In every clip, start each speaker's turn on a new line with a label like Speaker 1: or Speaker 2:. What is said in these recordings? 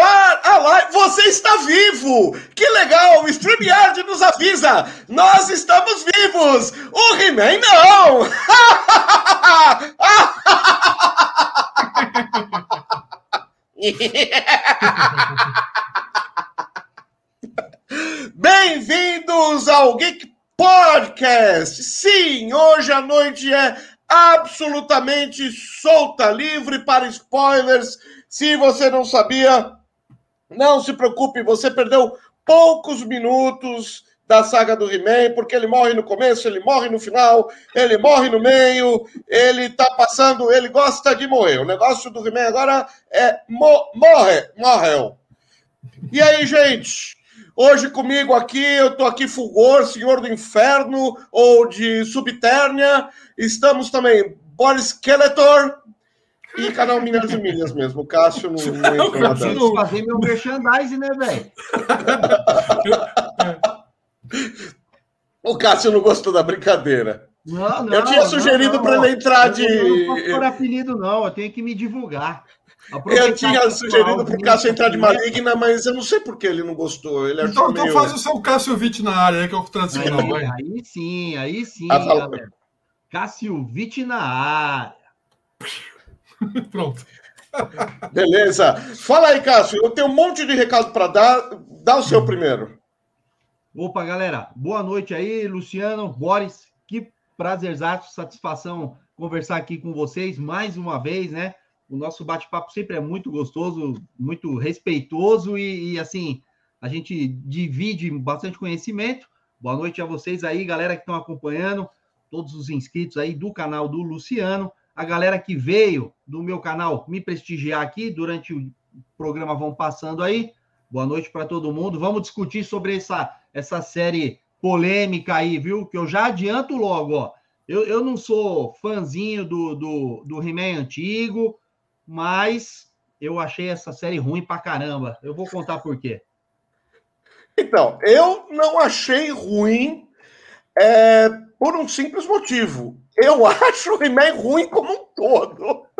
Speaker 1: ar a live. Você está vivo! Que legal! O StreamYard nos avisa! Nós estamos vivos! O He-Man não! Bem-vindos ao Geek Podcast! Sim, hoje a noite é absolutamente solta, livre para spoilers. Se você não sabia, não se preocupe, você perdeu poucos minutos da saga do He-Man, porque ele morre no começo, ele morre no final, ele morre no meio, ele tá passando, ele gosta de morrer. O negócio do He-Man agora é mo morre, morreu. E aí, gente? Hoje comigo aqui, eu tô aqui Fulgor, Senhor do Inferno ou de Subternia. Estamos também Boris Skeletor e canal Minas e Milhas mesmo. O Cássio não, não entrou
Speaker 2: na dança. fazer meu merchandising, né, velho?
Speaker 1: o Cássio não gostou da brincadeira.
Speaker 2: Não, não,
Speaker 1: eu tinha sugerido para ele entrar de.
Speaker 2: Eu não posso por apelido, não. Eu tenho que me divulgar.
Speaker 1: Eu tinha sugerido para o Cássio entrar de maligna, mas eu não sei por que ele não gostou. Ele
Speaker 3: então, então meio... faz o seu Cássio Witt na área, que é o tradicional.
Speaker 2: Aí, aí sim, aí sim, ah. Cássio Witt na área.
Speaker 3: Pronto.
Speaker 1: Beleza. Fala aí, Cássio. Eu tenho um monte de recado para dar. Dá o seu primeiro.
Speaker 2: Opa, galera. Boa noite aí, Luciano, Boris. Que prazerzaço, satisfação conversar aqui com vocês mais uma vez, né? O nosso bate-papo sempre é muito gostoso, muito respeitoso e, e, assim, a gente divide bastante conhecimento. Boa noite a vocês aí, galera que estão acompanhando, todos os inscritos aí do canal do Luciano, a galera que veio do meu canal me prestigiar aqui durante o programa vão passando aí. Boa noite para todo mundo. Vamos discutir sobre essa, essa série polêmica aí, viu? Que eu já adianto logo, ó. Eu, eu não sou fãzinho do, do, do He-Man antigo, mas eu achei essa série ruim pra caramba. Eu vou contar por quê.
Speaker 1: Então, eu não achei ruim é, por um simples motivo. Eu acho o He-Man ruim como um todo.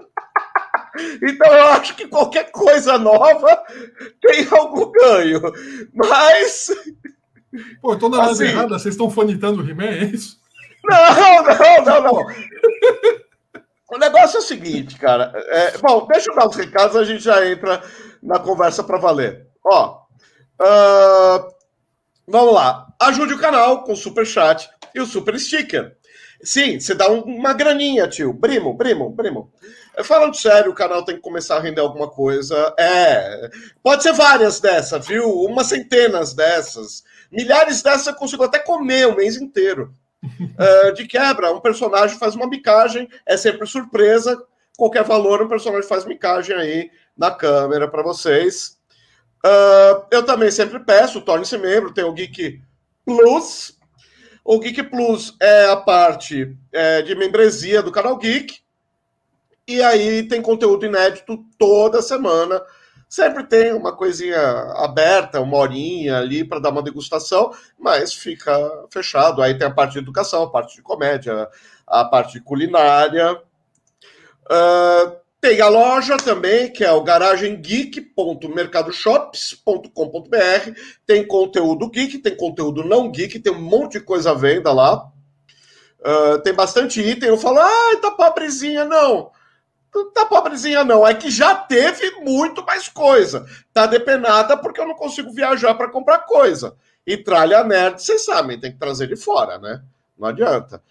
Speaker 1: Então eu acho que qualquer coisa nova tem algum ganho. Mas.
Speaker 3: Pô, eu tô na assim, errada, vocês estão fanitando o He-Man, é isso?
Speaker 1: Não, não, não, não. O negócio é o seguinte, cara. É, bom, deixa eu dar os recados, a gente já entra na conversa para valer. Ó, uh, vamos lá. Ajude o canal com o super chat e o super sticker. Sim, você dá um, uma graninha, tio. Primo, primo, primo. Falando sério, o canal tem que começar a render alguma coisa. É, pode ser várias dessas, viu? Umas centenas dessas. Milhares dessas eu consigo até comer o mês inteiro uh, de quebra, um personagem faz uma micagem, é sempre surpresa, qualquer valor, um personagem faz micagem aí na câmera para vocês. Uh, eu também sempre peço, torne-se membro, tem o Geek Plus. O Geek Plus é a parte é, de membresia do canal Geek. E aí tem conteúdo inédito toda semana Sempre tem uma coisinha aberta, uma horinha ali para dar uma degustação, mas fica fechado. Aí tem a parte de educação, a parte de comédia, a parte culinária. Uh, tem a loja também, que é o garagemgeek.mercadoshops.com.br. Tem conteúdo geek, tem conteúdo não geek, tem um monte de coisa à venda lá. Uh, tem bastante item. Eu falo, ah, tá pobrezinha. Não, tá pobrezinha, não. É que já teve muito mais coisa. Tá depenada porque eu não consigo viajar para comprar coisa. E tralha nerd, vocês sabem, tem que trazer de fora, né? Não adianta.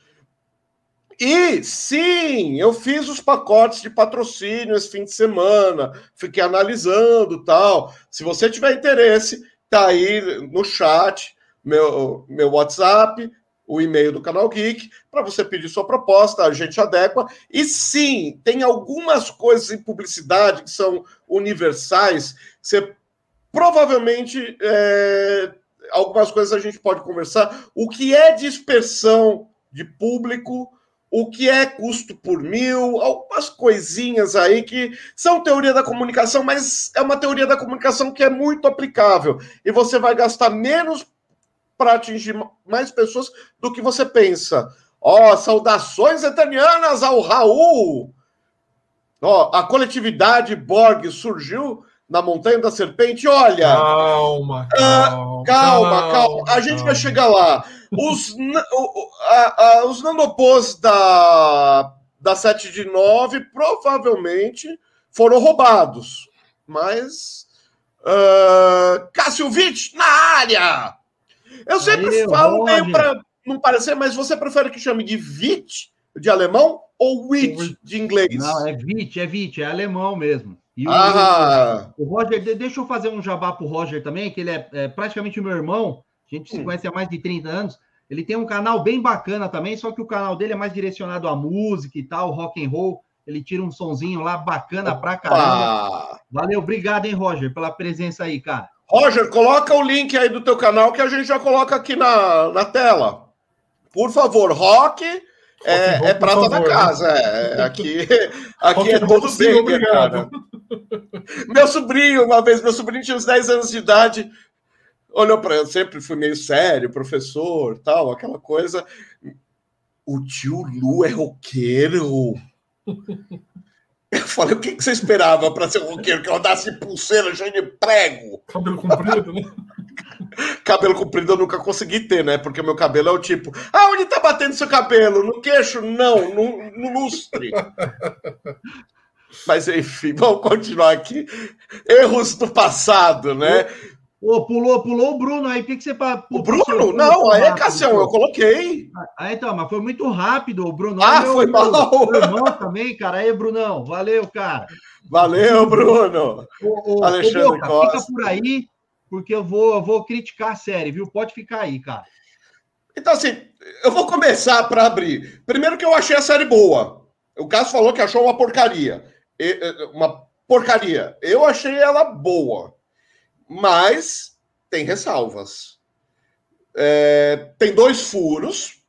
Speaker 1: E sim, eu fiz os pacotes de patrocínio esse fim de semana, fiquei analisando tal. Se você tiver interesse, tá aí no chat, meu, meu WhatsApp, o e-mail do Canal Geek para você pedir sua proposta, a gente adequa. E sim, tem algumas coisas em publicidade que são universais. Você provavelmente é, algumas coisas a gente pode conversar. O que é dispersão de público? O que é custo por mil? Algumas coisinhas aí que são teoria da comunicação, mas é uma teoria da comunicação que é muito aplicável. E você vai gastar menos para atingir mais pessoas do que você pensa. Ó, oh, saudações eternianas ao Raul! Ó, oh, a coletividade Borg surgiu na Montanha da Serpente, olha.
Speaker 3: Calma,
Speaker 1: ah,
Speaker 3: calma.
Speaker 1: calma, calma. A gente vai chegar lá. Os, o- a- a- os nanopôs da, da 7 de 9 provavelmente foram roubados. Mas. ah, Cássio Witt na área! Eu sempre falo meio para não parecer, mas você prefere que chame de Witt de alemão ou Witt de inglês?
Speaker 2: Não, é Vit, é Vit, é alemão mesmo. E o,
Speaker 1: Ah,
Speaker 2: o Roger, de- deixa eu fazer um jabá pro Roger também, que ele é, é praticamente meu irmão. A gente se
Speaker 1: Hum.
Speaker 2: conhece há mais de 30 anos. Ele tem um canal bem bacana também, só que o canal dele é mais direcionado à música e tal, rock and roll. Ele tira um sonzinho lá bacana pra caramba.
Speaker 1: opa.
Speaker 2: Valeu, obrigado, hein, Roger, pela presença aí, cara.
Speaker 1: Roger, coloca o link aí do teu canal que a gente já coloca aqui na, na tela. Por favor, rock é,
Speaker 3: roll,
Speaker 1: é
Speaker 3: por
Speaker 1: prata
Speaker 3: favor,
Speaker 1: da
Speaker 3: né?
Speaker 1: casa. é, aqui aqui
Speaker 3: Rock
Speaker 1: é todo bem,
Speaker 3: obrigado.
Speaker 1: cara. Meu sobrinho, uma vez, meu sobrinho tinha uns 10 anos de idade, olhou para eu, sempre fui meio sério, professor, tal, aquela coisa. O tio Lu é roqueiro. Eu falei, o que, que você esperava para ser roqueiro? Que eu andasse pulseira cheia de prego?
Speaker 3: Cabelo comprido, né?
Speaker 1: Cabelo comprido eu nunca consegui ter, né? Porque meu cabelo é o tipo. Ah, onde tá batendo seu cabelo? No queixo? Não, no, no lustre. Mas enfim, vamos continuar aqui. Erros do passado, né?
Speaker 2: Ô, pulou, pulou o Bruno aí. Por que, que você.
Speaker 1: O Bruno?
Speaker 2: muito
Speaker 1: Não, aí é Cassião, eu coloquei.
Speaker 2: Ah, então, mas foi muito rápido. O Bruno
Speaker 1: Ah, foi
Speaker 2: meu,
Speaker 1: mal.
Speaker 2: meu irmão também, cara. Aí, Brunão, valeu, cara.
Speaker 1: Valeu, Bruno. Alexandre
Speaker 2: ô, Boca,
Speaker 1: Costa.
Speaker 2: fica por aí, porque eu vou, eu vou criticar a série, viu? Pode ficar aí, cara.
Speaker 1: Então, assim, eu vou começar para abrir. Primeiro que eu achei a série boa. O Cássio falou que achou uma porcaria. Uma porcaria. Eu achei ela boa. Mas tem ressalvas. É, tem dois furos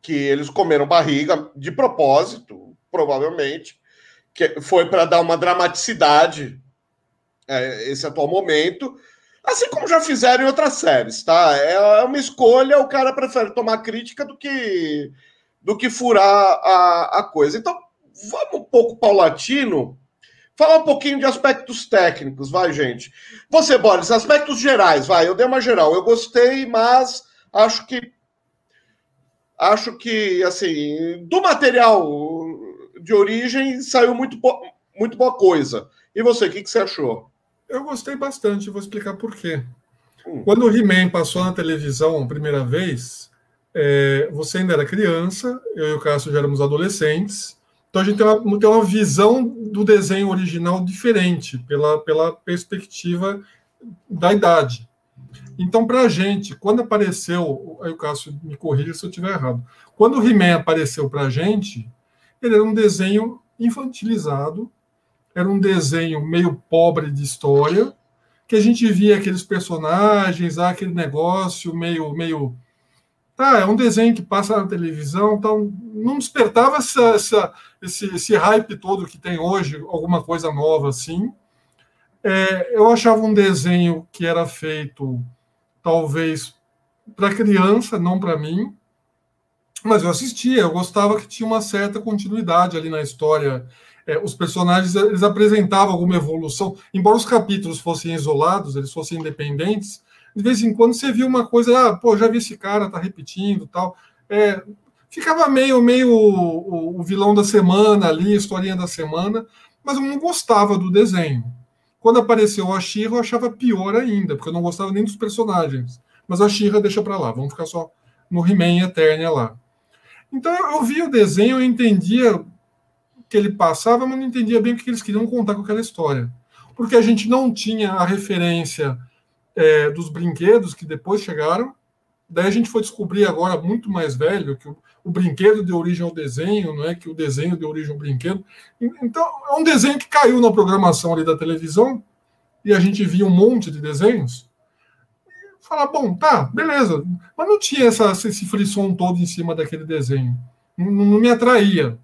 Speaker 1: que eles comeram barriga de propósito, provavelmente, que foi para dar uma dramaticidade é, esse atual momento. Assim como já fizeram em outras séries, tá? É uma escolha, o cara prefere tomar crítica do que do que furar a, a coisa. Então, vamos um pouco paulatino, falar um pouquinho de aspectos técnicos, vai, gente. Você, Boris, aspectos gerais, vai, eu dei uma geral. Eu gostei, mas acho que acho que assim, do material de origem saiu muito, muito boa coisa. E você, o que, que você achou?
Speaker 3: Eu gostei bastante, vou explicar por quê.
Speaker 1: Hum.
Speaker 3: Quando o He-Man passou na televisão a primeira vez, é, você ainda era criança, eu e o Cássio já éramos adolescentes, então a gente tem uma, tem uma visão do desenho original diferente, pela, pela perspectiva da idade. Então, para a gente, quando apareceu, aí o Cássio me corrija se eu estiver errado, quando o He-Man apareceu para a gente, ele era um desenho infantilizado, era um desenho meio pobre de história, que a gente via aqueles personagens, ah, aquele negócio meio, meio. Tá, é um desenho que passa na televisão, então não despertava essa, essa- esse, esse hype todo que tem hoje, alguma coisa nova assim. É, eu achava um desenho que era feito, talvez, para criança, não para mim, mas eu assistia, eu gostava que tinha uma certa continuidade ali na história é, os personagens eles apresentavam alguma evolução, embora os capítulos fossem isolados, eles fossem independentes, de vez em quando você via uma coisa, ah, pô, já vi esse cara, tá repetindo, tal. É, ficava meio, meio o, o- vilão da semana ali, a historinha da semana, mas eu não gostava do desenho. Quando apareceu a Shira, eu achava pior ainda, porque eu não gostava nem dos personagens. Mas a Shira deixa pra lá, vamos ficar só no He-Man Eternia lá. Então eu, eu vi o desenho, eu entendia que ele passava, mas não entendia bem o que eles queriam contar com aquela história. Porque a gente não tinha a referência é, dos brinquedos que depois chegaram. Daí a gente foi descobrir agora, muito mais velho, que o brinquedo deu origem ao desenho, não é que o desenho deu origem ao brinquedo. Então, é um desenho que caiu na programação ali da televisão, e a gente via um monte de desenhos. E falar, bom, tá, beleza. Mas não tinha essa, esse frisson todo em cima daquele desenho. Não, não me atraía.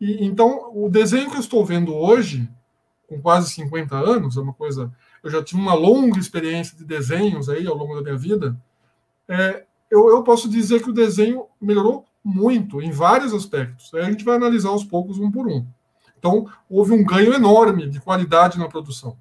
Speaker 3: E, então, o desenho que eu estou vendo hoje, com quase 50 anos, é uma coisa. Eu já tive uma longa experiência de desenhos aí ao longo da minha vida. É, eu, eu posso dizer que o desenho melhorou muito em vários aspectos. Aí a gente vai analisar aos poucos um por um. Então, houve um ganho enorme de qualidade na produção.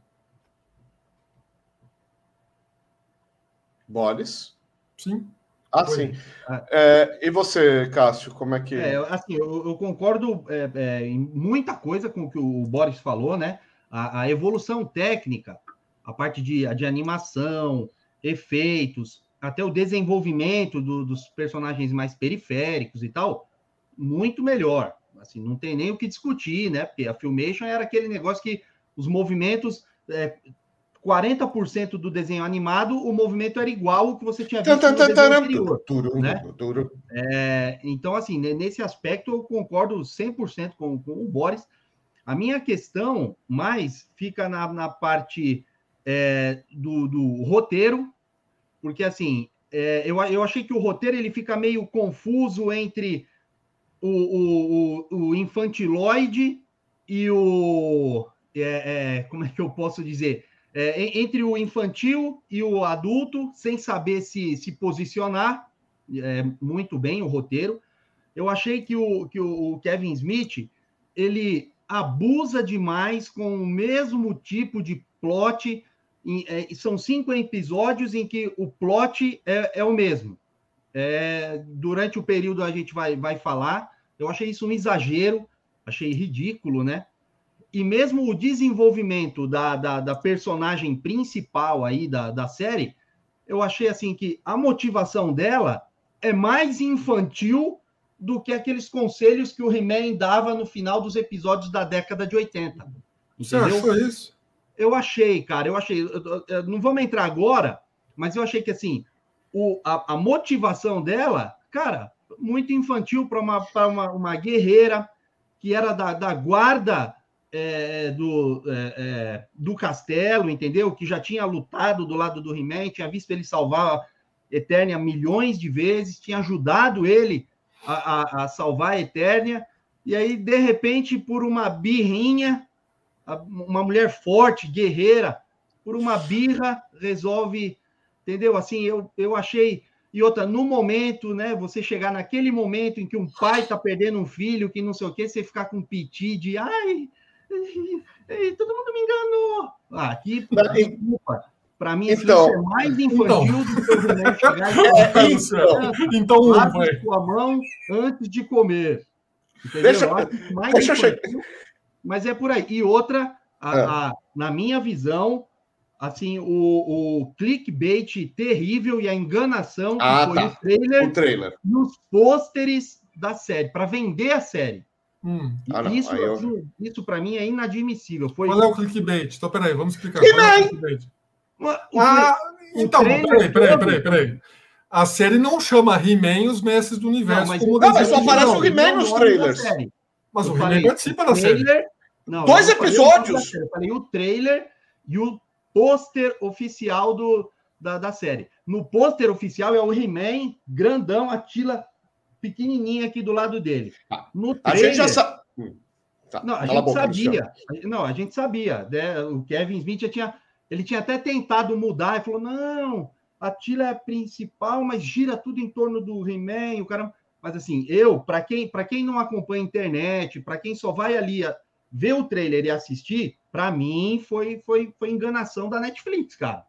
Speaker 1: Boris?
Speaker 3: Sim.
Speaker 1: Ah, sim. Ah. É, e você, Cássio, como é que.
Speaker 2: É, assim, eu, eu concordo é, é, em muita coisa com o que o Boris falou, né? A, a evolução técnica, a parte de, de animação, efeitos, até o desenvolvimento do- dos personagens mais periféricos e tal, muito melhor. Assim, não tem nem o que discutir, né? Porque a Filmation era aquele negócio que os movimentos. É, 40% do desenho animado, o movimento era igual ao que você tinha visto no desenho anterior. Né? É, então, assim, ne- nesse aspecto eu concordo 100% com, com o Boris. A minha questão mais fica na, na parte é, do, do roteiro, porque, assim, é, eu, eu achei que o roteiro ele fica meio confuso entre o, o, o, o infantiloide e o... é, é, como é que eu posso dizer? É, en- entre o infantil e o adulto, sem saber se, se posicionar é, muito bem o roteiro. Eu achei que o, que o Kevin Smith ele abusa demais com o mesmo tipo de plot. Em- é, são cinco episódios em que o plot é, é o mesmo. É, durante o período a gente vai, vai falar. Eu achei isso um exagero, achei ridículo, né? E mesmo o desenvolvimento da, da, da personagem principal aí da, da série, eu achei assim que a motivação dela é mais infantil do que aqueles conselhos que o He-Man dava no final dos episódios da década de 80.
Speaker 3: Você
Speaker 2: Entendeu?
Speaker 3: achou isso?
Speaker 2: Eu achei, cara, eu achei. eu- eu- Não vamos entrar agora, mas eu achei que assim, o, a, a motivação dela, cara, muito infantil para uma, uma, uma guerreira que era da, da guarda é, do, é, é, do castelo, entendeu? Que já tinha lutado do lado do He-Man, tinha visto ele salvar Eternia milhões de vezes, tinha ajudado ele a, a- a salvar a Eternia, e aí, de repente, por uma birrinha, uma mulher forte, guerreira, por uma birra, resolve, entendeu? Assim, eu, eu achei. E outra, no momento, né? Você chegar naquele momento em que um pai tá perdendo um filho, que não sei o quê, você ficar com piti de ai, todo mundo me enganou. Ah, aqui, desculpa. Para mim,
Speaker 1: então-
Speaker 2: isso é mais infantil do que o René chegar e
Speaker 1: É,
Speaker 2: falar,
Speaker 1: então,
Speaker 3: Então,
Speaker 2: lave sua mão antes de comer. Entendeu?
Speaker 1: Deixa-
Speaker 2: Eu isso
Speaker 1: deixa eu
Speaker 2: infantil, mas é por aí. E outra, a-
Speaker 1: É.
Speaker 2: a- na minha visão, assim, o, o clickbait terrível e a enganação que
Speaker 1: Ah,
Speaker 2: foi
Speaker 1: tá.
Speaker 2: o trailer
Speaker 1: o trailer.
Speaker 2: e os pôsteres da série, para vender a série.
Speaker 3: Hum.
Speaker 1: Ah,
Speaker 2: isso,
Speaker 1: eu-
Speaker 2: isso para mim é inadmissível. Foi
Speaker 3: Qual é o clickbait? Então, peraí, vamos explicar.
Speaker 1: He-Man!
Speaker 3: Qual é o clickbait? Ah, então, peraí, peraí, peraí, peraí. A série não chama He-Man e os Mestres do Universo.
Speaker 2: Não, mas,
Speaker 3: como
Speaker 1: Não, mas só aparece
Speaker 3: original.
Speaker 1: o He-Man nos trailers.
Speaker 3: Mas o He-Man participa da série.
Speaker 2: Não,
Speaker 1: Dois
Speaker 2: eu falei
Speaker 1: episódios?
Speaker 2: série, Eu falei o trailer e o pôster oficial do, da, da série. No pôster oficial é o He-Man grandão, a Tila pequenininha aqui do lado dele.
Speaker 1: Ah,
Speaker 2: No
Speaker 1: A
Speaker 2: trailer,
Speaker 1: gente já sabe. Hum, tá,
Speaker 2: não, a gente
Speaker 1: boca,
Speaker 2: sabia. Não, a gente sabia. né? O Kevin Smith já tinha, ele tinha até tentado mudar e falou: não, a Tila é a principal, mas gira tudo em torno do He-Man, o cara. Mas assim, eu, para quem, para quem não acompanha a internet, para quem só vai ali a- ver o trailer e assistir, para mim foi, foi, foi enganação da Netflix, cara.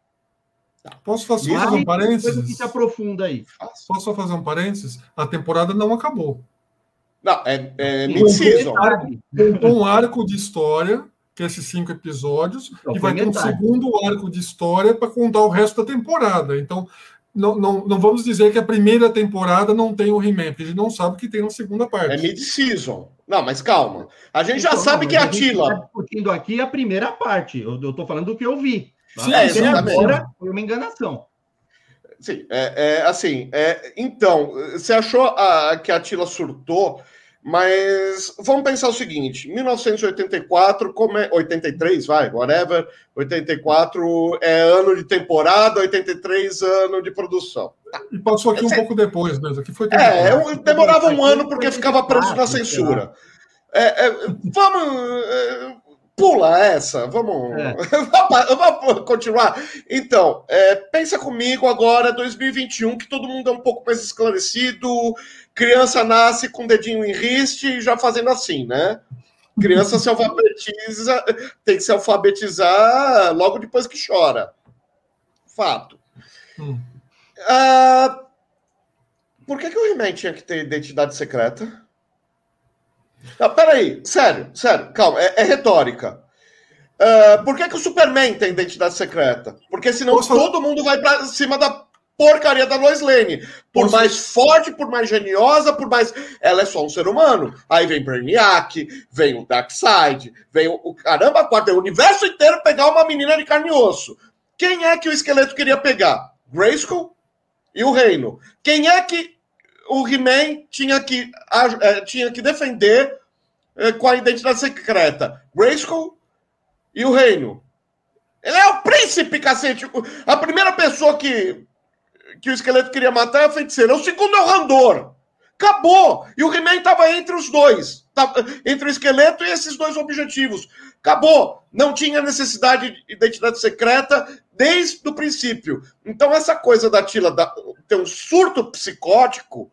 Speaker 3: Posso fazer,
Speaker 1: Mas
Speaker 3: fazer um
Speaker 2: Coisa que
Speaker 3: parênteses?
Speaker 2: se aprofunda aí.
Speaker 3: Posso só fazer um parênteses? A temporada não acabou.
Speaker 1: Não, é, é mid-season.
Speaker 3: Um arco de história, que é esses cinco episódios,
Speaker 2: Então,
Speaker 3: e vai ter um segundo arco de história para contar o resto da temporada. Então, não, não, não vamos dizer que a primeira temporada não tem o He-Man, porque a gente não sabe o que tem na segunda parte.
Speaker 1: É mid-season. Não, mas calma. A gente já
Speaker 2: Então,
Speaker 1: sabe
Speaker 2: não,
Speaker 1: que é a
Speaker 2: gente
Speaker 1: Tila.
Speaker 2: tá discutindo aqui a primeira parte. Eu, eu tô falando do que eu vi.
Speaker 3: Sim,
Speaker 1: exatamente.
Speaker 2: agora foi uma enganação.
Speaker 1: Sim, é, é, assim, é, então, você achou a- que a Tila surtou, mas vamos pensar o seguinte: 1984, como é, 83, vai, whatever, 84 é ano de temporada, 83 ano de produção.
Speaker 3: E passou aqui um
Speaker 1: Esse-
Speaker 3: pouco depois mesmo. Aqui foi
Speaker 1: É,
Speaker 3: temporada.
Speaker 1: eu demorava um ano porque ficava preso na
Speaker 2: 84,
Speaker 1: censura. É, é, vamos. Pula essa, vamos,
Speaker 2: É.
Speaker 1: vamos, continuar. Então, é, pensa comigo agora, 2021, que todo mundo é um pouco mais esclarecido. Criança nasce com o dedinho em riste, já fazendo assim, né? Criança se alfabetiza, tem que se alfabetizar logo depois que chora. Fato.
Speaker 3: Hum.
Speaker 1: Uh, por que, que o He-Man tinha que ter identidade secreta? Ah, peraí, sério, sério, calma, é, é retórica. Uh, por que, que o Superman tem identidade secreta? Porque senão Posso... todo mundo vai para cima da porcaria da Lois Lane. Por Posso... mais forte, por mais geniosa, por mais. Ela é só um ser humano. Aí vem Brainiac, vem o Darkseid, vem o. o caramba, quatro, o universo inteiro pegar uma menina de carne e osso. Quem é que o esqueleto queria pegar? Grayskull e o Reino. Quem é que o He-Man tinha que, é, tinha que defender é, com a identidade secreta? Grayskull e o Reino. Ele é o príncipe, cacete! A primeira pessoa que, que o esqueleto queria matar é a feiticeira. O segundo é o Randor. Acabou! E o He-Man estava entre os dois. Entre o esqueleto e esses dois objetivos. Acabou! Não tinha necessidade de identidade secreta desde o princípio. Então, essa coisa da Tila ter um surto psicótico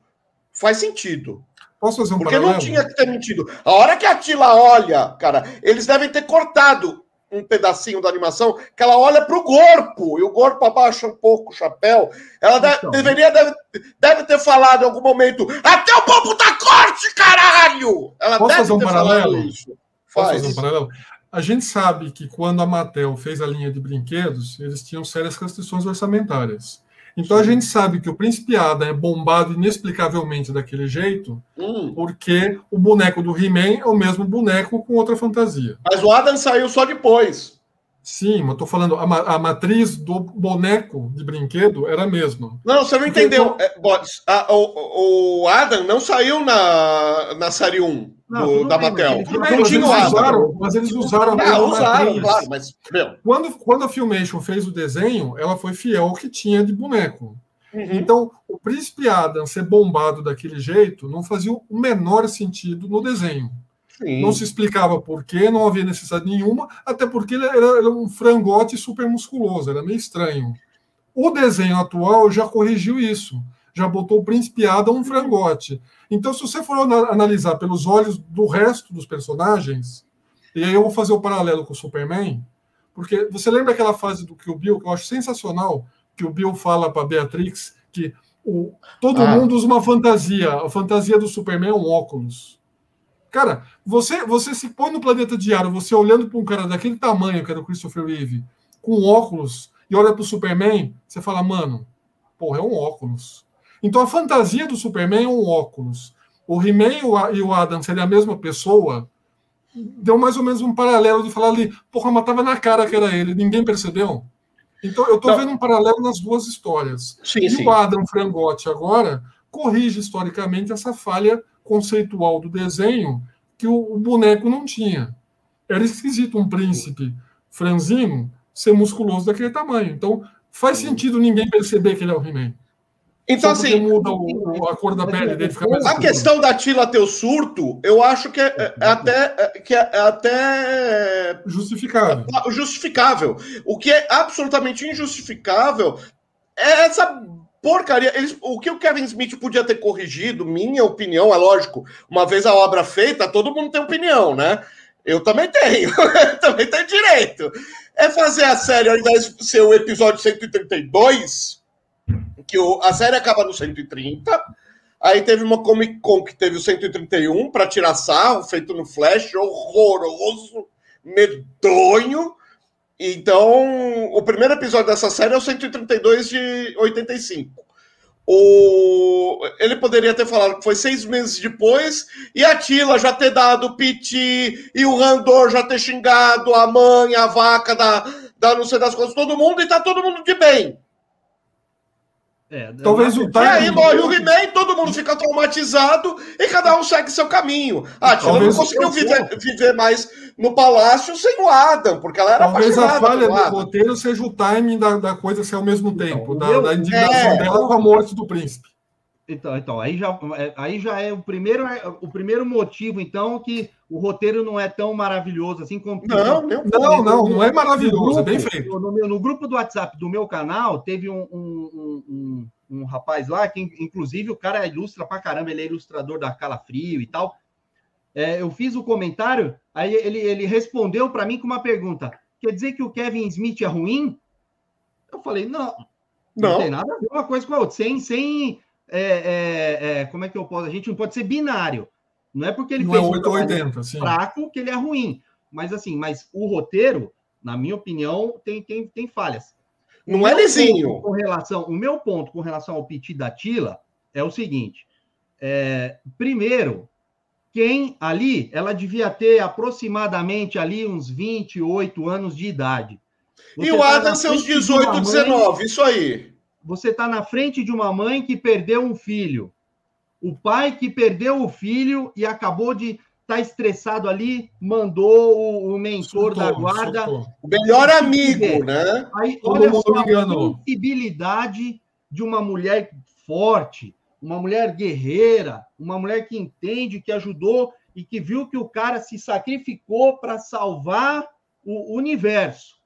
Speaker 1: faz sentido.
Speaker 3: Posso fazer um
Speaker 1: Porque paralelo? não tinha que ter mentido. A hora que a Tila olha, cara, eles devem ter cortado um pedacinho da animação que ela olha para o corpo e o corpo abaixa um pouco o chapéu. Ela então. deveria deve, deve ter falado em algum momento até o povo da corte, caralho! Ela
Speaker 3: Posso deve fazer um ter paralelo? isso. Faz. Posso fazer um paralelo? A gente sabe que quando a Mattel fez a linha de brinquedos, eles tinham sérias restrições orçamentárias. Então a gente sabe que o Príncipe Adam é bombado inexplicavelmente daquele jeito, hum. porque o boneco do He-Man é o mesmo boneco com outra fantasia.
Speaker 1: Mas o Adam saiu só depois.
Speaker 3: Sim, mas estou falando, a, a, matriz do boneco de brinquedo era a mesma.
Speaker 1: Não, você não entendeu. É, a, o, o, Adam não saiu na, na série 1 não, do, da. Eles,
Speaker 3: tinha o Adam. Usaram, mas eles usaram a
Speaker 1: ah, usaram, claro, mas...
Speaker 3: Meu. Quando, quando a Filmation fez o desenho, ela foi fiel ao que tinha de boneco. Uhum. Então, o Príncipe Adam ser bombado daquele jeito não fazia o menor sentido no desenho. Sim. Não se explicava por quê, não havia necessidade nenhuma, até porque ele era, era um frangote super musculoso, era meio estranho. O desenho atual já corrigiu isso, já botou o príncipe Adam um frangote. Então, se você for analisar pelos olhos do resto dos personagens, e aí eu vou fazer o paralelo com o Superman, porque você lembra aquela fase do Kill Bill que eu acho sensacional, que o Bill fala para Beatrix que o, todo ah. mundo usa uma fantasia, a fantasia do Superman é um óculos. Cara, você, você se põe no planeta diário, você olhando para um cara daquele tamanho, que era o Christopher Reeve, com óculos, e olha para o Superman, você fala, mano, porra, é um óculos. Então a fantasia do Superman é um óculos. O He-Man e o Adam seriam a mesma pessoa. Deu mais ou menos um paralelo de falar ali, porra, mas tava na cara que era ele, ninguém percebeu. Então eu estou vendo um paralelo nas duas histórias. Sim, e sim. o Adam Frangotti agora corrige historicamente essa falha conceitual do desenho que o, o boneco não tinha. Era esquisito um príncipe franzino ser musculoso daquele tamanho. Então, faz sentido ninguém perceber que ele é o He-Man.
Speaker 1: Então, assim.
Speaker 3: muda o, a cor da pele dele, fica mais
Speaker 1: A questão da Tila ter o surto, eu acho que é, é até. É, que é até.
Speaker 3: Justificável.
Speaker 1: Justificável. O que é absolutamente injustificável é essa porcaria. Eles, o que o Kevin Smith podia ter corrigido, minha opinião, é lógico, uma vez a obra feita, todo mundo tem opinião, né? Eu também tenho, eu também tenho direito. É fazer a série, ao invés de ser o episódio 132, que o, a série acaba no 130. Aí teve uma Comic Con que teve o 131 para tirar sarro, feito no Flash, horroroso, medonho. Então, o primeiro episódio dessa série é o 132 de 85. O... Ele poderia ter falado que foi seis meses depois, e a Tila já ter dado o piti, e o Randor já ter xingado a mãe, a vaca da, da não sei das coisas, todo mundo, e tá todo mundo de bem.
Speaker 3: É, Talvez o
Speaker 1: time. E aí morre o He-Man, todo mundo fica traumatizado e cada um segue seu caminho. A Tila não conseguiu viver, viver, mais no palácio sem o Adam, porque ela era
Speaker 3: Talvez a falha do roteiro seja o timing da, da coisa ser ao mesmo então, tempo, da, da, indignação é... dela com a morte do príncipe.
Speaker 2: Então, então aí, já, é, aí já é o primeiro, é, o primeiro motivo, então, que o roteiro não é tão maravilhoso assim como.
Speaker 3: Não, não, não, não, não é maravilhoso, grupo, é bem feito.
Speaker 2: No, no, grupo do WhatsApp do meu canal, teve um, um, um, um, rapaz lá, que inclusive o cara ilustra pra caramba, ele é ilustrador da Calafrio e tal. É, eu fiz o comentário, aí ele, ele respondeu para mim com uma pergunta: quer dizer que o Kevin Smith é ruim? Eu falei, não. Não. não tem nada a ver uma coisa com a outra. Sem, sem é, é, é, como é que eu posso? A gente não pode ser binário. Não é porque ele
Speaker 3: não
Speaker 2: fez
Speaker 3: é 8 um 80, sim.
Speaker 2: fraco que ele é ruim. Mas assim, mas o roteiro, na minha opinião, tem, tem, tem falhas.
Speaker 1: Não é lisinho.
Speaker 2: Com relação, o meu ponto com relação ao Petit da Tila é o seguinte: é, primeiro, quem ali, ela devia ter aproximadamente ali uns 28 anos de idade.
Speaker 1: Você e o Adam, seus 18, mãe, 19, isso aí.
Speaker 2: Você está na frente de uma mãe que perdeu um filho. O pai que perdeu o filho e acabou de estar tá estressado ali, mandou o, o mentor da guarda.
Speaker 1: O melhor amigo, né?
Speaker 2: Aí, olha só a sensibilidade de uma mulher forte, uma mulher guerreira, uma mulher que entende, que ajudou e que viu que o cara se sacrificou para salvar o universo.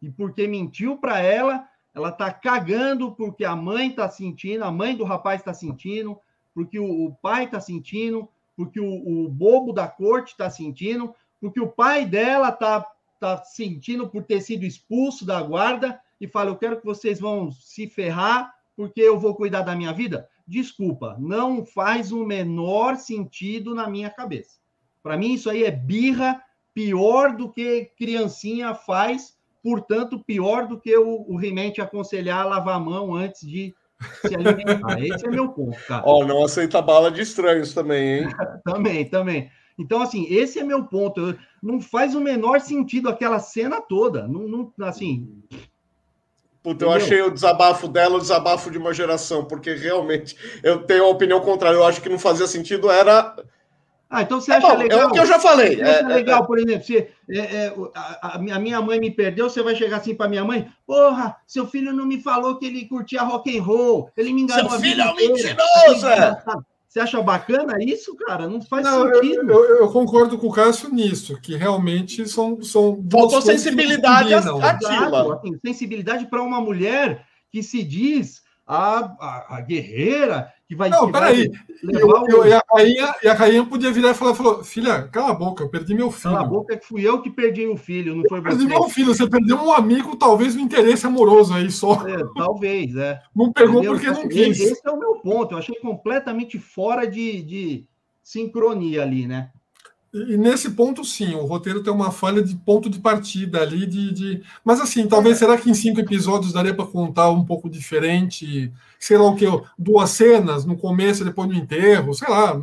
Speaker 2: E porque mentiu para ela, ela tá cagando porque a mãe tá sentindo, a mãe do rapaz está sentindo, porque o, o pai está sentindo, porque o, o, bobo da corte está sentindo, porque o pai dela está tá sentindo por ter sido expulso da guarda e fala: Eu quero que vocês vão se ferrar porque eu vou cuidar da minha vida. Desculpa, não faz o menor sentido na minha cabeça. Para mim, isso aí é birra pior do que criancinha faz, portanto, pior do que o, o He-Man te aconselhar a lavar a mão antes de se alimentar. Esse é meu ponto, cara.
Speaker 1: Ó, oh, não aceita bala de estranhos também, hein?
Speaker 2: também, também. Então, assim, esse é meu ponto. Não faz o menor sentido aquela cena toda. Não, não assim.
Speaker 1: Puta, eu achei o desabafo dela o desabafo de uma geração, porque realmente eu tenho a opinião contrária. Eu acho que não fazia sentido, era
Speaker 2: ah, então você é acha é bom, legal?
Speaker 1: É o que eu já falei.
Speaker 2: É, é, legal, por exemplo, se é, a, a, minha mãe me perdeu, você vai chegar assim para minha mãe, porra, seu filho não me falou que ele curtia rock and roll, ele me enganou.
Speaker 1: Seu filho é um mentiroso! É.
Speaker 2: Você acha bacana isso, cara? Não faz não, sentido.
Speaker 3: Eu, eu, eu, concordo com o Cássio nisso, que realmente são. são
Speaker 1: Faltou sensibilidade ativa.
Speaker 2: Assim, sensibilidade para uma mulher que se diz a, a, a guerreira que vai.
Speaker 3: Não, peraí. Eu, eu, o... e, a rainha, e a rainha podia virar e falar, falou, filha, cala a boca, eu perdi meu filho. Cala
Speaker 2: a boca, que fui eu que perdi o filho, não foi você.
Speaker 3: Perdi meu filho, você perdeu um amigo, talvez um interesse amoroso aí só.
Speaker 2: É, talvez, é.
Speaker 3: Não pegou Entendeu? porque não quis.
Speaker 2: Esse é o meu ponto, eu achei completamente fora de, de sincronia ali, né?
Speaker 3: E nesse ponto, sim, o roteiro tem uma falha de ponto de partida ali, de. de... Mas assim, talvez será que em cinco episódios daria para contar um pouco diferente? Sei lá o que, duas cenas no começo e depois no enterro, sei lá.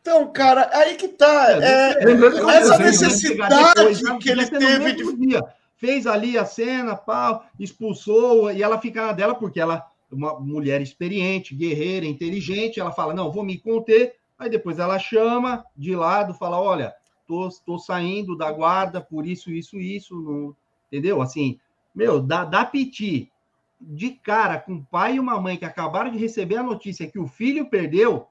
Speaker 1: Então, cara, aí que tá. É, é, é essa necessidade depois, né? que ele teve de.
Speaker 2: Dia. Fez ali a cena, pau, expulsou, e ela fica na dela, porque ela, uma mulher experiente, guerreira, inteligente, ela fala: não, vou me conter Aí depois ela chama de lado, fala: olha, tô, tô saindo da guarda por isso, isso, isso, não... entendeu? Assim, meu, dá, dá piti de cara com um pai e uma mãe que acabaram de receber a notícia que o filho perdeu,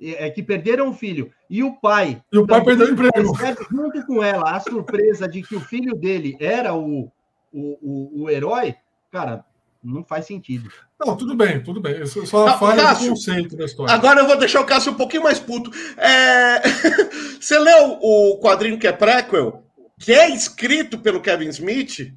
Speaker 2: é, é que perderam o filho, e o pai.
Speaker 3: E o pai perdeu o emprego.
Speaker 2: Junto com ela, a surpresa de que o filho dele era o, o, o, o herói, cara, não faz sentido.
Speaker 3: Não, tudo bem, tudo bem. Isso só não, falha Cássio, conceito da história.
Speaker 1: Agora eu vou deixar o Cássio um pouquinho mais puto. É... Você leu o quadrinho que é prequel, que é escrito pelo Kevin Smith?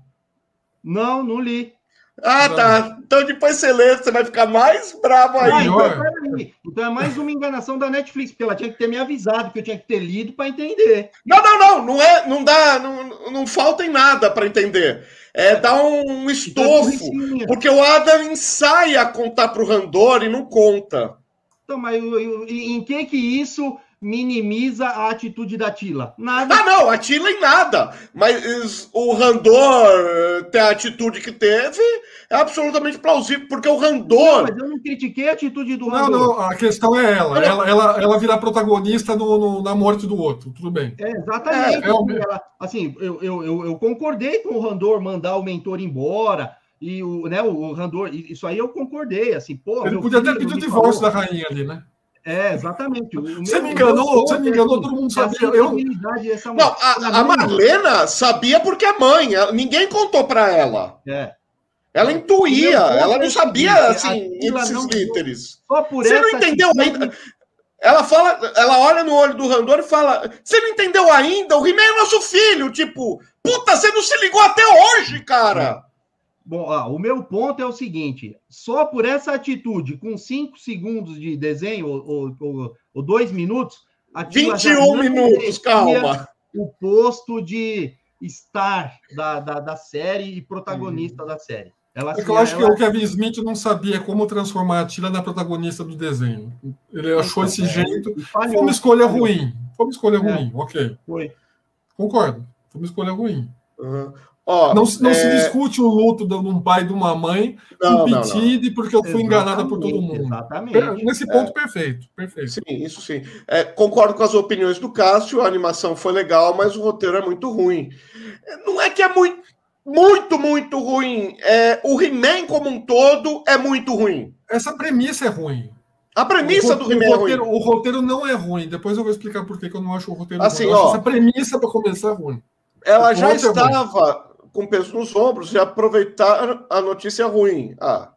Speaker 2: Não, não li.
Speaker 1: Ah, tá. Então depois você lê, você vai ficar mais bravo aí. Ah,
Speaker 2: então, então, é mais uma enganação da Netflix, porque ela tinha que ter me avisado que eu tinha que ter lido para entender.
Speaker 1: Não, não, não. Não, é, não dá, não, não falta em nada para entender é, dá um estofo, porque o Adam ensaia a contar para o Randor e não conta.
Speaker 2: Então, mas em que que isso minimiza a atitude da Tila?
Speaker 1: Nada. Ah, não, a Tila em nada. Mas o Randor ter a atitude que teve é absolutamente plausível, porque o Randor. Não,
Speaker 2: mas eu não critiquei a atitude do Randor. Não, não,
Speaker 3: a questão é ela. Ela, ela, ela virar protagonista no, no, na morte do outro, tudo bem.
Speaker 2: É, exatamente. É, é ela, assim, eu, eu, eu, eu concordei com o Randor mandar o mentor embora. E o, né, o Randor, isso aí eu concordei, assim, pô.
Speaker 3: Ele podia ter pedido o divórcio falou, da rainha ali, né?
Speaker 2: É, exatamente. O
Speaker 3: você me enganou, você me enganou, todo mundo sabia. Eu...
Speaker 1: Não, a, a Marlena sabia porque é mãe, ninguém contou para ela.
Speaker 2: É.
Speaker 1: Ela intuía, ela não sabia assim, esses líderes. Só por você não entendeu ainda. Ela fala, ela olha no olho do Randor e fala: Você não entendeu ainda? O He-Man é nosso filho. Tipo, puta, você não se ligou até hoje, cara.
Speaker 2: Bom, ó, o meu ponto é o seguinte: só por essa atitude, com cinco segundos de desenho, ou, ou, ou dois minutos.
Speaker 1: 21 minutos, calma.
Speaker 2: O posto de estar da, da, da série e protagonista hum. da série.
Speaker 3: Ela, é eu acho ela... que o Kevin Smith não sabia como transformar a Tila na protagonista do desenho. Ele achou esse é, jeito. Foi uma escolha ruim. Foi uma escolha é. ruim, ok. Foi. Concordo. Foi uma escolha ruim. Uhum. Oh, não não é... se discute o luto de um pai e de uma mãe não, impedido porque eu fui exatamente, enganada por todo mundo. Exatamente. Nesse ponto, é. perfeito, perfeito.
Speaker 1: Sim, isso sim. É, concordo com as opiniões do Cássio, a animação foi legal, mas o roteiro é muito ruim. Não é que é muito, muito, muito ruim. É, o He-Man como um todo é muito ruim.
Speaker 3: Essa premissa é ruim.
Speaker 1: A premissa
Speaker 3: o,
Speaker 1: do He-Man é ruim.
Speaker 3: O roteiro não é ruim. Depois eu vou explicar por que eu não acho o roteiro assim, ruim. Ó, essa premissa para começar é ruim.
Speaker 1: Ela já estava com peso nos ombros e aproveitar a notícia ruim. Ah.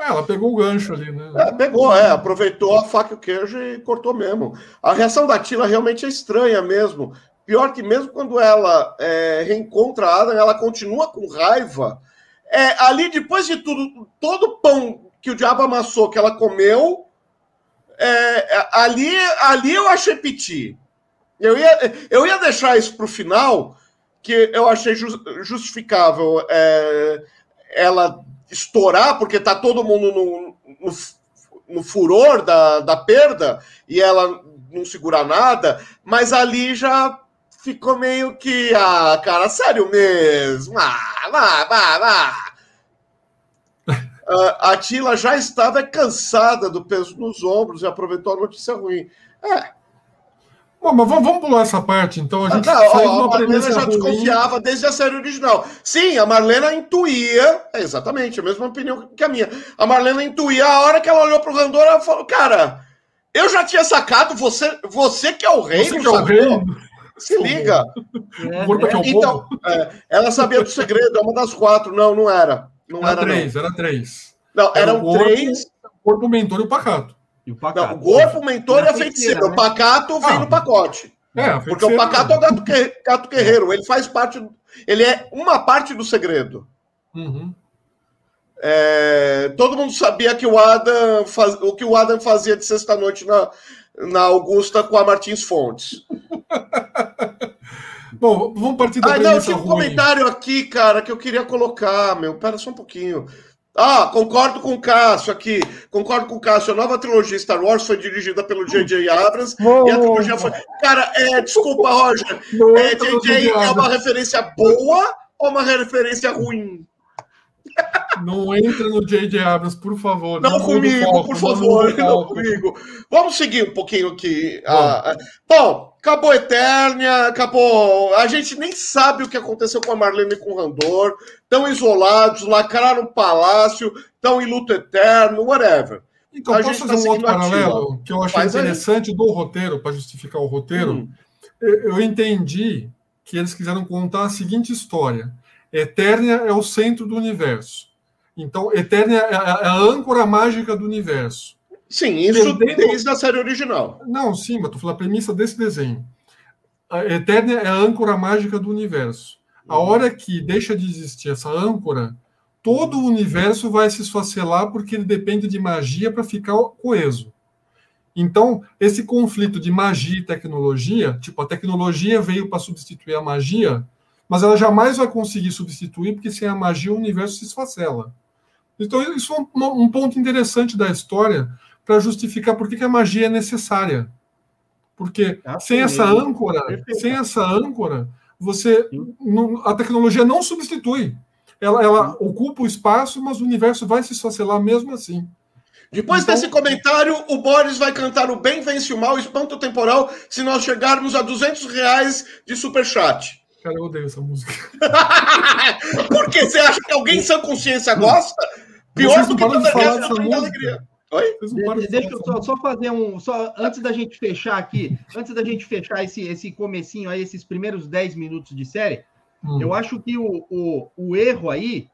Speaker 3: É, ela pegou o gancho ali, né?
Speaker 1: É, pegou, é, aproveitou a faca e o queijo e cortou mesmo. A reação da Tila realmente é estranha mesmo. Pior que mesmo quando ela é, reencontra a Adam, ela continua com raiva. É, ali, depois de tudo, todo o pão que o diabo amassou, que ela comeu, é, ali, ali eu achei piti. Eu ia, eu ia deixar isso para o final, que eu achei justificável é, ela estourar, porque tá todo mundo no, no, no, furor da, da perda e ela não segura nada, mas ali já ficou meio que, ah, cara, sério mesmo, ah, vá, vá, vá. a Tila já estava cansada do peso nos ombros e aproveitou a notícia ruim. É,
Speaker 3: Bom, mas vamos, vamos pular essa parte, então. A gente
Speaker 1: ah, não, a Marlena já ruim. desconfiava desde a série original. Sim, a Marlena intuía, é exatamente, a mesma opinião que a minha. A Marlena intuía a hora que ela olhou pro Randor, ela falou, cara, eu já tinha sacado, você, você que é o rei, você que é o rei. Se liga. É, é, então, é, ela sabia do segredo, é uma das quatro. Não, não era. Não
Speaker 3: era, era três, não. era três.
Speaker 1: Não, era eram
Speaker 3: corpo,
Speaker 1: três.
Speaker 3: Corpo, mentor e o pacato.
Speaker 1: E o pacato. Não, o corpo, o mentor e a feiticeira. Né? O pacato vem ah, no pacote. É, porque o pacato é o gato, que, gato guerreiro. Ele faz parte. Ele é uma parte do segredo. Uhum. É, todo mundo sabia que o Adam faz, o que o Adam fazia de sexta-noite na, na Augusta com a Martins Fontes.
Speaker 3: Bom, vamos partir da
Speaker 1: Ah, não, tinha um ruim. comentário aqui, cara, que eu queria colocar, meu. Pera só um pouquinho. Ah, concordo com o Cássio aqui. Concordo com o Cássio. A nova trilogia Star Wars foi dirigida pelo J.J. Abrams e a trilogia foi. Cara, é, desculpa, Roger. É, J.J. é uma referência boa ou uma referência ruim?
Speaker 3: Não entra no J.J. Abrams, por favor.
Speaker 1: Não, não comigo, foco, por favor. Não, comigo. Vamos seguir um pouquinho aqui. Bom, ah, bom acabou Eternia, acabou. A gente nem sabe o que aconteceu com a Marlene e com o Randor. Estão isolados, lacraram o palácio, estão em luto eterno, whatever.
Speaker 3: Então, a posso fazer tá um outro paralelo que eu achei interessante aí. do roteiro, para justificar o roteiro? Hum. Eu entendi que eles quiseram contar a seguinte história Eternia é o centro do universo. Então, Eternia é a âncora mágica do universo.
Speaker 1: Sim, isso desde a série original.
Speaker 3: Não, sim, mas estou falando a premissa desse desenho. A Eternia é a âncora mágica do universo. A uhum. hora que deixa de existir essa âncora, todo o universo vai se esfacelar porque ele depende de magia para ficar coeso. Então, esse conflito de magia e tecnologia, tipo, a tecnologia veio para substituir a magia, mas ela jamais vai conseguir substituir, porque sem a magia o universo se esfacela. Então, isso é um, um ponto interessante da história para justificar por que, que, a magia é necessária. Porque ah, sem essa âncora, Perfeito. sem essa âncora, você não, a tecnologia não substitui. Ela, ela ocupa o espaço, mas o universo vai se esfacelar mesmo assim.
Speaker 1: Depois então, desse comentário, o Boris vai cantar o Bem Vence o Mal, Espanto Temporal, se nós chegarmos a 200 reais de superchat.
Speaker 3: Cara, eu odeio essa música.
Speaker 1: Por que você acha que alguém sem consciência gosta? Pior do que toda a alegria.
Speaker 2: Oi? De, deixa eu só, só, fazer um. Só, antes da gente fechar aqui, antes da gente fechar esse, esse comecinho aí, esses primeiros 10 minutos de série, hum. eu acho que o, o, o erro aí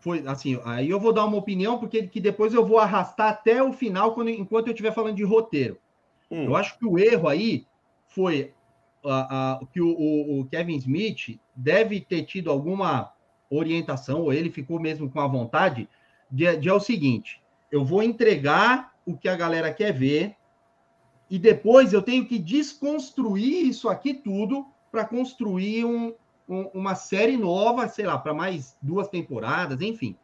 Speaker 2: foi assim, aí eu vou dar uma opinião, porque que depois eu vou arrastar até o final quando, enquanto eu estiver falando de roteiro. Hum. Eu acho que o erro aí foi uh, uh, que o, o, o, Kevin Smith deve ter tido alguma orientação, ou ele ficou mesmo com a vontade, de, de é o seguinte: eu vou entregar o que a galera quer ver, e depois eu tenho que desconstruir isso aqui tudo para construir um, um, uma série nova, sei lá, para mais duas temporadas, enfim.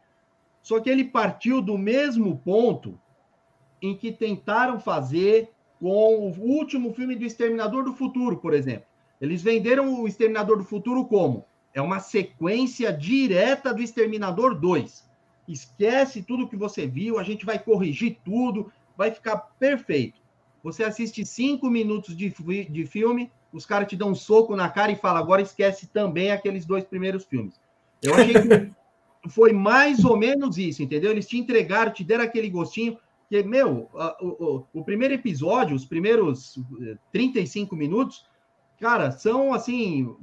Speaker 2: Só que ele partiu do mesmo ponto em que tentaram fazer com o último filme do Exterminador do Futuro, por exemplo. Eles venderam o Exterminador do Futuro como? É uma sequência direta do Exterminador 2. Esquece tudo que você viu, a gente vai corrigir tudo, vai ficar perfeito. Você assiste cinco minutos de, de filme, os caras te dão um soco na cara e falam, agora esquece também aqueles dois primeiros filmes. Eu achei que foi mais ou menos isso, entendeu? Eles te entregaram, te deram aquele gostinho, que, meu, o, o, o primeiro episódio, os primeiros 35 eh, minutos, cara, são assim,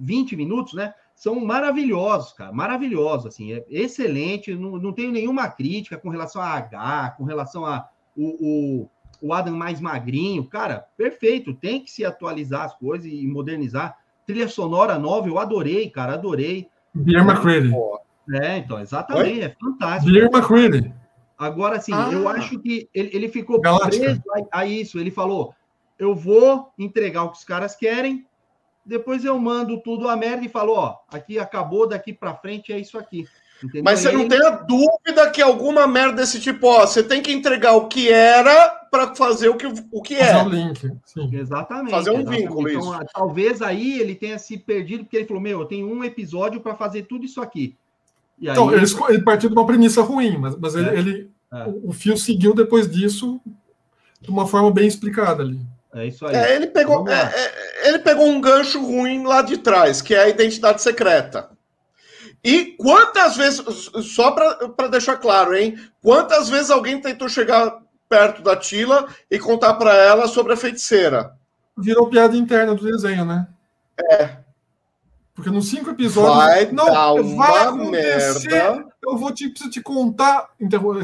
Speaker 2: 20 é, minutos, né? São maravilhosos, cara, maravilhosos, assim, é excelente, não, não tenho nenhuma crítica com relação a H, com relação a o, o o Adam mais magrinho, cara, perfeito, tem que se atualizar as coisas e modernizar. Trilha sonora nova, eu adorei, cara, adorei.
Speaker 3: Beer McCready.
Speaker 2: É, então, exatamente, Oi? é fantástico.
Speaker 3: Beer McCready.
Speaker 2: Agora, assim, ah. eu acho que ele, ele ficou Galáctica. preso a, a, isso. Ele falou: eu vou entregar o que os caras querem, depois eu mando tudo a merda e falo: ó, aqui acabou, daqui para frente é isso aqui.
Speaker 1: Entendeu? Mas você não tem a dúvida que alguma merda desse tipo, ó, você tem que entregar o que era para fazer o que, o que é.
Speaker 3: Fazer o link.
Speaker 2: Sim. Exatamente.
Speaker 1: Fazer um
Speaker 2: exatamente.
Speaker 1: vínculo,
Speaker 2: então,
Speaker 1: isso.
Speaker 2: Talvez aí ele tenha se perdido, porque ele falou: Meu, eu tenho um episódio para fazer tudo isso aqui.
Speaker 3: Aí, então, ele, ele partiu de uma premissa ruim, mas, mas é. ele, ele é. o fio seguiu depois disso de uma forma bem explicada ali.
Speaker 2: É isso aí.
Speaker 1: É, ele, pegou, é, é, ele pegou um gancho ruim lá de trás, que é a identidade secreta. E quantas vezes, só para deixar claro, hein? Quantas vezes alguém tentou chegar perto da Tila e contar para ela sobre a feiticeira?
Speaker 3: Virou piada interna do desenho, né?
Speaker 1: É.
Speaker 3: Porque nos cinco episódios.
Speaker 1: Vai não, dar vai acontecer. Merda.
Speaker 3: Eu vou te, preciso te contar.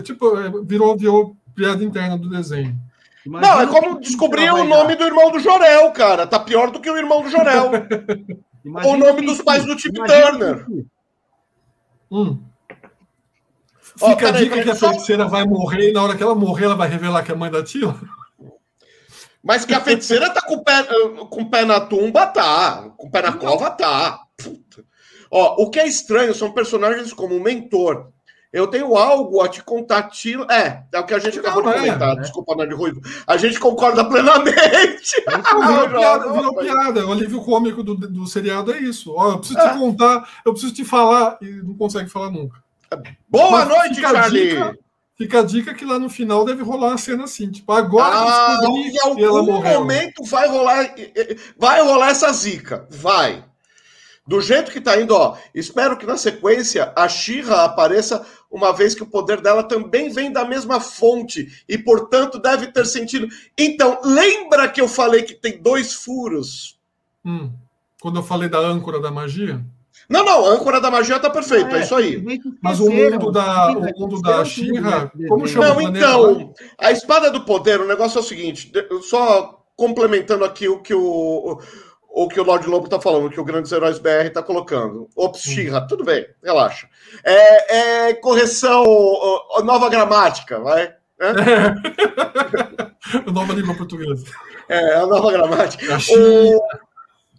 Speaker 3: Tipo, virou, virou piada interna do desenho.
Speaker 1: Imagina não, é como descobrir o nome do irmão do Jorel, cara. Tá pior do que o irmão do Jorel. o nome dos pais do Tim Turner.
Speaker 3: Hum. Fica oh, a dica aí, que a feiticeira só... vai morrer e na hora que ela morrer, ela vai revelar que é mãe da Tila.
Speaker 1: Mas que a feiticeira tá com o pé, com o pé na tumba, tá. Com o pé na cova, tá. Puta. Ó, o que é estranho são personagens como o mentor. Eu tenho algo a te contar, Tila. É, é o que a gente acabou de é, comentar. É, Desculpa, Nerd Ruivo. A gente concorda plenamente.
Speaker 3: Virou, piada, virou piada. O alívio cômico do, do seriado é isso. Ó, eu preciso é. te contar, eu preciso te falar, e não consegue falar nunca.
Speaker 1: Boa Mas noite, Charlie!
Speaker 3: Dica, fica a dica que lá no final deve rolar uma cena assim, tipo, agora
Speaker 1: ah, em algum momento vai rolar, vai rolar essa zica, vai. Do jeito que tá indo, ó, espero que na sequência a Shira apareça uma vez que o poder dela também vem da mesma fonte e, portanto, deve ter sentido. Então, lembra que eu falei que tem dois furos?
Speaker 3: Hum, quando eu falei da âncora da magia?
Speaker 1: Não, não, a âncora da magia tá perfeito, é, é isso aí.
Speaker 3: Mas o mundo da, o mundo da Shira, como chama
Speaker 1: Não, então, a espada do poder, o negócio é o seguinte, só complementando aqui o que o, o que o Lord Lobo está falando, o que o Grandes Heróis BR está colocando. Ops. Xirra, tudo bem, relaxa. É, é correção, nova gramática, vai.
Speaker 3: É? nova língua portuguesa.
Speaker 1: É, a nova gramática. O...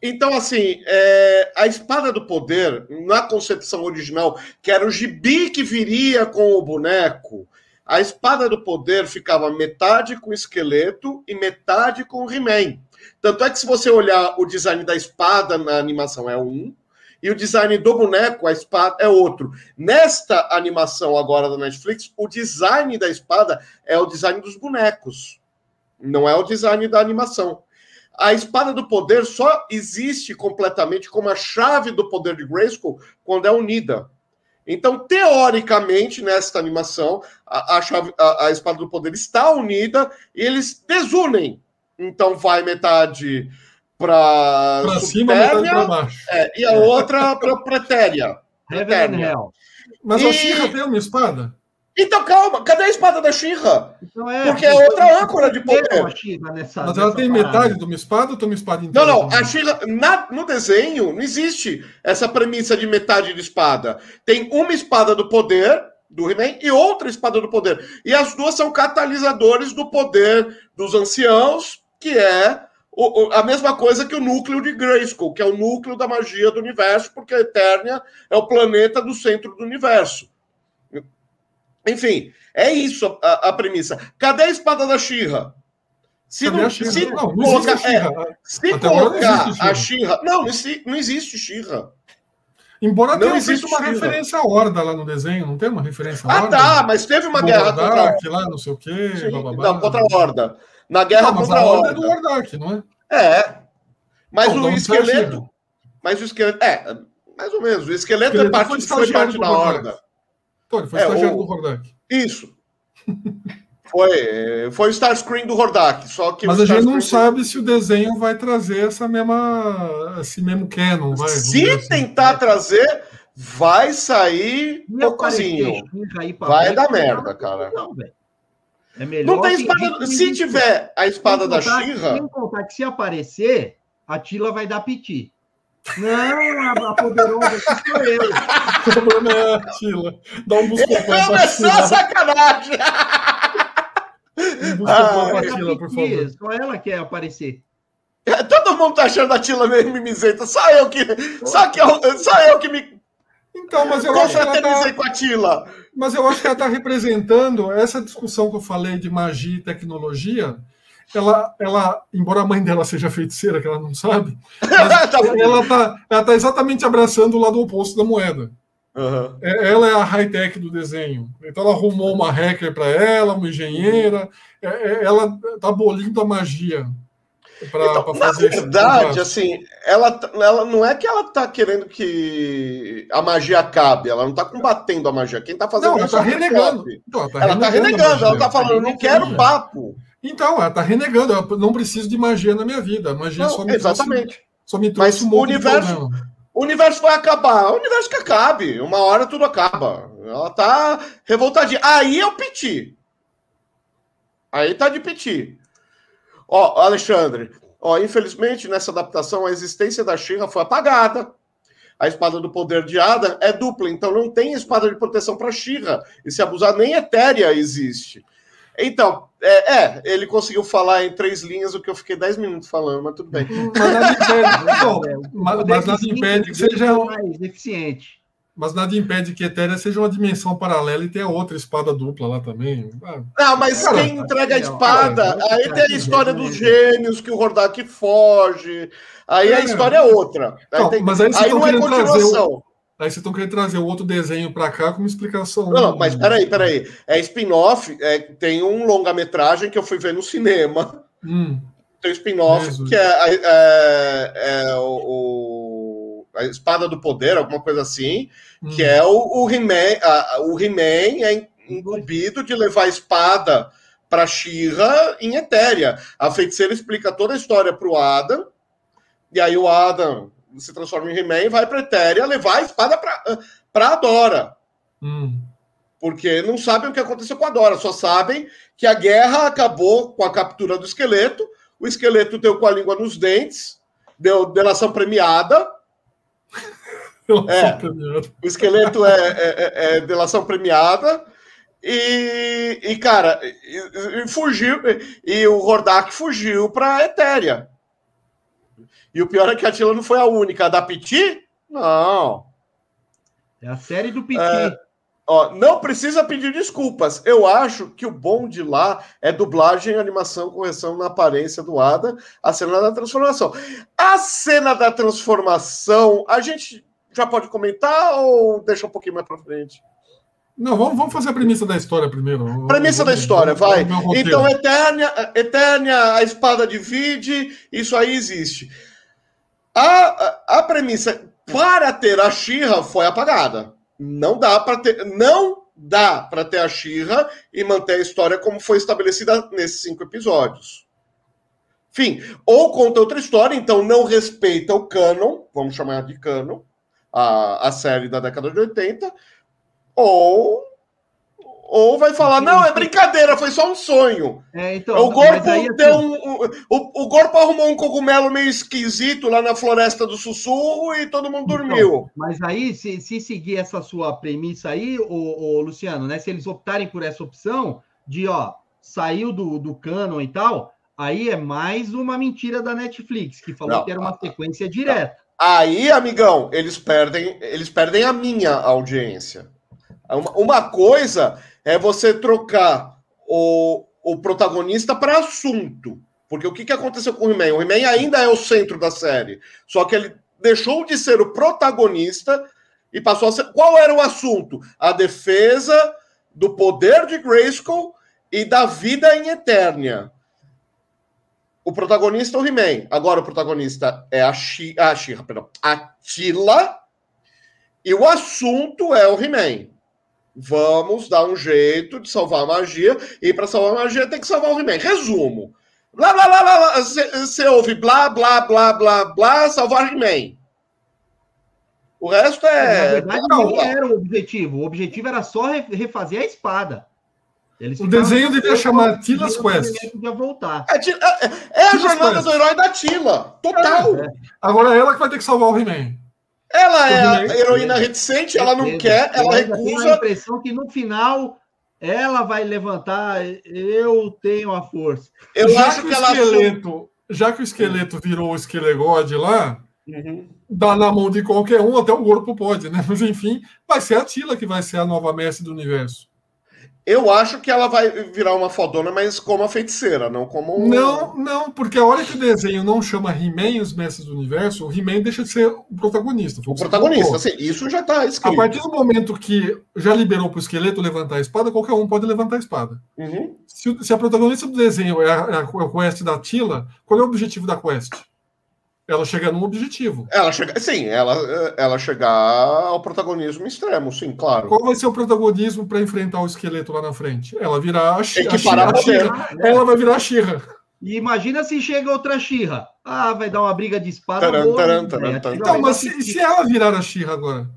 Speaker 1: Então, assim, é, a espada do poder, na concepção original, que era o gibi que viria com o boneco, a espada do poder ficava metade com o esqueleto e metade com o He-Man. Tanto é que se você olhar o design da espada na animação é um, e o design do boneco, a espada, é outro. Nesta animação agora da Netflix, o design da espada é o design dos bonecos, não é o design da animação. A espada do poder só existe completamente como a chave do poder de Grayskull quando é unida. Então, teoricamente, nesta animação, a, a, chave, a, a espada do poder está unida e eles desunem então vai metade para
Speaker 3: cima, metade para baixo.
Speaker 1: É, e a outra para pretéria.
Speaker 3: Mas e... a Xirra tem uma espada?
Speaker 1: Então calma, cadê a espada da Xirra?
Speaker 2: Então é,
Speaker 1: Porque é outra âncora de poder.
Speaker 2: Nessa-
Speaker 3: Mas ela tem
Speaker 2: parada.
Speaker 3: metade de uma espada ou tem uma espada
Speaker 1: Não,
Speaker 3: inteira?
Speaker 1: não,
Speaker 3: também?
Speaker 1: a Xirra, na- no desenho, não existe essa premissa de metade de espada. Tem uma espada do poder, do He-Man, e outra espada do poder. E as duas são catalisadores do poder dos anciãos, que é a mesma coisa que o núcleo de Grayskull, que é o núcleo da magia do universo, porque a Eternia é o planeta do centro do universo. Enfim, é isso a, a premissa. Cadê a espada da Xirra? Se
Speaker 3: Cadê
Speaker 1: não, se
Speaker 3: Não, não
Speaker 1: colocar-
Speaker 3: a She-Ra.
Speaker 1: se
Speaker 3: Até não
Speaker 1: colocar
Speaker 3: existe
Speaker 1: a. Xirra. Não, não exi- não existe Xirra.
Speaker 3: Embora
Speaker 1: Não
Speaker 3: tenha feito uma referência à Horda lá no desenho, não tem uma referência à
Speaker 1: Ah,
Speaker 3: Horda?
Speaker 1: tá, mas teve uma guerra contra a
Speaker 3: Hordak lá, não sei o quê,
Speaker 1: Sim,
Speaker 3: bababá.
Speaker 1: Não, contra a Horda. Na guerra
Speaker 3: Não,
Speaker 1: contra
Speaker 3: a
Speaker 1: a
Speaker 3: Horda é do
Speaker 1: Horda.
Speaker 3: Hordak, não é?
Speaker 1: É. Mas
Speaker 3: Não,
Speaker 1: o
Speaker 3: a
Speaker 1: esqueleto. Mas o esqueleto. É, mais ou menos. O esqueleto,
Speaker 3: O esqueleto
Speaker 1: é parte,
Speaker 3: foi
Speaker 1: foi, parte da. Horda.
Speaker 3: Então, ele foi
Speaker 1: É,
Speaker 3: estagiário
Speaker 1: o-
Speaker 3: do Hordak.
Speaker 1: Isso. Foi, foi o Starscream do Hordak. Só que
Speaker 3: Mas a gente não sabe se o desenho vai trazer essa mesma, esse mesmo canon. Vai,
Speaker 1: Se
Speaker 3: assim.
Speaker 1: tentar trazer, vai sair
Speaker 2: pra
Speaker 1: Vai dar merda, cara.
Speaker 2: Não, velho. É melhor
Speaker 1: Não tem espada.
Speaker 2: que-
Speaker 1: Se tiver a espada da Xirra.
Speaker 2: Sem contar que se aparecer, a Tila vai dar piti. Não, a, a poderosa aqui sou eu.
Speaker 3: O problema é a Tila. Dá um buscopão
Speaker 1: Começou a
Speaker 3: Tila.
Speaker 1: sacanagem!
Speaker 3: Um buscopão
Speaker 1: Ah,
Speaker 3: pra Tila, por favor.
Speaker 2: Só ela quer aparecer.
Speaker 1: Todo mundo tá achando a Tila meio mimizenta. Só eu que. Só, que eu, só eu que me
Speaker 3: Então, mas eu acho que ela tá,
Speaker 1: com a Tila.
Speaker 3: Mas eu acho que ela está representando essa discussão que eu falei de magia e tecnologia. Ela, ela, embora a mãe dela seja feiticeira, que ela não sabe,
Speaker 1: Tá
Speaker 3: ela está ela tá exatamente abraçando o lado oposto da moeda. É- Ela é a high-tech do desenho. Então ela arrumou uma hacker para ela, uma engenheira. É- é- Ela está abolindo a magia para
Speaker 1: Então, na
Speaker 3: fazer esse
Speaker 1: verdade, assim, ela, tá- ela não é que ela tá querendo que a magia acabe, ela não tá combatendo a magia. Quem tá fazendo
Speaker 3: Não, ela
Speaker 1: isso
Speaker 3: está
Speaker 1: é o
Speaker 3: renegando. Então, ela tá
Speaker 1: Ela tá renegando, ela
Speaker 3: magia.
Speaker 1: tá falando, eu não quero papo.
Speaker 3: Então, ela está renegando. Eu não preciso de magia na minha vida. A magia
Speaker 1: Não,
Speaker 3: só me
Speaker 1: exatamente.
Speaker 3: trouxe, só me trouxe
Speaker 1: Mas
Speaker 3: um
Speaker 1: o universo-. O universo vai acabar. O universo que acabe. Uma hora tudo acaba. Ela tá revoltadinha. Aí é o piti. Aí tá de piti. Ó, Alexandre, ó, infelizmente nessa adaptação a existência da Xirra foi apagada. A espada do poder de Ada é dupla, então não tem espada de proteção para Xirra. E se abusar, nem Etéria existe. Então, é, é, ele conseguiu falar em três linhas o que eu fiquei dez minutos falando, mas tudo bem.
Speaker 3: Mas nada impede,
Speaker 2: É,
Speaker 3: mas-
Speaker 2: poder
Speaker 3: mas nada impede que seja-
Speaker 2: mais eficiente.
Speaker 3: Mas nada impede que Etéria seja uma dimensão paralela e tenha outra espada dupla lá também. Ah,
Speaker 1: Não, mas
Speaker 3: Cara,
Speaker 1: quem entrega a
Speaker 2: não,
Speaker 1: espada,
Speaker 2: cara,
Speaker 1: aí tem a história
Speaker 2: cara,
Speaker 1: dos gêmeos, que o Hordak foge. Aí a
Speaker 3: É.
Speaker 1: história é outra. Aí,
Speaker 3: Não,
Speaker 1: tem-
Speaker 3: mas aí
Speaker 1: aí não é
Speaker 3: o-
Speaker 1: continuação.
Speaker 3: Aí vocês estão querendo trazer o outro desenho para cá com uma explicação.
Speaker 1: Não, não, mas peraí, peraí. É spin-off, é, tem um longa-metragem que eu fui ver no cinema.
Speaker 3: Hum,
Speaker 1: Tem um spin-off que é, é- é o- a Espada do Poder, alguma coisa assim,
Speaker 3: hum.
Speaker 1: que é o, o He-Man. O He-Man é incumbido de levar a espada para She-Ra em Etéria. A feiticeira explica toda a história para o Adam, e aí o Adam se transforma em He-Man e vai para Etéria levar a espada para a Dora.
Speaker 3: Hum.
Speaker 1: Porque não sabem o que aconteceu com a Dora, só sabem que a guerra acabou com a captura do esqueleto. O esqueleto deu com a língua nos dentes, deu delação premiada. É. O esqueleto é, é- é- é delação premiada. E, e, cara, e, e fugiu. E o Hordak fugiu para Etéria. E o pior é que a Tila não foi a única. A da Piti? Não.
Speaker 2: É a série do Piti.
Speaker 1: É. Ó, não precisa pedir desculpas. Eu acho que o bom de lá é dublagem, animação, correção na aparência do Ada, a cena da transformação. A cena da transformação, a gente já pode comentar ou deixa um pouquinho mais pra frente?
Speaker 3: Não, vamos, vamos fazer a premissa da história primeiro.
Speaker 1: Premissa da história, vai. Então, Eternia, Eternia, a espada divide, isso aí existe. A, a, a premissa para ter a Xirra foi apagada. Não dá para ter, não dá para ter a Xirra e manter a história como foi estabelecida nesses cinco episódios. Enfim, ou conta outra história, então não respeita o canon, vamos chamar de canon, a, a série da década de 80, ou Ou vai falar, não, é brincadeira, foi só um sonho.
Speaker 2: É, então,
Speaker 1: o corpo
Speaker 2: aí, assim,
Speaker 1: deu um, um, o, o corpo arrumou um cogumelo meio esquisito lá na floresta do sussurro e todo mundo
Speaker 2: então,
Speaker 1: dormiu.
Speaker 2: Mas aí, se, se seguir essa sua premissa aí, o, Luciano, né? Se eles optarem por essa opção de ó, saiu do, do canon e tal, aí é mais uma mentira da Netflix, que falou não, que era uma sequência direta.
Speaker 1: Aí, amigão, eles perdem, eles perdem a minha audiência. Uma coisa é você trocar o, o protagonista para assunto. Porque o que, que aconteceu com o He-Man? O He-Man ainda é o centro da série. Só que ele deixou de ser o protagonista e passou a ser. Qual era o assunto? A defesa do poder de Grayskull e da vida em Eternia. O protagonista é o He-Man. Agora o protagonista é a She perdão, a Tila. E o assunto é o He-Man vamos dar um jeito de salvar a magia, e para salvar a magia tem que salvar o He-Man. Resumo. Blá, blá, blá, blá, você ouve blá, blá, blá, blá, blá, salvar He-Man. O resto é.
Speaker 2: Na verdade, não era o objetivo. O objetivo era só refazer a espada.
Speaker 3: Eles o desenho devia chamar Tila's Quest.
Speaker 2: Podia voltar.
Speaker 1: É, é, é a jornada Quest. do herói da Tila. Total. É.
Speaker 3: Agora é ela que vai ter que salvar o He-Man.
Speaker 1: Ela é a heroína reticente, ela não quer, ela recusa.
Speaker 2: a impressão que no final ela vai levantar. Eu tenho a força.
Speaker 3: Eu já acho que, que ela. Esqueleto, já que o esqueleto virou o esquelegode lá, uhum. dá na mão de qualquer um, até o corpo pode, né? Mas enfim, vai ser a Tila que vai ser a nova mestre do universo.
Speaker 1: Eu acho que ela vai virar uma fodona, mas como a feiticeira, não como um...
Speaker 3: Não, não, porque a hora que o desenho não chama He-Man e os Mestres do Universo, o He-Man deixa de ser o protagonista.
Speaker 1: O protagonista, assim, isso já tá escrito.
Speaker 3: A partir do momento que já liberou pro esqueleto levantar a espada, qualquer um pode levantar a espada.
Speaker 1: Uhum.
Speaker 3: Se, se, a protagonista do desenho é a, é a, é a quest da Tila, qual é o objetivo da quest? Ela chegar num objetivo.
Speaker 1: Ela chega, sim, ela, ela chegar ao protagonismo extremo, sim, claro.
Speaker 3: Qual vai ser o protagonismo para enfrentar o esqueleto lá na frente? Ela virar a Xirra. Ela vai virar a Xirra.
Speaker 2: E imagina se chega outra Xirra. Ah, vai dar uma briga de espada. Taran, taran,
Speaker 3: taran, taran, Então, mas se, se ela virar a Xirra agora?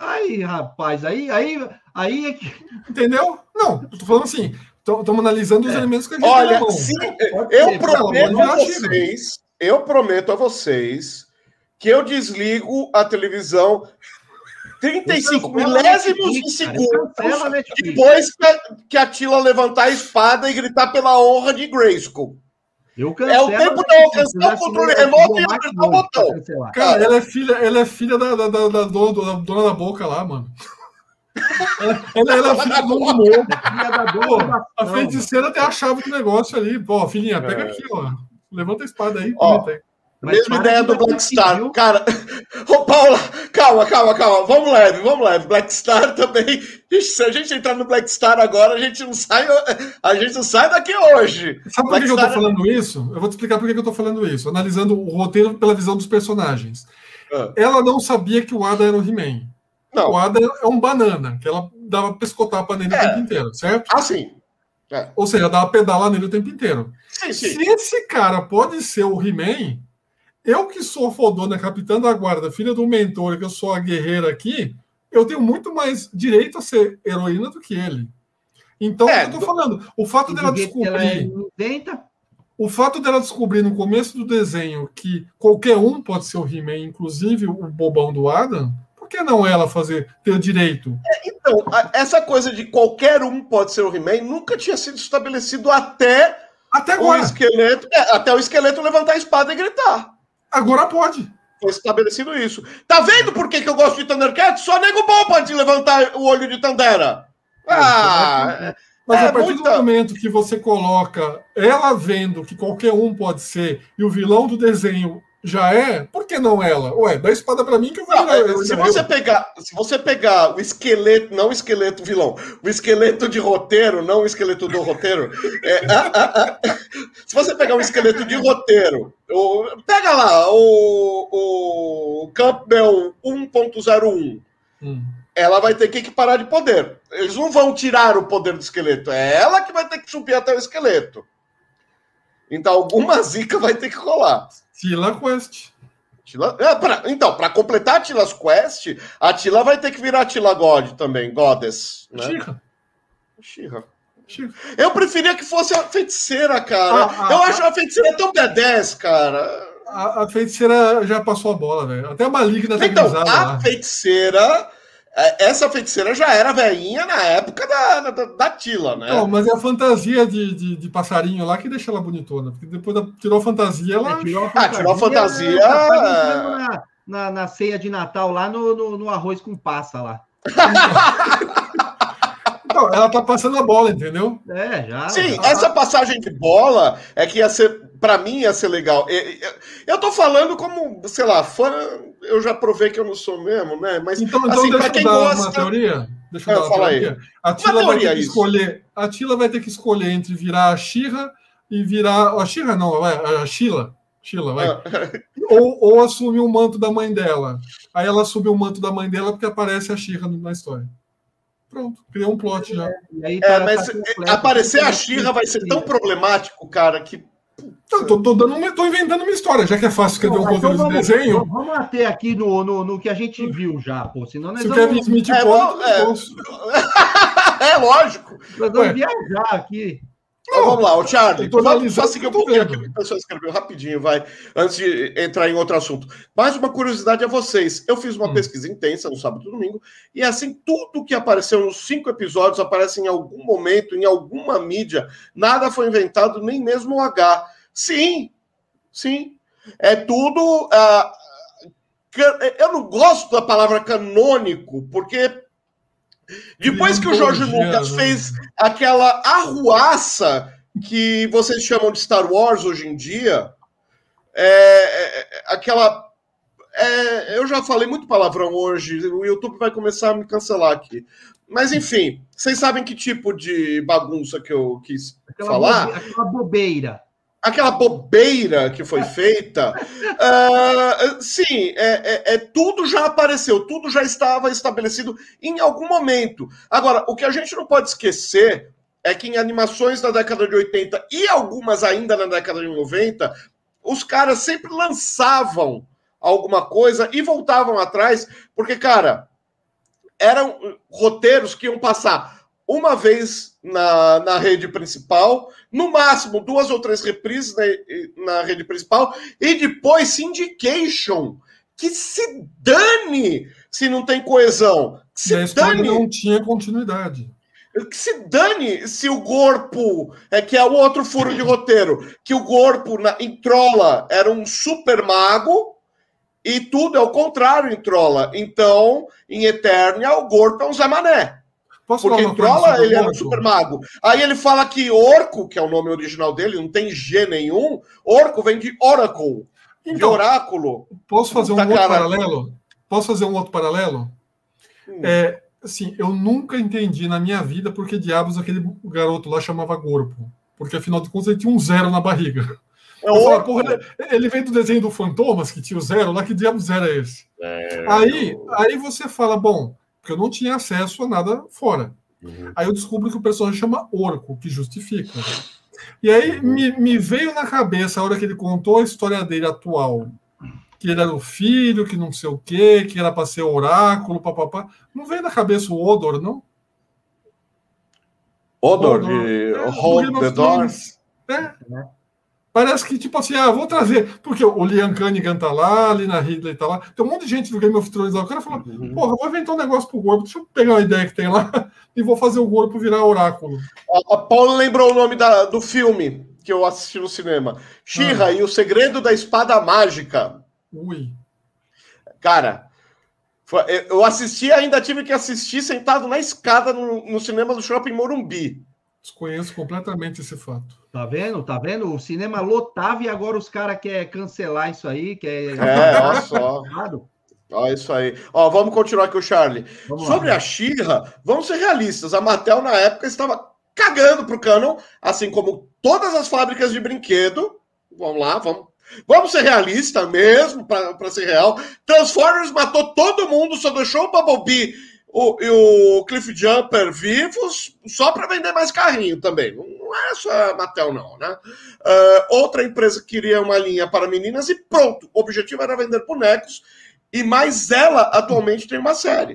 Speaker 2: Aí, rapaz, aí, aí, aí é que.
Speaker 3: Entendeu? Não, eu tô falando assim. Estamos analisando os é. elementos que a
Speaker 1: gente Olha, se, eu prometo a vocês eu prometo a vocês que eu desligo a televisão 35 milésimos de segundo depois que a Tila levantar a espada e gritar pela honra de Grayskull. é o tempo de alcançar o controle remoto e apertar o botão.
Speaker 3: Cara, ela é filha, ela é filha da, da, da, da, dona, da dona da boca lá, mano. Ela, ela é filha do humor. A feiticeira tem a chave do negócio ali. Pô, filhinha, pega é. aqui, ó. Levanta a espada aí. Ó,
Speaker 1: mesma ideia do Black Star. Cara, ô Paula, calma, calma, calma. Vamos leve, vamos leve. Black Star também. Se a gente entrar no Black Star agora, a gente não sai, a gente não sai daqui hoje.
Speaker 3: Sabe por que, que eu tô é- falando isso? Eu vou te explicar por que, que eu tô falando isso. Analisando o roteiro pela visão dos personagens. Ah. Ela não sabia que o Ada era o He-Man. O Ada é um banana, que ela dava pescotar nele é. o tempo inteiro, certo?
Speaker 1: Ah, sim.
Speaker 3: É. Ou seja, dá uma pedala nele o tempo inteiro. Sim, sim. Se esse cara pode ser o He-Man, eu que sou fodona, capitã da guarda, filha do mentor, que eu sou a guerreira aqui, eu tenho muito mais direito a ser heroína do que ele. Então, é, eu tô falando, o fato dela descobrir. Ela o fato dela descobrir no começo do desenho que qualquer um pode ser o He-Man, inclusive o bobão do Adam, que não ela fazer, ter o direito?
Speaker 1: É, então, essa coisa de qualquer um pode ser o He-Man nunca tinha sido estabelecido até,
Speaker 3: até agora.
Speaker 1: o esqueleto. É, até o esqueleto levantar a espada e gritar.
Speaker 3: Agora pode.
Speaker 1: Foi estabelecido isso. Tá vendo por que, que eu gosto de Thundercat? Só nego bom pode levantar o olho de Tandera. Ah,
Speaker 3: mas é a partir muita... do momento que você coloca ela vendo que qualquer um pode ser e o vilão do desenho já é, por que não ela? Ué, dá a espada para mim que eu vou. Não,
Speaker 1: eu, se, você pegar, se você pegar o esqueleto, não o esqueleto vilão, o esqueleto de roteiro, não o esqueleto do roteiro. É, ah, ah, ah, se você pegar um esqueleto de roteiro, o, pega lá o, o Campbell 1.01. Hum. Ela vai ter que parar de poder. Eles não vão tirar o poder do esqueleto. É ela que vai ter que subir até o esqueleto. Então, alguma zica vai ter que rolar.
Speaker 3: Tila Quest.
Speaker 1: Tila... É, pra... Então, para completar a Tila's Quest, a Tila vai ter que virar Tila God também, Goddess. Né? Xirra. Eu preferia que fosse a feiticeira, cara.
Speaker 3: Ah, ah,
Speaker 1: eu acho a feiticeira tão B10, cara.
Speaker 3: A, a, feiticeira já passou a bola, velho. Até a maligna
Speaker 1: tá Então, a lá. feiticeira. É, essa feiticeira já era velhinha na época da, da, da Tila, né?
Speaker 3: Não, mas é a fantasia de, de, de, passarinho lá que deixa ela bonitona. Porque depois da, tirou a fantasia, ela. É, tirou a fantasia,
Speaker 1: ah, tirou a fantasia.
Speaker 2: Tá na, na, na, ceia de Natal lá no, no, no arroz com passa lá.
Speaker 3: Não, ela tá passando a bola, entendeu?
Speaker 1: É, já. Sim, já. essa passagem de bola é que ia ser, para mim, ia ser legal. Eu tô falando como, sei lá, fã, eu já provei que eu não sou mesmo, né? Mas,
Speaker 3: então, então assim, deixa quem eu dar gosta... uma teoria. Deixa eu é, dar uma teoria. Aí. A Tila vai ter que escolher. A Tila vai ter que escolher entre virar a Xirra e virar. A Xirra não, a Sheila. Sheila, vai. Ah. ou, ou assumir o manto da mãe dela. Aí ela assume o manto da mãe dela porque aparece a Xirra na história. Pronto, criou um plot já.
Speaker 1: É, tá, mas tá aparecer a Xirra vai ser tão problemático, cara, que.
Speaker 3: Não, tô, tô, dando uma, tô inventando uma história, já que é fácil escrever um roteiro então de desenho.
Speaker 2: Vamos até aqui no, no, no, que a gente viu já, pô. Senão nós
Speaker 3: Se vamos... o Kevin Smith
Speaker 1: é,
Speaker 3: pode,
Speaker 1: é... é lógico.
Speaker 2: Nós vamos viajar aqui.
Speaker 1: Então, vamos lá, o Charlie, só, só seguir um pouquinho aqui, o pessoal escreveu rapidinho, vai, antes de entrar em outro assunto. Mais uma curiosidade a vocês. Eu fiz uma hum. pesquisa intensa no sábado e domingo, e assim, tudo que apareceu nos cinco episódios aparece em algum momento, em alguma mídia. Nada foi inventado, nem mesmo o H. Sim, sim. É tudo. Uh, eu não gosto da palavra canônico, porque depois que o Jorge Lucas fez aquela arruaça que vocês chamam de Star Wars hoje em dia, é, é, é, aquela. É, eu já falei muito palavrão hoje, o YouTube vai começar a me cancelar aqui. Mas enfim, vocês sabem que tipo de bagunça que eu quis aquela falar?
Speaker 2: Bobe, aquela bobeira
Speaker 1: aquela bobeira que foi feita, uh, sim, é, é, é, tudo já apareceu, tudo já estava estabelecido em algum momento. Agora, o que a gente não pode esquecer é que em animações da década de 80 e algumas ainda na década de 90, os caras sempre lançavam alguma coisa e voltavam atrás, porque, cara, eram roteiros que iam passar uma vez na, na rede principal, no máximo duas ou três reprises na, na rede principal, e depois syndication. Que se dane se não tem coesão. Que se
Speaker 3: e dane. não tinha continuidade.
Speaker 1: Que se dane se o corpo, é que é o outro furo de roteiro, que o corpo na, em Trolla era um super mago e tudo é o contrário em Trolla. Então, em Eternia, o corpo é um Zé Mané. Posso Porque em Trolla ele é um super mago. Aí ele fala que Orco, que é o nome original dele, não tem G nenhum. Orco vem de Oracle, então, de oráculo.
Speaker 3: Posso fazer um outro cara... paralelo? Posso fazer um outro paralelo? Hum. É, assim, eu nunca entendi na minha vida por que diabos aquele garoto lá chamava Corpo. Porque afinal de contas ele tinha um zero na barriga. É falo, porra, ele vem do desenho do Fantomas, que tinha o zero, lá que diabo zero é esse? É... Aí, aí você fala, bom, porque eu não tinha acesso a nada fora. Uhum. Aí eu descubro que o personagem chama Orco, que justifica. E aí uhum. me, me, veio na cabeça a hora que ele contou a história dele atual. Que ele era o filho, que não sei o quê, que era para ser oráculo, papapá. Não veio na cabeça o Odor, não?
Speaker 1: Odor, Odor de é, Hold the Doors?
Speaker 3: É. Parece que, tipo assim, ah, vou trazer. Porque o Liam Cunningham tá lá, ali na Ridley tá lá. Tem um monte de gente do Game of Thrones lá. O cara falou, uhum. porra, vou inventar um negócio pro Gorpo. Deixa eu pegar uma ideia que tem lá e vou fazer o Gorpo virar oráculo.
Speaker 1: A, a Paula lembrou o nome da, do filme que eu assisti no cinema. Shira ah. e o Segredo da Espada Mágica.
Speaker 3: Ui.
Speaker 1: Cara, eu assisti ainda tive que assistir sentado na escada no, no cinema do Shopping Morumbi.
Speaker 3: Desconheço completamente esse fato.
Speaker 2: Tá vendo? Tá vendo? O cinema lotava e agora os caras querem cancelar isso aí. Quer...
Speaker 1: É, olha só. Olha isso aí. Ó, vamos continuar aqui o Charlie. Vamos Sobre lá. a Xirra, vamos ser realistas. A Mattel, na época, estava cagando pro Canon, assim como todas as fábricas de brinquedo. Vamos lá, vamos. Vamos ser realistas mesmo, para ser real. Transformers matou todo mundo, só deixou o Bumblebee o, e o Cliff Jumper vivos só para vender mais carrinho também. Não é só a Mattel, não, né? Uh, outra empresa queria uma linha para meninas e pronto. O objetivo era vender bonecos. E mais ela atualmente tem uma série.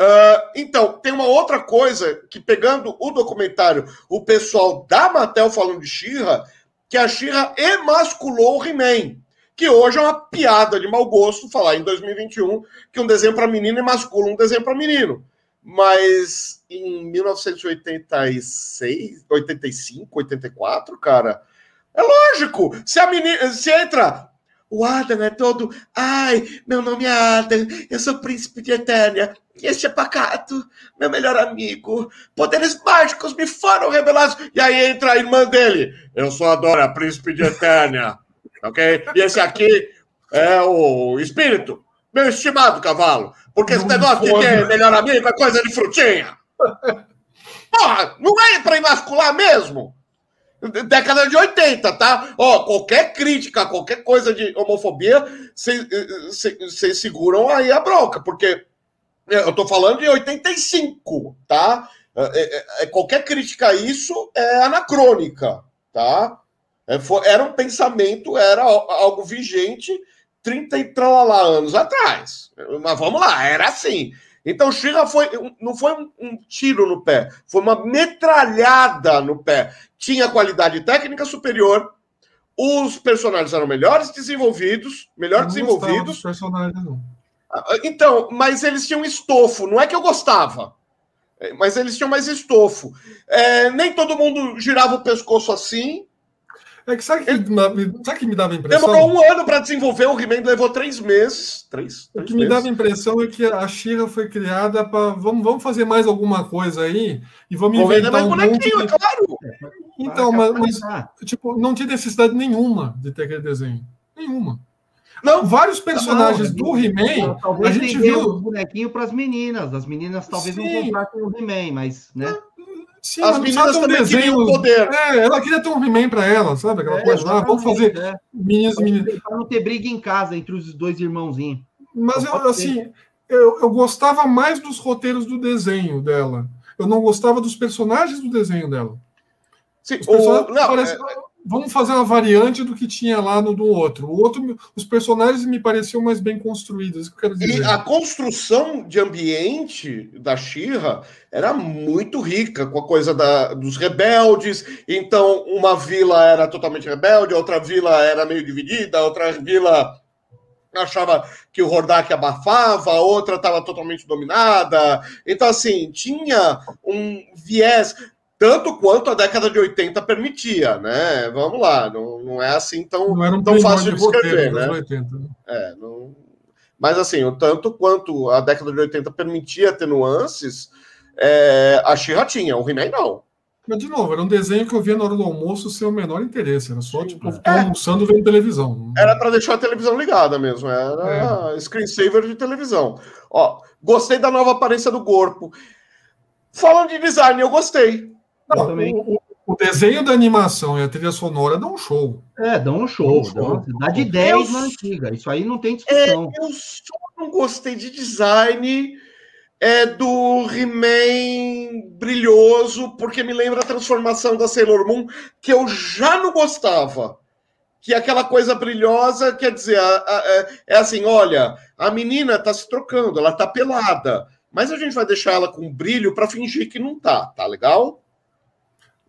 Speaker 1: Uh, então, tem uma outra coisa que, pegando o documentário, o pessoal da Mattel falando de Shira, que a Shira emasculou o He-Man. Que hoje é uma piada de mau gosto falar em 2021 que um desenho para menino emascula um desenho para menino. Mas em 1986, 85, 84, cara, é lógico. Se a menina, se entra o Adam é todo. Ai, meu nome é Adam, eu sou príncipe de Eternia. Este é Pacato, meu melhor amigo. Poderes mágicos me foram revelados. E aí entra a irmã dele. Eu sou a Dora, príncipe de Eternia. Ok? E esse aqui é o espírito. Meu estimado cavalo. Porque esse negócio de ter melhor amigo é coisa de frutinha. Porra, não é pra emascular mesmo? Década de 80, tá? Ó, qualquer crítica, qualquer coisa de homofobia, vocês seguram aí a bronca, porque eu tô falando de 85, tá? É, é, é, qualquer crítica a isso é anacrônica, tá? É, era um pensamento, era algo vigente 30 e tralala anos atrás. Mas vamos lá, era assim. Então, Shira foi, não foi um, um, tiro no pé, foi uma metralhada no pé. Tinha qualidade técnica superior, os personagens eram melhores desenvolvidos, melhor não desenvolvidos. personagens, não. Ah, então, mas eles tinham estofo, não é que eu gostava, é, mas eles tinham mais estofo. É, nem todo mundo girava o pescoço assim,
Speaker 3: é que sabe que, sabe que me dava impressão?
Speaker 1: Demorou um ano para desenvolver, o He-Man levou três meses. Três,
Speaker 3: três
Speaker 1: o que
Speaker 3: meses. me dava impressão é que a Shira foi criada para. Vamos, vamos fazer mais alguma coisa aí e vamos Vou inventar mais um bonequinho, monte... é claro. Então, mas, mas, tipo, não tinha necessidade nenhuma de ter aquele desenho. Nenhuma. Não, vários personagens não, do He-Man,
Speaker 2: a gente viu o bonequinho para as meninas. As meninas talvez Sim. não comprassem o He-Man, mas, né?
Speaker 3: Sim, As meninas também desenho, queriam poder. É, ela queria ter um He-Man para ela, sabe? Aquela é, coisa lá, vamos fazer é.
Speaker 2: meninas e meninas. Para não ter briga em casa entre os dois irmãozinhos.
Speaker 3: Mas eu, assim, eu, eu gostava mais dos roteiros do desenho dela. Eu não gostava dos personagens do desenho dela. Sim, os personagens o... não, parecem... é vamos fazer uma variante do que tinha lá no do outro. O outro, os personagens me pareciam mais bem construídos, que
Speaker 1: a construção de ambiente da Shira era muito rica com a coisa da, dos rebeldes. Então, uma vila era totalmente rebelde, outra vila era meio dividida, outra vila achava que o Hordak abafava, a outra estava totalmente dominada. Então, assim, tinha um viés tanto quanto a década de 80 permitia, né? Vamos lá, não, não é assim tão, um tão fácil de escrever, né? 80, né? É, não... Mas assim, o tanto quanto a década de 80 permitia ter nuances, é, a Xirra tinha, o He-Man não.
Speaker 3: Mas, de novo, era um desenho que eu via na hora do almoço sem o menor interesse. Era só, tipo, é. almoçando vendo televisão.
Speaker 1: Era para deixar a televisão ligada mesmo. Era é. screensaver de televisão. Ó, gostei da nova aparência do corpo. Falando de design, eu gostei.
Speaker 3: Não, também... o, o, desenho da animação e a trilha sonora dão um show.
Speaker 2: É, dão um show. Dá, um show. dá de 10 eu, na antiga. Isso aí não tem discussão.
Speaker 1: É, eu só não gostei de design é do He-Man brilhoso, porque me lembra a transformação da Sailor Moon, que eu já não gostava. Que é aquela coisa brilhosa, quer dizer, a, a, é, é assim: olha, a menina está se trocando, ela está pelada, mas a gente vai deixar ela com brilho para fingir que não tá, tá legal?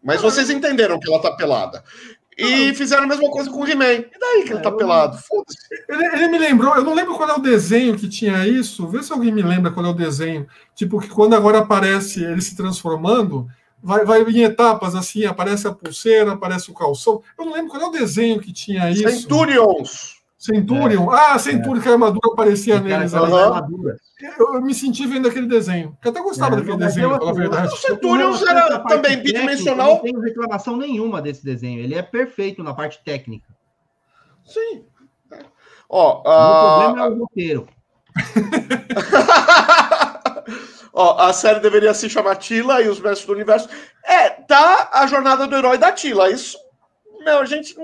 Speaker 1: Mas vocês entenderam que ela tá pelada. E fizeram a mesma coisa com o He-Man. E daí que ele tá é, pelado? Foda-se.
Speaker 3: Ele, ele, me lembrou, eu não lembro qual é o desenho que tinha isso. Vê se alguém me lembra qual é o desenho. Tipo, que quando agora aparece ele se transformando, vai, vai em etapas assim, aparece a pulseira, aparece o calção. Eu não lembro qual é o desenho que tinha isso.
Speaker 1: Centurions.
Speaker 3: Centurion. É. Ah, Centurion, é. que a armadura aparecia neles. Uhum. Eu, eu, me senti vendo aquele desenho. Eu até gostava é, daquele desenho, pela verdade.
Speaker 1: O Centurion era também bidimensional.
Speaker 2: Não tenho reclamação nenhuma desse desenho. Ele é perfeito na parte técnica.
Speaker 1: Sim. Ó,
Speaker 2: o problema é o roteiro.
Speaker 1: Ó, a série deveria se chamar Tila e os Mestres do Universo. É, tá a jornada do herói da Tila. Isso, meu, a gente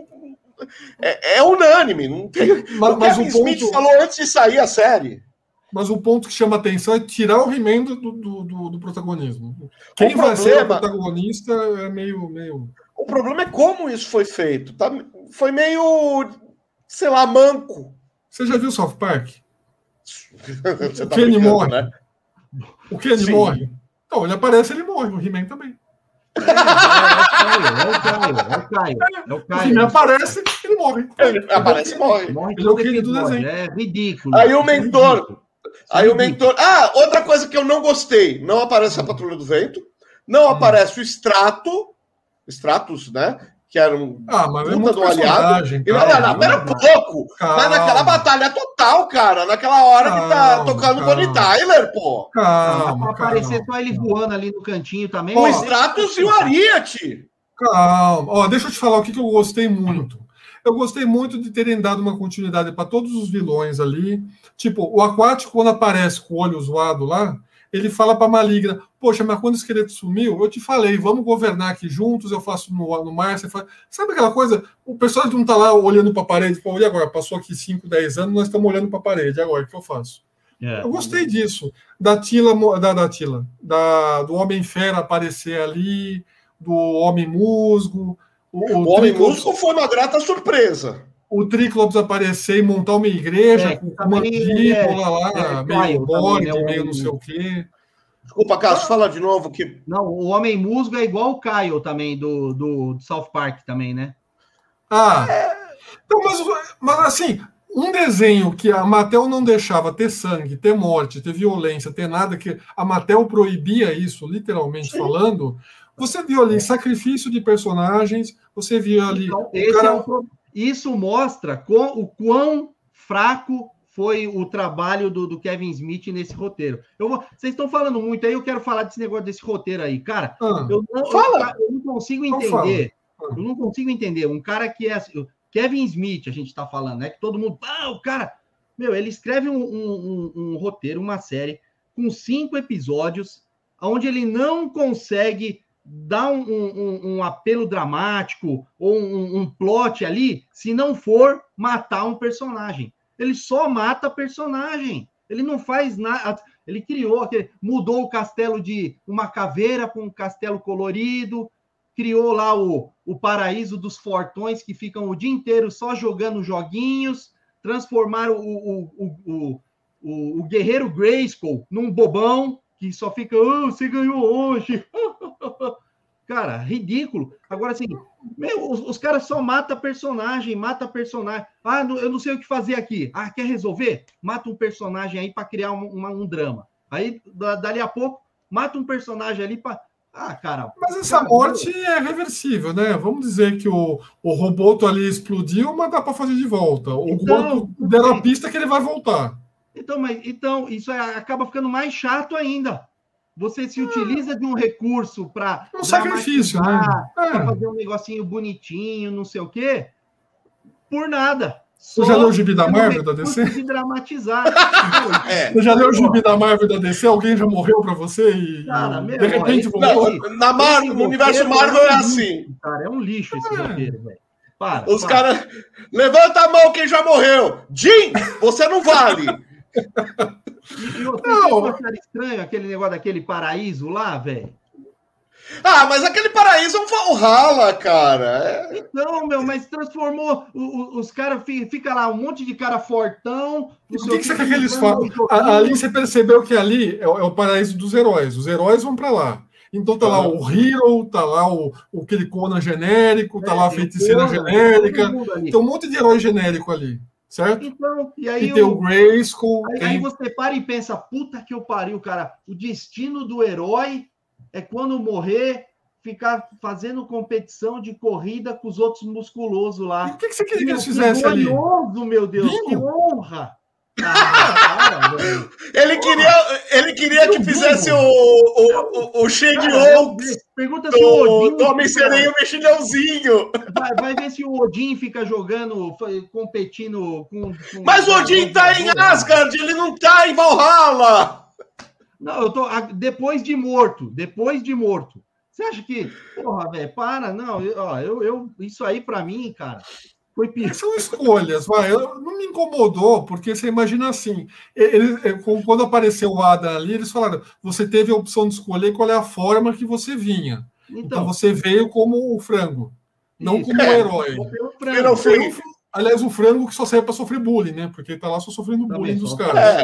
Speaker 1: é, é unânime. Não tem... Mas, o Kevin o Smith falou antes de sair a série.
Speaker 3: Mas o ponto que chama atenção é tirar o He-Man do, do, do, do, protagonismo. Quem o vai problema... ser o protagonista é meio, meio.
Speaker 1: O problema é como isso foi feito. Tá? Foi meio, sei lá, manco.
Speaker 3: Você já viu South Park?
Speaker 1: Você tá Kenny morre. Né?
Speaker 3: O ele Sim. morre? Então, ele aparece, ele morre. O He-Man também. É, é,
Speaker 2: é, o Caio, é o Caio, é o Caio. Ele
Speaker 3: aparece, ele morre.
Speaker 1: Ele aparece e morre. morre
Speaker 3: ele é o do desenho.
Speaker 2: É ridículo.
Speaker 1: Aí o mentor. Aí o mentor. Ah, outra coisa que eu não gostei: não aparece a Patrulha do Vento, não hum. aparece o Extrato, Stratos, né? Que era um
Speaker 3: ah, mas puta é do aliado.
Speaker 1: E, não, não, não, pera um pouco. Calma. Mas naquela batalha total, cara, naquela hora calma, que tá tocando o Bonnie Tyler, pô.
Speaker 2: Calma, pra aparecer só ele voando ali no cantinho também.
Speaker 1: O Stratos e o Ariat.
Speaker 3: Calma. Ó, deixa eu te falar o que, que eu gostei muito. Eu gostei muito de terem dado uma continuidade para todos os vilões ali. Tipo, o Aquático, quando aparece com o olho zoado lá, ele fala para Maligna: Poxa, mas quando o esqueleto sumiu, eu te falei, vamos governar aqui juntos, eu faço no, no mar, você faz. Sabe aquela coisa? O pessoal não está lá olhando para a parede, pô, e agora? Passou aqui 5, 10 anos, nós estamos olhando para a parede, agora o que eu faço? É. Eu gostei disso. Da Tila, da, da Tila, da, do Homem-Fera aparecer ali, do Homem Musgo.
Speaker 1: O, o, o Homem Musgo foi uma grata surpresa
Speaker 3: o Triclops aparecer e montar uma igreja é, com uma mandíbula lá, é, meio Borg, né, meio não sei o quê.
Speaker 1: Desculpa, Cássio, fala de novo que.
Speaker 2: Não, o Homem Musgo é igual o Kyle também, do, do, do South Park também, né?
Speaker 3: Ah. Então, mas, mas assim, um desenho que a Mattel não deixava ter sangue, ter morte, ter violência, ter nada, que a Mattel proibia isso, literalmente Sim. falando. Você viu ali sacrifício de personagens, você viu ali. Então,
Speaker 2: esse cara... é o, isso mostra com, o quão fraco foi o trabalho do, do, Kevin Smith nesse roteiro. Eu vou, vocês estão falando muito aí, eu quero falar desse negócio desse roteiro aí. Cara, ah, eu, não, fala. Eu, eu, não consigo entender. Ah. Eu não consigo entender. Um cara que é. Kevin Smith, a gente está falando, né? Que todo mundo. Ah, o cara. Meu, ele escreve um, um, um, um roteiro, uma série, com cinco episódios, onde ele não consegue dar um, um, um apelo dramático ou um, um plot ali, se não for matar um personagem. Ele só mata personagem. Ele não faz nada. Ele criou, mudou o castelo de uma caveira para um castelo colorido, criou lá o, o paraíso dos fortões que ficam o dia inteiro só jogando joguinhos, transformaram o, o, o, o, o guerreiro Grayskull num bobão que só fica, oh, você ganhou hoje. Cara, ridículo. Agora, assim, meu, os, os caras só matam personagem, mata personagem. Ah, não, eu não sei o que fazer aqui. Ah, quer resolver? Mata um personagem aí para criar um, uma, um drama. Aí, dali a pouco, mata um personagem ali para. Ah, cara.
Speaker 3: Mas essa cara, morte é reversível, né? Vamos dizer que o, o robô ali explodiu, mas dá para fazer de volta. O então, deram a pista que ele vai voltar.
Speaker 2: Então, mas então isso é, acaba ficando mais chato ainda. Você se utiliza de um recurso para
Speaker 3: um sacrifício, né?
Speaker 2: Para é. fazer um negocinho bonitinho, não sei o quê, por nada.
Speaker 3: Você já leu o gibi da Marvel da DC?
Speaker 2: De dramatizar.
Speaker 3: é. Você já leu o gibi da Marvel da DC? Alguém já morreu para você e
Speaker 2: cara, meu,
Speaker 3: de repente
Speaker 1: voltou? Na Marvel, no universo Marvel é, é assim.
Speaker 2: Cara, é um lixo esse é. roteiro, velho.
Speaker 1: Para, Os caras. Levanta a mão quem já morreu. Jim, você não vale.
Speaker 2: E, e achar estranho aquele negócio daquele paraíso lá, velho?
Speaker 1: Ah, mas aquele paraíso é um Valhalla, cara.
Speaker 2: É... Então, meu, mas transformou. Os, os caras fica lá, um monte de cara fortão.
Speaker 3: O que, que, você quer que eles façam? Ali você percebeu que ali é o, é o paraíso dos heróis. Os heróis vão para lá. Então tá lá o Hero, tá lá o, o aquele Conan genérico, tá é, lá a feiticeira genérica. Tem um monte de herói genérico ali certo?
Speaker 2: Então, e aí
Speaker 3: e tem o Grayskull.
Speaker 2: Aí,
Speaker 3: tem...
Speaker 2: aí, você para e pensa, puta que eu pariu, cara. O destino do herói é quando morrer, ficar fazendo competição de corrida com os outros musculosos lá.
Speaker 3: E o que, que você queria que eles fizessem ali?
Speaker 2: meu Deus, que honra!
Speaker 1: Ele queria, ele queria que fizesse o, o, o, o Shane Oaks
Speaker 2: Pergunta se o Odin.
Speaker 1: Tome sereia mexilhãozinho.
Speaker 2: Vai, vai ver se o Odin fica jogando, competindo com. com
Speaker 1: Mas o Odin tá em Asgard, ele não tá em Valhalla!
Speaker 2: Não, eu tô. Depois de morto. Depois de morto. Você acha que. Porra, velho, para. Não, eu, ó, eu, eu, isso aí para mim, cara,
Speaker 3: foi São escolhas, vai. Não me incomodou, porque você imagina assim: ele, quando apareceu o Adam ali, eles falaram: você teve a opção de escolher qual é a forma que você vinha. Então, então você veio como o frango, não como o herói.
Speaker 1: Frango.
Speaker 3: Aliás, o frango que só serve para sofrer bullying, né? Porque ele tá lá só sofrendo Também bullying dos caras.
Speaker 1: É.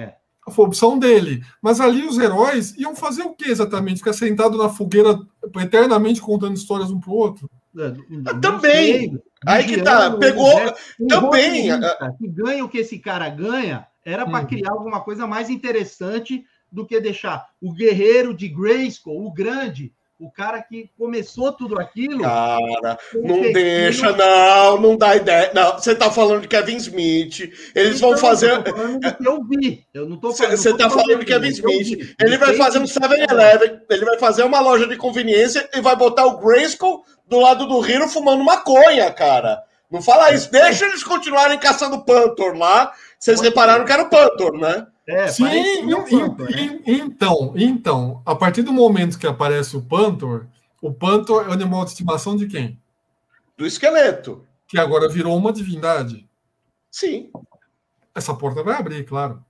Speaker 3: é. Foi opção dele. Mas ali os heróis iam fazer o que exatamente? Ficar sentado na fogueira eternamente contando histórias um pro outro?
Speaker 1: É, também. Aí que tá. Pegou. Né? também.
Speaker 2: Que ganha o que esse cara ganha era para hum. criar alguma coisa mais interessante do que deixar o guerreiro de Grayskull, o grande, o cara que começou tudo aquilo.
Speaker 1: Cara, não deixa, não, não dá ideia. Não, você tá falando de Kevin Smith. Eles então, vão fazer. Eu tô falando do que eu vi. Eu não tô falando. Você tá falando de Kevin Smith. Ele vai fazer um 7-Eleven, ele vai fazer uma loja de conveniência e vai botar o Grayskull do lado do Hiro fumando maconha, cara. Não fala isso. Deixa eles continuarem caçando Panther lá. Vocês repararam que era o Panther, né?
Speaker 3: É, Sim, Panther, né? então, então, a partir do momento que aparece o Panther, o Panther é o animal de estimação de quem?
Speaker 1: Do esqueleto.
Speaker 3: Que agora virou uma divindade.
Speaker 1: Sim.
Speaker 3: Essa porta vai abrir, claro.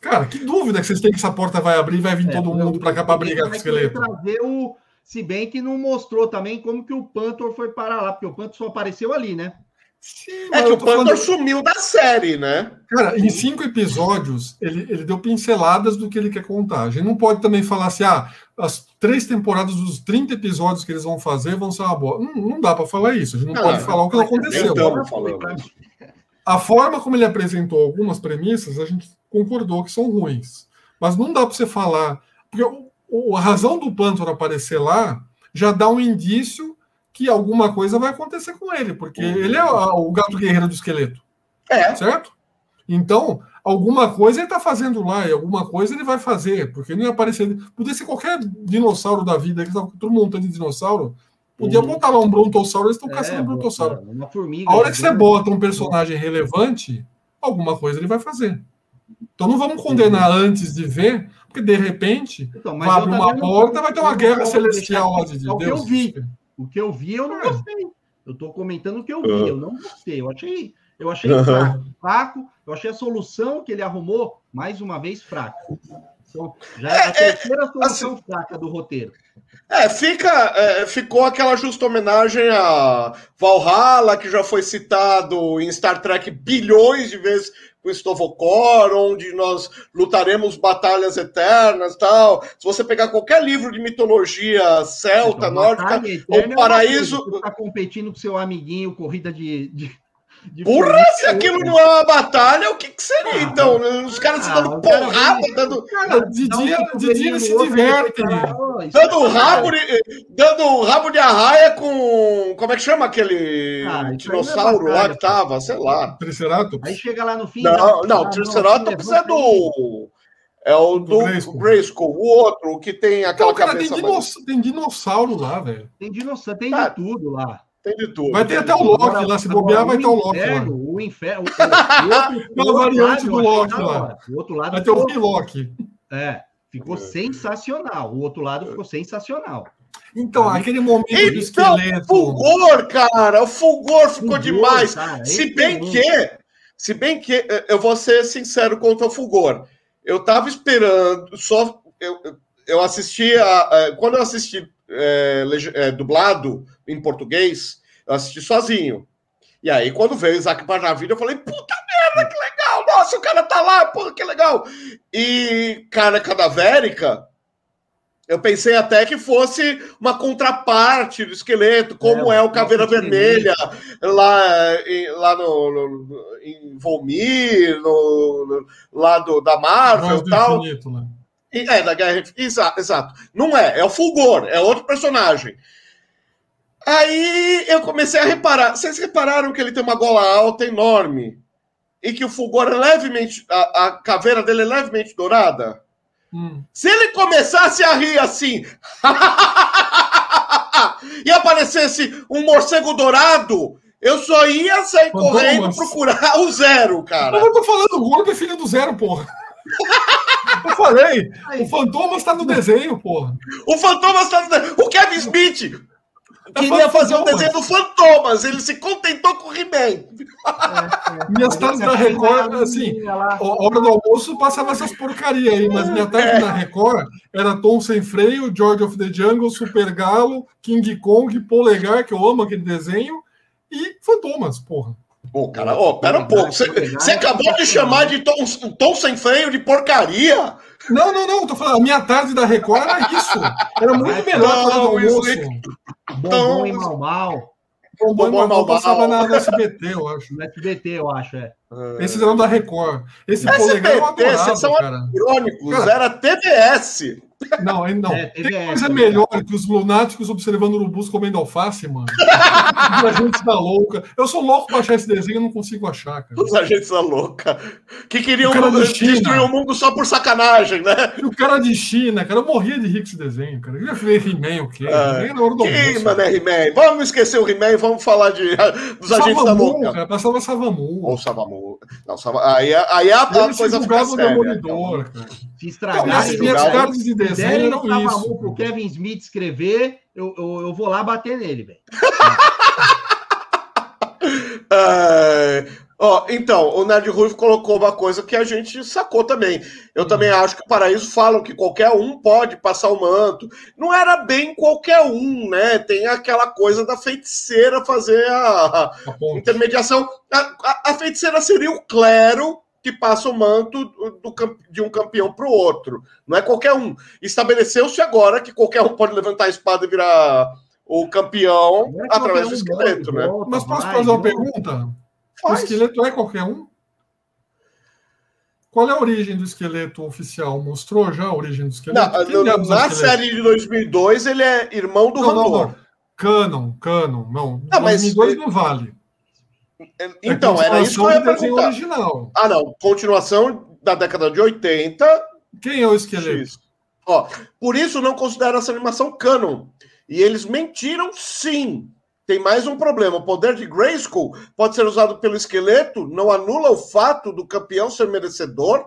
Speaker 3: Cara, que dúvida que vocês têm que essa porta vai abrir e vai vir é, todo mundo para cá para brigar com o esqueleto.
Speaker 2: Trazer o, se bem que não mostrou também como que o Panther foi parar lá, porque o Panther só apareceu ali, né?
Speaker 1: Sim, é que o Panther falando... sumiu da série, né?
Speaker 3: Cara, em cinco episódios, ele, ele deu pinceladas do que ele quer contar. A gente não pode também falar assim, ah, as três temporadas dos 30 episódios que eles vão fazer vão ser uma boa. Não, não dá para falar isso. A gente não, pode falar o que não aconteceu. A forma como ele apresentou algumas premissas, a gente concordou que são ruins. Mas não dá para você falar. Porque o, a razão do Panther aparecer lá já dá um indício que alguma coisa vai acontecer com ele, porque uhum. ele é o gato guerreiro do esqueleto.
Speaker 1: É.
Speaker 3: Certo? Então, alguma coisa ele está fazendo lá, e alguma coisa ele vai fazer, porque não ia aparecer. Podia ser qualquer dinossauro da vida, que tá todo mundo de dinossauro. Podia uhum. botar lá um brontossauro, eles estão é, caçando um brontossauro. Uma formiga, a hora que você bota um personagem relevante, alguma coisa ele vai fazer. Então não vamos condenar antes de ver, porque de repente então, vai abrir uma porta, vai ter uma guerra celestial lá de Deus.
Speaker 2: O que eu vi, o que eu vi eu não gostei. Eu estou comentando o que eu vi, eu não gostei. Eu achei, eu achei fraco, fraco, eu achei a solução que ele arrumou, mais uma vez, fraca. Então, já é a é, terceira solução assim, fraca do roteiro.
Speaker 1: É, fica, é, ficou aquela justa homenagem a Valhalla, que já foi citado em Star Trek bilhões de vezes com Stovokor, onde nós lutaremos batalhas eternas tal. Se você pegar qualquer livro de mitologia celta, então, nórdica, o é paraíso.
Speaker 2: Você está competindo com seu amiguinho, corrida de, de
Speaker 1: Porra, se aquilo não é uma batalha, o que, que seria ah, então? Os caras ah, dando porrada, dando.
Speaker 3: Cara, de dia, de dia eles se divertem.
Speaker 1: Dando rabo, de, dando rabo de arraia com. Como é que chama aquele ah, dinossauro é lá que tava? Sei lá.
Speaker 3: Triceratops?
Speaker 2: Aí chega lá no fim.
Speaker 1: Não, não, não Triceratops é do. É o do, do Grayskull. O outro, que tem aquela então, cara, cabeça.
Speaker 3: Tem, dinoss tem dinossauro lá, velho.
Speaker 2: Tem dinossauro, tem de tudo lá.
Speaker 1: Tem de tudo.
Speaker 3: Vai ter até o Loki lá, se bobear, vai ter o Loki lá.
Speaker 2: O inferno. O,
Speaker 3: Uma variante do Loki lá. O outro lado vai ter o Loki.
Speaker 2: É, ficou é. sensacional. O outro lado ficou sensacional.
Speaker 3: Então, aquele momento então,
Speaker 1: do esqueleto. Fulgor, cara, o fulgor ficou fulgor, demais. Cara, se bem que, se bem que, eh, eu vou ser sincero quanto ao fulgor. Eu tava esperando, só eu, eu assisti a, quando eu assisti é, é, dublado em português, eu assisti sozinho. E aí, quando veio o Isaac Barnavida, eu falei, puta merda, que legal! Nossa, o cara tá lá, pô, que legal! E cara cadavérica, eu pensei até que fosse uma contraparte do esqueleto, como é, é o Caveira Vermelha lá, em, lá no, no, em Volmir, no, no, lá do, da Marvel e tal. Infinito, né? É, da Guerra Exato, exato. Não é, é o Fulgor, é outro personagem. Aí eu comecei a reparar. Vocês repararam que ele tem uma gola alta enorme? E que o Fulgor é levemente. A, a caveira dele é levemente dourada? Hum. Se ele começasse a rir assim. e aparecesse um morcego dourado, eu só ia sair correndo procurar o zero, cara.
Speaker 3: Eu tô falando, o Gordo é filho do zero, porra. Eu falei, o Fantomas está no desenho, porra.
Speaker 1: O Fantomas está no desenho. O Kevin Smith é queria fazer o um desenho do Fantomas, ele se contentou com o He-Man. É,
Speaker 3: é. Minhas tardes da Record, assim, a hora do almoço passava essas porcarias aí, mas minha tarde é. da Record era Tom Sem Freio, George of the Jungle, Super Galo, King Kong, Polegar, que eu amo aquele desenho, e Fantomas, porra.
Speaker 1: Pô, cara, ó, pera um pouco. Você, você acabou de chamar de tom, tom sem freio de porcaria?
Speaker 3: Não, não, não. Tô falando, a minha tarde da Record era isso. Era muito melhor a do almoço.
Speaker 2: Bombom e mal mal.
Speaker 3: Bombom e mal mal passava na, no SBT, eu acho.
Speaker 2: No SBT, eu acho, é.
Speaker 3: Esses eram da Record. Esse
Speaker 1: SBT,
Speaker 3: polegar eu adorava,
Speaker 1: vocês são
Speaker 3: cara.
Speaker 1: irônicos.
Speaker 3: Cara,
Speaker 1: Era TVS.
Speaker 3: Não, aí não.
Speaker 2: É,
Speaker 3: Tem coisa
Speaker 2: né?
Speaker 3: melhor que os lunáticos observando urubus comendo alface, mano. a gente tá louca. Eu sou louco pra achar esse desenho, eu não consigo achar, cara.
Speaker 1: Os agentes da louca. Que queriam
Speaker 3: O cara da China.
Speaker 1: destruir o mundo só por sacanagem, né?
Speaker 3: E o cara de China, cara, eu morria de rir com esse desenho, cara. Eu ia ver He-Man o quê?
Speaker 1: É.
Speaker 3: Nem na hora do
Speaker 1: Que,
Speaker 3: almoço.
Speaker 1: mano, é He-Man. Vamos esquecer o He-Man e vamos falar de, dos agentes da
Speaker 3: Savamu,
Speaker 1: louca.
Speaker 3: cara, passava Savamu.
Speaker 1: Ou Savamu. Não, Sava... Aí, aí a, a
Speaker 3: Eles
Speaker 1: coisa fica séria.
Speaker 3: Demolidor, cara.
Speaker 2: Se
Speaker 3: Não,
Speaker 2: estragarem,
Speaker 3: minhas, minhas cartas de
Speaker 2: derem
Speaker 3: eram
Speaker 2: Savamu
Speaker 3: isso.
Speaker 2: pro Kevin Smith escrever, eu, eu, eu vou lá bater nele, velho.
Speaker 1: É, Ó, então, o Nerd Ruivo colocou uma coisa que a gente sacou também. Eu também acho que o Paraíso falam que qualquer um pode passar o manto. Não era bem qualquer um, né? Tem aquela coisa da feiticeira fazer a,
Speaker 3: A
Speaker 1: intermediação. A, a- a feiticeira seria o clero que passa o manto do- de um campeão para o outro. Não é qualquer um. Estabeleceu-se agora que qualquer um pode levantar a espada e virar o campeão
Speaker 2: que
Speaker 1: através do esqueleto, né?
Speaker 2: volta,
Speaker 3: Mas posso
Speaker 2: vai,
Speaker 3: fazer uma pergunta? O
Speaker 1: Faz.
Speaker 3: esqueleto é qualquer um? Qual é a origem do esqueleto oficial? Mostrou já a origem do esqueleto? Diabos é o
Speaker 1: na
Speaker 3: esqueleto?
Speaker 1: série de 2002, ele é irmão do
Speaker 3: Não, não,
Speaker 1: Randor.
Speaker 3: não. Canon, canon. Não,
Speaker 1: mas-
Speaker 3: 2002 não vale.
Speaker 1: Então,
Speaker 3: é
Speaker 1: era isso que eu ia perguntar.
Speaker 3: original.
Speaker 1: Ah, não. Continuação da década de 80.
Speaker 3: Quem é o esqueleto?
Speaker 1: Ó, por isso não considero essa animação canon. E eles mentiram sim. Tem mais um problema. O poder de Grayskull pode ser usado pelo esqueleto, não anula o fato do campeão ser merecedor.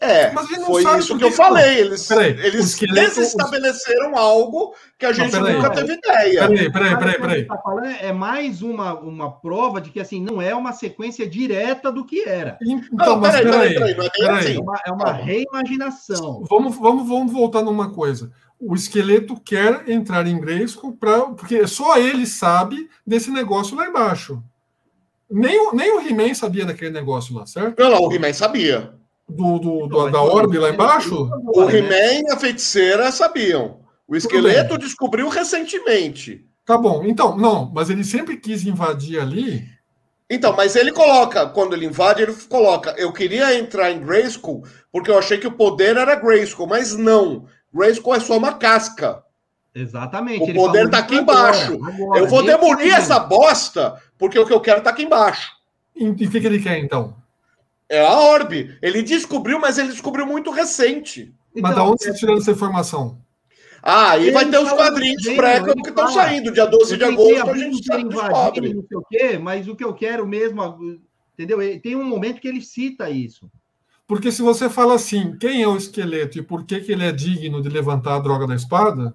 Speaker 1: É,
Speaker 3: Mas ele não
Speaker 1: foi
Speaker 3: sabe
Speaker 1: isso que eu falei. Eles,
Speaker 3: Peraí,
Speaker 1: eles
Speaker 3: esqueleto-
Speaker 1: desestabeleceram algo que a gente
Speaker 3: peraí.
Speaker 1: nunca teve ideia.
Speaker 3: Peraí, peraí, peraí,
Speaker 2: o que
Speaker 3: peraí.
Speaker 2: você tá falando é mais uma, uma prova de que assim não é uma sequência direta do que era.
Speaker 3: Então,
Speaker 1: Não,
Speaker 3: mas
Speaker 1: peraí,
Speaker 3: peraí.
Speaker 1: peraí, peraí, não é
Speaker 3: peraí.
Speaker 2: É
Speaker 1: assim.
Speaker 2: uma, é uma
Speaker 1: Calma.
Speaker 2: reimaginação.
Speaker 3: Vamos, vamos, vamos voltar numa coisa. O esqueleto quer entrar em Grayskull pra, porque só ele sabe desse negócio lá embaixo. Nem o, nem o He-Man sabia daquele negócio lá, certo?
Speaker 1: Não, não, o He-Man sabia.
Speaker 3: Do, do, do- da orbe lá embaixo?
Speaker 1: O? He-Man e a feiticeira sabiam. O esqueleto descobriu recentemente.
Speaker 3: Tá bom. Então, não, mas ele sempre quis invadir ali.
Speaker 1: Então, mas ele coloca, quando ele invade, ele coloca, eu queria entrar em Grayskull porque eu achei que o poder era Grayskull, mas não. Grayskull é só uma casca.
Speaker 2: Exatamente.
Speaker 1: O
Speaker 2: ele
Speaker 1: poder
Speaker 2: falou
Speaker 1: tá aqui
Speaker 2: agora,
Speaker 1: embaixo.
Speaker 2: agora,
Speaker 1: eu vou demolir essa bosta, porque o que eu quero tá aqui embaixo.
Speaker 3: E e o que, que ele quer, então?
Speaker 1: É a orbe. Ele descobriu, mas ele descobriu muito recente.
Speaker 3: mas da
Speaker 2: Então,
Speaker 3: onde você tirou essa informação?
Speaker 1: Ah, aí
Speaker 2: Ele
Speaker 1: vai ter os quadrinhos pré que estão saindo, dia 12
Speaker 2: eu
Speaker 1: de agosto, a gente
Speaker 2: invadido,
Speaker 1: descobre.
Speaker 2: não sei o quê, mas o que eu quero mesmo, entendeu? Tem um momento que ele cita isso.
Speaker 3: Porque se você fala assim, quem é o esqueleto e por que, que ele é digno de levantar a droga da espada,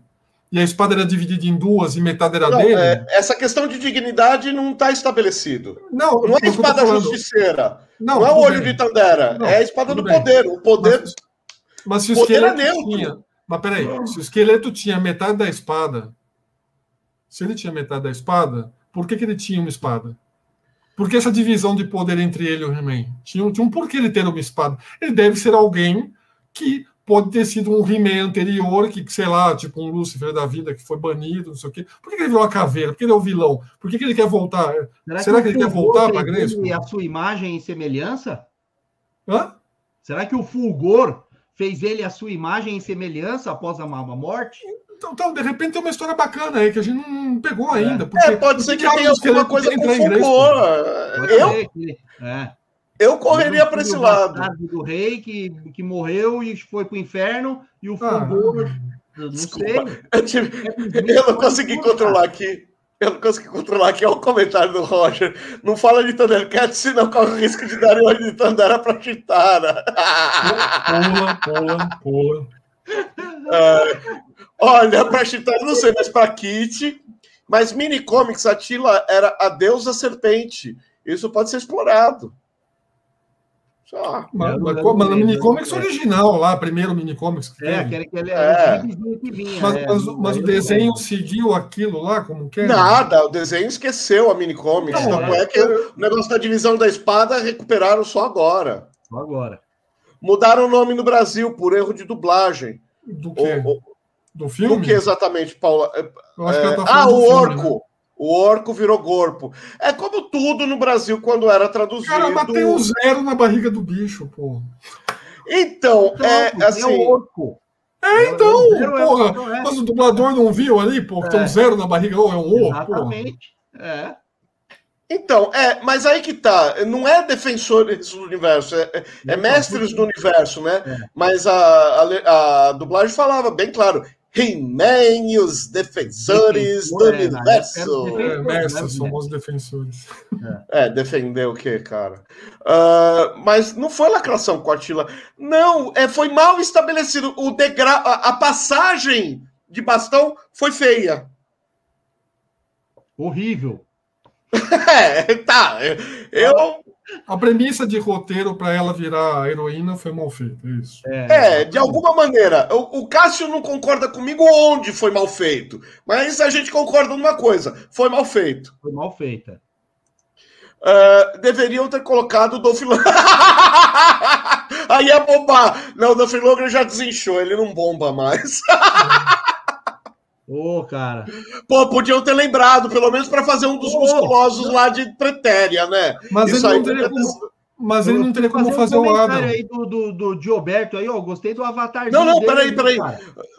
Speaker 3: e a espada era dividida em duas e metade era
Speaker 1: Não,
Speaker 3: dele.
Speaker 1: é, essa questão de dignidade não está estabelecido.
Speaker 3: Não,
Speaker 1: Não é a espada justiceira.
Speaker 3: Não,
Speaker 1: Não, é o olho
Speaker 3: bem.
Speaker 1: de Tandera.
Speaker 3: Não,
Speaker 1: é a espada do
Speaker 3: bem.
Speaker 1: poder. O poder.
Speaker 3: Mas, mas se o
Speaker 1: poder é
Speaker 3: esqueleto
Speaker 1: neutro.
Speaker 3: tinha. Mas peraí, se o esqueleto tinha metade da espada, se ele tinha metade da espada, por que, que ele tinha uma espada? Por que essa divisão de poder entre ele e o He-Man? Tinha, um- tinha um porquê ele ter uma espada. Ele deve ser alguém que pode ter sido um He-Man anterior, que, sei lá, tipo um Lúcifer da vida que foi banido, não sei o quê. Por que, que ele virou a caveira? Por que ele é o vilão? Por que, que ele quer voltar? Será que ele
Speaker 2: o
Speaker 3: quer voltar Grayskull?
Speaker 2: ele A sua imagem e semelhança?
Speaker 3: Hã?
Speaker 2: Será que o Fulgor fez ele a sua imagem e semelhança após a morte?
Speaker 3: Então, então, de repente tem uma história bacana aí que a gente não pegou ainda. Porque,
Speaker 1: É, pode ser que tenha
Speaker 3: o
Speaker 1: alguma coisa com
Speaker 3: Grayskull?
Speaker 1: Fulgor. Eu,
Speaker 2: que- é.
Speaker 1: Eu correria para esse
Speaker 2: O
Speaker 1: lado.
Speaker 2: do rei que, que morreu e foi pro inferno e o
Speaker 3: Ah,
Speaker 2: Fulgor, não
Speaker 1: desculpa.
Speaker 2: sei.
Speaker 1: Eu, tive- eu não consegui controlar aqui. Eu não consegui controlar aqui. Olha o comentário do Roger. Não fala de Thundercat, senão corre o risco de dar olho de Tandera pra Chitara.
Speaker 3: Pula, pula, pula.
Speaker 1: É, olha, pra Chitara, não sei, mas pra Kitty. Mas mini comics, a Tila era a deusa serpente. Isso pode ser explorado.
Speaker 3: Só. Mas, mas, mas no minicomics original lá, primeiro minicomics
Speaker 2: que É, aquele, aquele
Speaker 3: é. que vinha. Mas, é, mas, mas o desenho seguiu aquilo lá, como que é?
Speaker 1: Nada, o desenho esqueceu a minicomics. Não, é. é que o negócio da divisão da espada recuperaram só agora.
Speaker 2: Só agora.
Speaker 1: Mudaram o nome no Brasil por erro de dublagem.
Speaker 3: Do quê? O, o,
Speaker 1: do filme? Do que exatamente, Paula? É, tá ah, o Orco. Filme, né? O orco virou corpo. É como tudo no Brasil quando era traduzido. Cara,
Speaker 3: bateu um zero na barriga do bicho, pô.
Speaker 1: Então, então é assim. É o orco.
Speaker 3: É, então, é porra. É. Mas o dublador não viu ali, pô, que tem um é. zero na barriga, ou é um orco. Exatamente.
Speaker 1: É. Então, é, mas aí que tá, não é defensores do universo, é, é, é mestres do universo, né? É. Mas a, a, a, dublagem falava bem claro, He-Man e os defensores Defensor, do é, universo.
Speaker 3: É, mestres, famosos defensores.
Speaker 1: É, defender o quê, cara? Uh, mas não foi lacração com a Tila. Não, é, foi mal estabelecido. O degra... a, a passagem de bastão foi feia.
Speaker 2: Horrível.
Speaker 1: é, tá. Eu
Speaker 3: a premissa de roteiro para ela virar heroína foi mal feita, é isso.
Speaker 1: É, é de alguma maneira. O, o, Cássio não concorda comigo onde foi mal feito, mas a gente concorda numa coisa: foi mal feito.
Speaker 2: Foi mal feita.
Speaker 1: Uh, deveriam ter colocado o Dolph Lundgren. Aí ia bombar. Não, o Dolph Lundgren já desinchou, ele não bomba mais.
Speaker 2: Ô, oh, cara.
Speaker 1: Pô, podiam ter lembrado, pelo menos para fazer um dos oh, musculosos lá de Pretéria, né?
Speaker 3: Mas Isso ele não teria como, mas ele não teria como fazer, fazer um o Adam.
Speaker 2: aí do, do, do Gilberto aí, ó, gostei do avatar.
Speaker 1: Não, não, dele, peraí, peraí.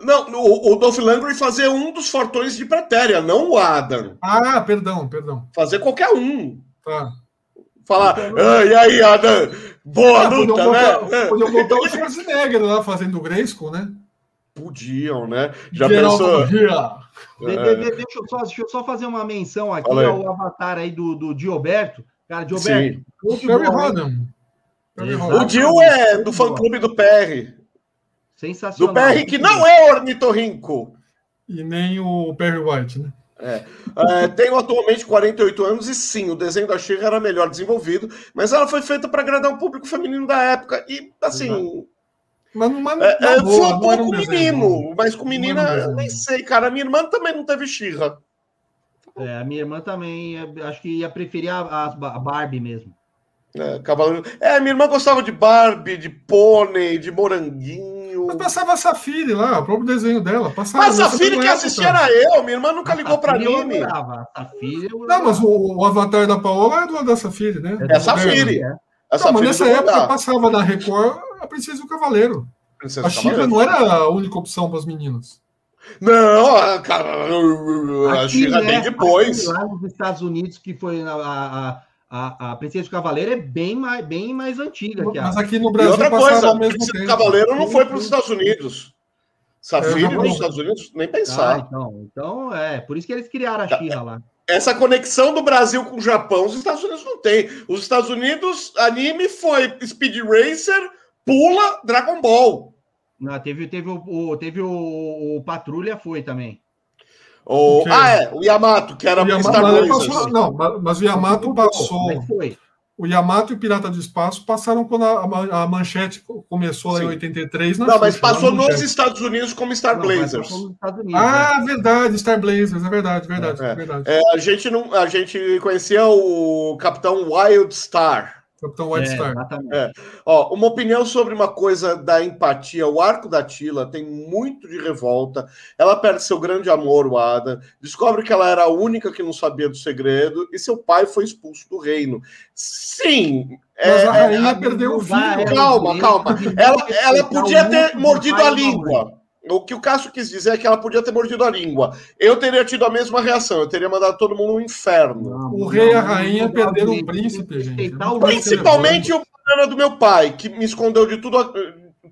Speaker 1: Não, o, o Dolph Lundgren fazer um dos fortões de Pretéria, não o Adam.
Speaker 3: Ah, perdão, perdão.
Speaker 1: Fazer qualquer um. Tá. Falar, ah, e aí, Adam? Boa ah, luta, né?
Speaker 3: Podiam botar o Schwarzenegger lá fazendo o Grayskull, né?
Speaker 1: Podiam, né? Já pensou?
Speaker 2: É. Deixa, eu só, deixa eu só fazer uma menção aqui ao avatar aí do, do Dioberto. Cara, Dioberto.
Speaker 1: O Dio é do fã-clube do PR.
Speaker 2: Sensacional.
Speaker 1: Do PR que não é ornitorrinco.
Speaker 3: E nem o Perry White, né?
Speaker 1: É. É, tenho atualmente 48 anos e sim, o desenho da Xirra era melhor desenvolvido, mas ela foi feita para agradar o público feminino da época. E assim,
Speaker 3: mas, mas, é, é,
Speaker 1: boa, um com menino, mas com menina, nem sei, cara. A minha irmã também não teve xirra.
Speaker 2: É, a minha irmã também, acho que ia preferir a, a Barbie mesmo.
Speaker 1: É, cavaleiro. É, minha irmã gostava de Barbie, de pônei, de moranguinho.
Speaker 3: Mas passava a Safiri lá, o próprio desenho dela. Passava,
Speaker 1: mas a Safiri que assistia era eu, minha irmã nunca ligou para anime.
Speaker 3: Não, mas o, o, avatar da Paola é do da Safiri, né?
Speaker 1: É, a Safiri. É.
Speaker 3: Não, mas nessa época passava na Record a Princesa e o Cavaleiro. Princesa a Chica não era a única opção para as meninas.
Speaker 1: Não, cara, a Chica é, bem depois.
Speaker 2: Lá nos Estados Unidos, que foi a, a, a, a Princesa e o Cavaleiro, é bem mais, bem mais antiga. Que
Speaker 3: a... Mas aqui no Brasil, e
Speaker 1: outra coisa, a Princesa e o Cavaleiro não foi para os Estados Unidos. Safira é, nos Estados Unidos, nem pensar.
Speaker 2: Ah, então, então, é, por isso que eles criaram a tá. Xirra lá
Speaker 1: essa conexão do Brasil com o Japão, os Estados Unidos não tem. Os Estados Unidos, anime foi Speed Racer, pula Dragon Ball.
Speaker 2: Não, teve, teve, o, teve o, o Patrulha, foi também.
Speaker 1: O, ah, é, o Yamato, que era o
Speaker 3: Yamato, Star Wars. Passou, não, mas o Yamato passou. Foi o Yamato e o Pirata do Espaço passaram quando a, a manchete começou lá em 83.
Speaker 1: Não, mas passou nos Estados Unidos como Star não, Blazers. Unidos,
Speaker 3: ah, né? verdade, Star Blazers, é verdade, verdade. É, verdade.
Speaker 1: É, a, gente não, a gente conhecia o Capitão Wild Star.
Speaker 3: Capitão White é, Star.
Speaker 1: É. Ó, uma opinião sobre uma coisa da empatia. O arco da Tila tem muito de revolta. Ela perde seu grande amor, o Ada. Descobre que ela era a única que não sabia do segredo e seu pai foi expulso do reino. Sim.
Speaker 3: Mas é, a rainha é, perdeu o filho.
Speaker 1: Calma, calma. Ela, ela podia ter mordido a língua. O que o Cássio quis dizer é que ela podia ter mordido a língua. Eu teria tido a mesma reação, eu teria mandado todo mundo no inferno.
Speaker 3: Não, o rei e a rainha não, perderam o príncipe, gente.
Speaker 1: Principalmente o problema do meu pai, que me escondeu de tudo,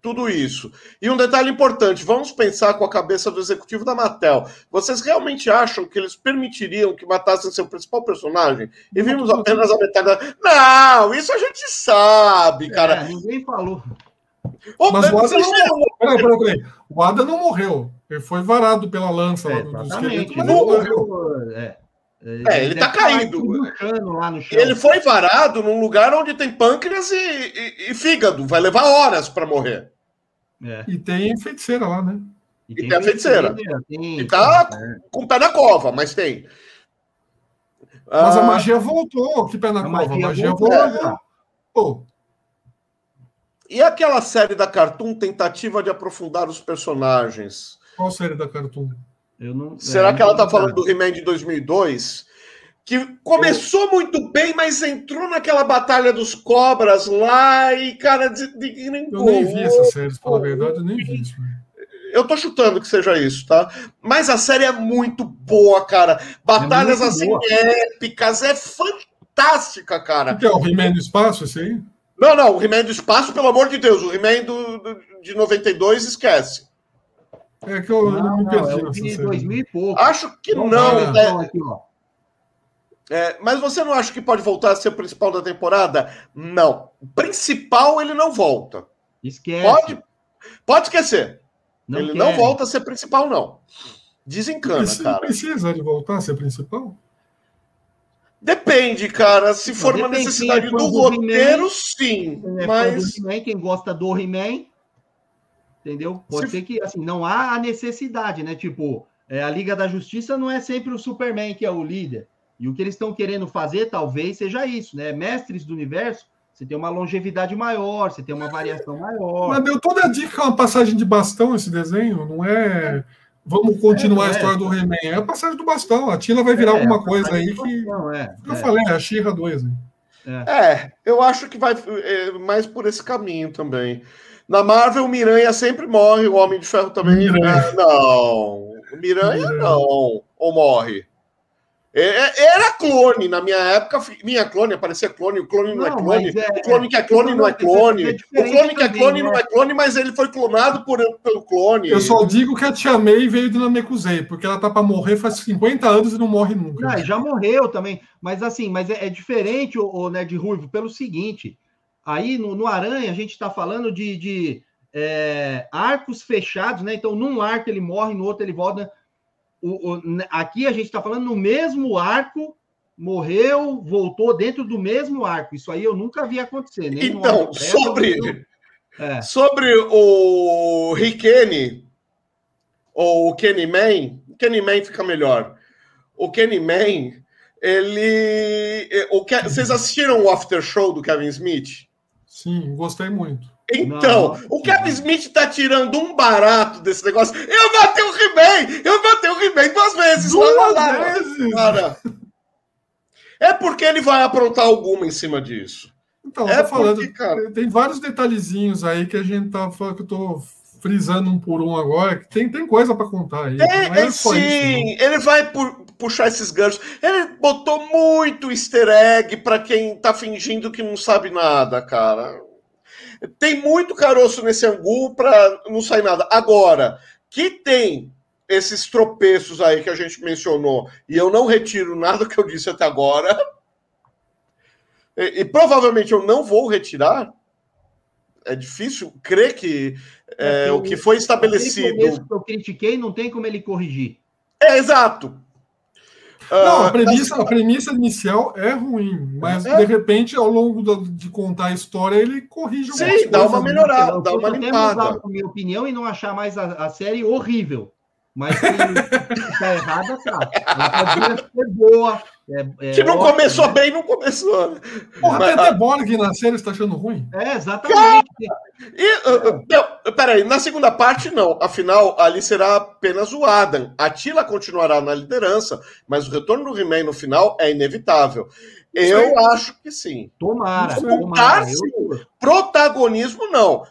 Speaker 1: tudo isso. E um detalhe importante: vamos pensar com a cabeça do executivo da Mattel. Vocês realmente acham que eles permitiriam que matassem seu principal personagem? E vimos apenas a metade da. Não, isso a gente sabe, cara.
Speaker 2: É, ninguém falou.
Speaker 3: Mas o Ada, não... peraí, peraí, peraí. o Ada não morreu. Ele foi varado pela lança é, lá do, do esqueleto. Mas não morreu.
Speaker 1: É. É, ele, tá caído. Ele foi varado num lugar onde tem pâncreas e, e, e fígado. Vai levar horas para morrer.
Speaker 3: É. E tem feiticeira lá, né?
Speaker 1: E, tem, tem a feiticeira. Tem... E tá é. com o pé na cova, mas tem.
Speaker 3: Mas a ah, magia voltou. Que pé na a cova? Magia a magia voltou. voltou.
Speaker 1: E aquela série da Cartoon, tentativa de aprofundar os personagens?
Speaker 3: Qual série da Cartoon?
Speaker 1: Não, Será é, que ela tá falando do He-Man de 2002? Que começou eu... muito bem, mas entrou naquela batalha dos cobras lá e, cara, de,
Speaker 3: de, Eu nem vi essa série, pra falar a verdade, eu nem vi isso.
Speaker 1: Eu tô chutando que seja isso, tá? Mas a série é muito boa, cara. Batalhas é assim boa. épicas, é fantástica, cara. O
Speaker 3: que é o He-Man do espaço, esse aí?
Speaker 1: Não, não, o He-Man do espaço, pelo amor de Deus. O He-Man do, do, de 92, esquece.
Speaker 3: É que eu não, não me perdi
Speaker 2: não, é 2000 e pouco.
Speaker 1: Acho que não. não é... Aqui, é, mas você não acha que pode voltar a ser o principal da temporada? Não. O principal ele não volta.
Speaker 2: Esquece.
Speaker 1: Pode, pode esquecer. Não ele quer. não volta a ser principal, não. Desencana,
Speaker 3: precisa,
Speaker 1: cara.
Speaker 3: Precisa de voltar a ser principal?
Speaker 1: Depende, cara. Se for uma necessidade é do, do roteiro, sim. É mas.
Speaker 2: Quem gosta do He-Man, entendeu? Pode Se... ser que assim, não há a necessidade, né? Tipo, é, a Liga da Justiça não é sempre o Superman que é o líder. E o que eles estão querendo fazer, talvez, seja isso, né? Mestres do universo, você tem uma longevidade maior, você tem uma variação maior.
Speaker 3: Mas deu toda a dica, é uma passagem de bastão esse desenho, não é. Vamos continuar é, a história é. do He-Man. É a passagem do bastão. A Tila vai virar é, alguma coisa aí que. Bastão, é, eu falei, é a Xirra 2.
Speaker 1: É. eu acho que vai mais por esse caminho também. Na Marvel, o Miranha sempre morre, o Homem de Ferro também. Miranha. Não. O Miranha, Miranha. não. Ou morre. É, é, era clone na minha época. Minha clone aparecia clone, o clone não, é não é clone, é, o clone que é clone não é clone, é o clone que é clone não é clone, mas ele foi clonado por, pelo clone.
Speaker 3: Eu só digo que a Tia May veio do Namekusei, porque ela tá para morrer faz 50 anos e não morre nunca.
Speaker 2: Não, já morreu também, mas assim, mas é, é diferente o, o Nerd Ruivo pelo seguinte: aí no, no Aranha a gente está falando de, de é, arcos fechados, né? Então, num arco ele morre, no outro ele volta o, o, aqui a gente está falando no mesmo arco, morreu, voltou dentro do mesmo arco. Isso aí eu nunca vi acontecer.
Speaker 1: então, sobre, é. sobre o Rikene, ou o Kenny Man, Kenny Man fica melhor. O Kenny Man, ele. O, vocês assistiram o After Show do Kevin Smith?
Speaker 3: Sim, gostei muito.
Speaker 1: Então, não, o Kevin Smith tá tirando um barato desse negócio. Eu matei o He-Man! Eu matei o He-Man duas vezes!
Speaker 3: Duas lá, lá, vezes!
Speaker 1: Cara. É porque ele vai aprontar alguma em cima disso.
Speaker 3: Então, é falando, porque, cara... tem vários detalhezinhos aí que a gente tá falando que eu tô frisando um por um agora, que tem, tem coisa para contar aí.
Speaker 1: É, é sim, isso, ele vai pu puxar esses ganchos. Ele botou muito easter egg para quem tá fingindo que não sabe nada, cara. Tem muito caroço nesse angu para não sair nada. Agora, que tem esses tropeços aí que a gente mencionou, e eu não retiro nada que eu disse até agora, e, e provavelmente eu não vou retirar. É difícil crer que é, é, o que foi estabelecido.
Speaker 2: Que eu critiquei, não tem como ele corrigir.
Speaker 1: É exato.
Speaker 3: Não, a ah, premissa, a premissa inicial é ruim, mas é. de repente, ao longo de contar a história, ele corrige
Speaker 1: Sim, dá uma melhorada, dá uma limpada.
Speaker 2: a minha opinião e não achar mais a, a série horrível. Mas se está errada, tá. Ela pode ser boa.
Speaker 1: É, é que não ótimo, começou né? bem, não começou.
Speaker 3: Porra, Mas, até Borg na série está achando ruim?
Speaker 2: É, exatamente.
Speaker 1: E, uh, não, peraí, na segunda parte, não. Afinal, ali será apenas o Adam. A Tila continuará na liderança, mas o retorno do He-Man no final é inevitável. Eu acho que sim.
Speaker 2: Tomara. tomara
Speaker 1: sim. Protagonismo, não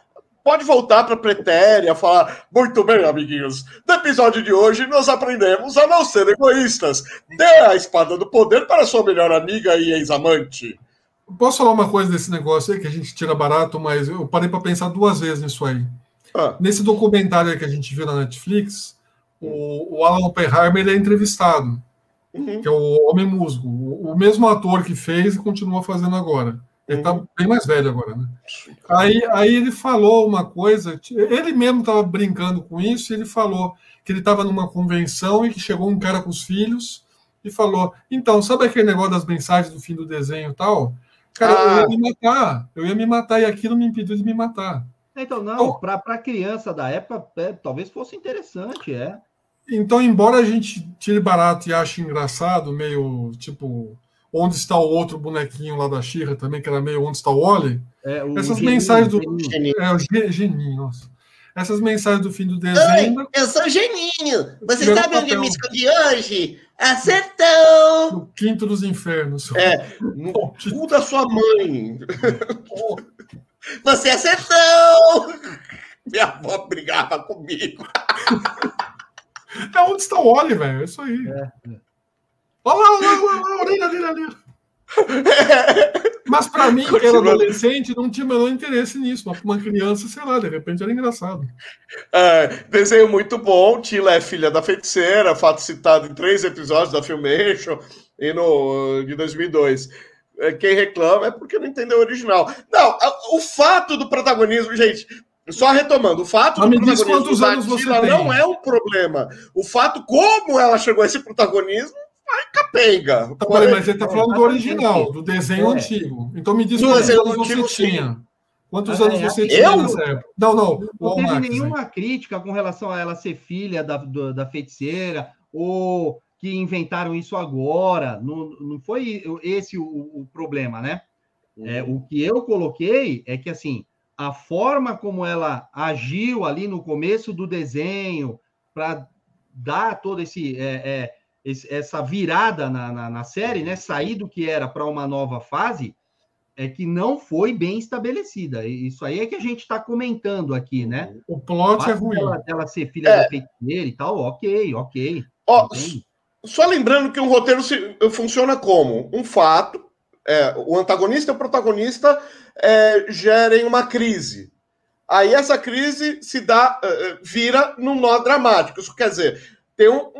Speaker 1: pode voltar para a Pretéria, falar, muito bem, amiguinhos, no episódio de hoje nós aprendemos a não ser egoístas. Dê a espada do poder para sua melhor amiga e ex-amante.
Speaker 3: Posso falar uma coisa desse negócio aí que a gente tira barato, mas eu parei para pensar duas vezes nisso aí. Ah. Nesse documentário que a gente viu na Netflix, o, o Alan Oppenheimer é entrevistado, uhum. que é o Homem Musgo, o, o mesmo ator que fez e continua fazendo agora. Ele está bem mais velho agora, né? Aí, aí ele falou uma coisa, ele mesmo estava brincando com isso, e ele falou que ele estava numa convenção e que chegou um cara com os filhos e falou: Então, sabe aquele negócio das mensagens do fim do desenho e tal? Cara, ah. eu ia ah. me matar, eu ia me matar e aquilo me impediu de me matar.
Speaker 2: Então, não, então, para criança da época, é, talvez fosse interessante, é.
Speaker 3: Então, embora a gente tire barato e ache engraçado, meio tipo, onde está o outro bonequinho lá da Xirra também, que era meio onde está o Oli, é, essas geninho, mensagens do. Geninho. É, o geninho, nossa. Essas mensagens do fim do desenho.
Speaker 4: Oi, eu sou o Geninho. Você sabe onde eu me escondi hoje? Acertou!
Speaker 3: No quinto dos infernos.
Speaker 1: É, no cu da sua mãe.
Speaker 4: Você acertou!
Speaker 1: Minha avó brigava comigo.
Speaker 3: É onde está o Oli, velho. É isso aí. É. Olha lá, olha lá, olha lá, orelha dele ali. Mas para mim, que era adolescente, não tinha o menor interesse nisso. Mas uma criança, sei lá, de repente era engraçado.
Speaker 1: É, desenho muito bom. Tila é filha da feiticeira, fato citado em três episódios da Filmation e no, de 2002. É, quem reclama é porque não entendeu o original. Não, o fato do protagonismo, gente, só retomando, o fato
Speaker 3: Mas do protagonismo da Tila
Speaker 1: não é um problema. O fato como ela chegou a esse protagonismo Ai, capenga.
Speaker 3: Tá, peraí, mas ele tá falando do original, do desenho é. antigo. Então me diz quantos anos você tinha. Quantos anos você tinha nessa época?
Speaker 2: Não, não. Não teve Max, nenhuma né? crítica com relação a ela ser filha da, da, da feiticeira ou que inventaram isso agora. Não, não foi esse o, o problema, né? É, o que eu coloquei é que, assim, a forma como ela agiu ali no começo do desenho para dar todo esse... É, é, esse, essa virada na, na, na, série, né? Sair do que era para uma nova fase, é que não foi bem estabelecida. Isso aí é que a gente está comentando aqui, né?
Speaker 3: O plot é ruim.
Speaker 2: Dela, dela ser filha é. da feiticeira e tal, ok, ok.
Speaker 1: Ó, só lembrando que um roteiro se, funciona como um fato, é, o antagonista e o protagonista é, gerem uma crise. Aí essa crise se dá, uh, vira num nó dramático. Isso quer dizer, tem um,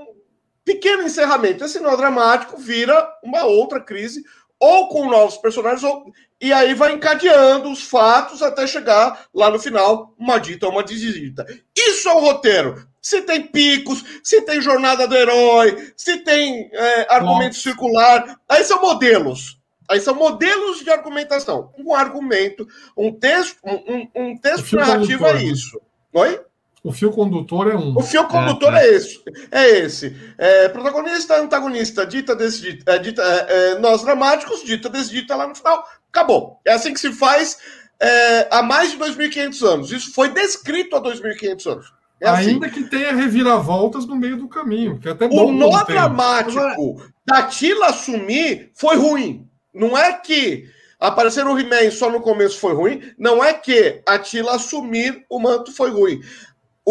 Speaker 1: pequeno encerramento. Esse nó dramático vira uma outra crise, ou com novos personagens, ou... e aí vai encadeando os fatos até chegar lá no final, uma dita ou uma desdita. Isso é o roteiro. Se tem picos, se tem jornada do herói, se tem é, argumento Nossa. circular, aí são modelos. Aí são modelos de argumentação. Um argumento, um texto, um, um, um texto narrativo é isso. Oi?
Speaker 3: O fio condutor é um.
Speaker 1: O fio condutor é, é. é esse. É esse. É, protagonista, antagonista, dita, desdita, é, dita, é, é, nós dramáticos, dita, desdita lá no final. Acabou. É assim que se faz é, há mais de 2.500 anos. Isso foi descrito há 2.500 anos.
Speaker 3: É assim. Ainda que tenha reviravoltas no meio do caminho, que é até bom.
Speaker 1: O nó dramático Agora... da Tila assumir foi ruim. Não é que aparecer o He-Man só no começo foi ruim. Não é que a Tila assumir o manto foi ruim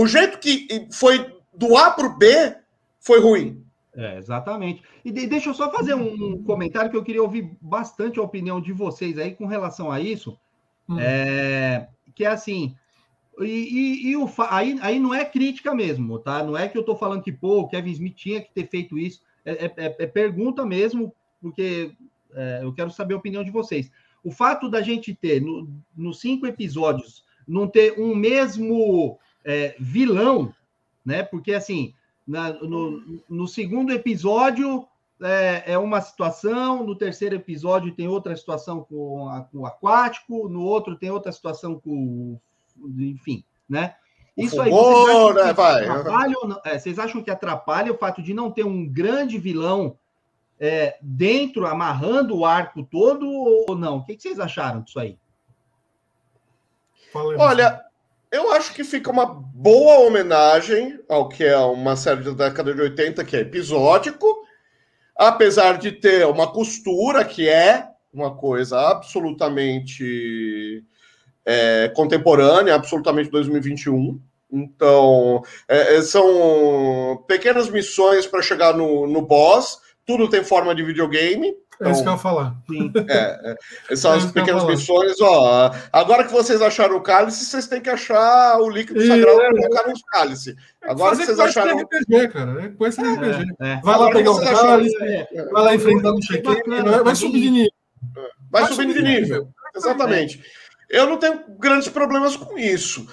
Speaker 1: o jeito que foi do A para o B foi ruim.
Speaker 2: É, exatamente. E de, deixa eu só fazer um comentário que eu queria ouvir bastante a opinião de vocês aí com relação a isso. Hum. É, que é assim. E, e, e, o, aí, aí não é crítica mesmo, tá? Não é que eu estou falando que, pô, o Kevin Smith tinha que ter feito isso. É, é, é, é pergunta mesmo, porque é, eu quero saber a opinião de vocês. O fato da gente ter, no, nos cinco episódios, não ter um mesmo é, vilão, né? Porque assim, na, no, no, segundo episódio é, é, uma situação, no terceiro episódio tem outra situação com, a, com o aquático, no outro tem outra situação com, enfim, né? Isso aí, vocês acham, que atrapalha, é, vocês acham que atrapalha o fato de não ter um grande vilão é, dentro, amarrando o arco todo, ou não? O que, que vocês acharam disso aí?
Speaker 1: Olha, eu acho que fica uma boa homenagem ao que é uma série da década de 80, que é episódico, apesar de ter uma costura que é uma coisa absolutamente é, contemporânea, absolutamente 2021. Então, é, é, são pequenas missões para chegar no, no boss, tudo tem forma de videogame.
Speaker 3: Então, é isso que eu ia falar.
Speaker 1: É, é, são as pequenas missões. Ó, agora que vocês acharam o cálice, vocês têm que achar o líquido sagrado para colocar nos cálice. Agora que vocês acharam.
Speaker 3: RPG, cara. É coisa de RPG. É, é. Vai lá pegar o cálice, vai lá enfrentar no check vai subir de nível.
Speaker 1: Vai, vai subir de nível. Exatamente. Eu não tenho grandes problemas com isso.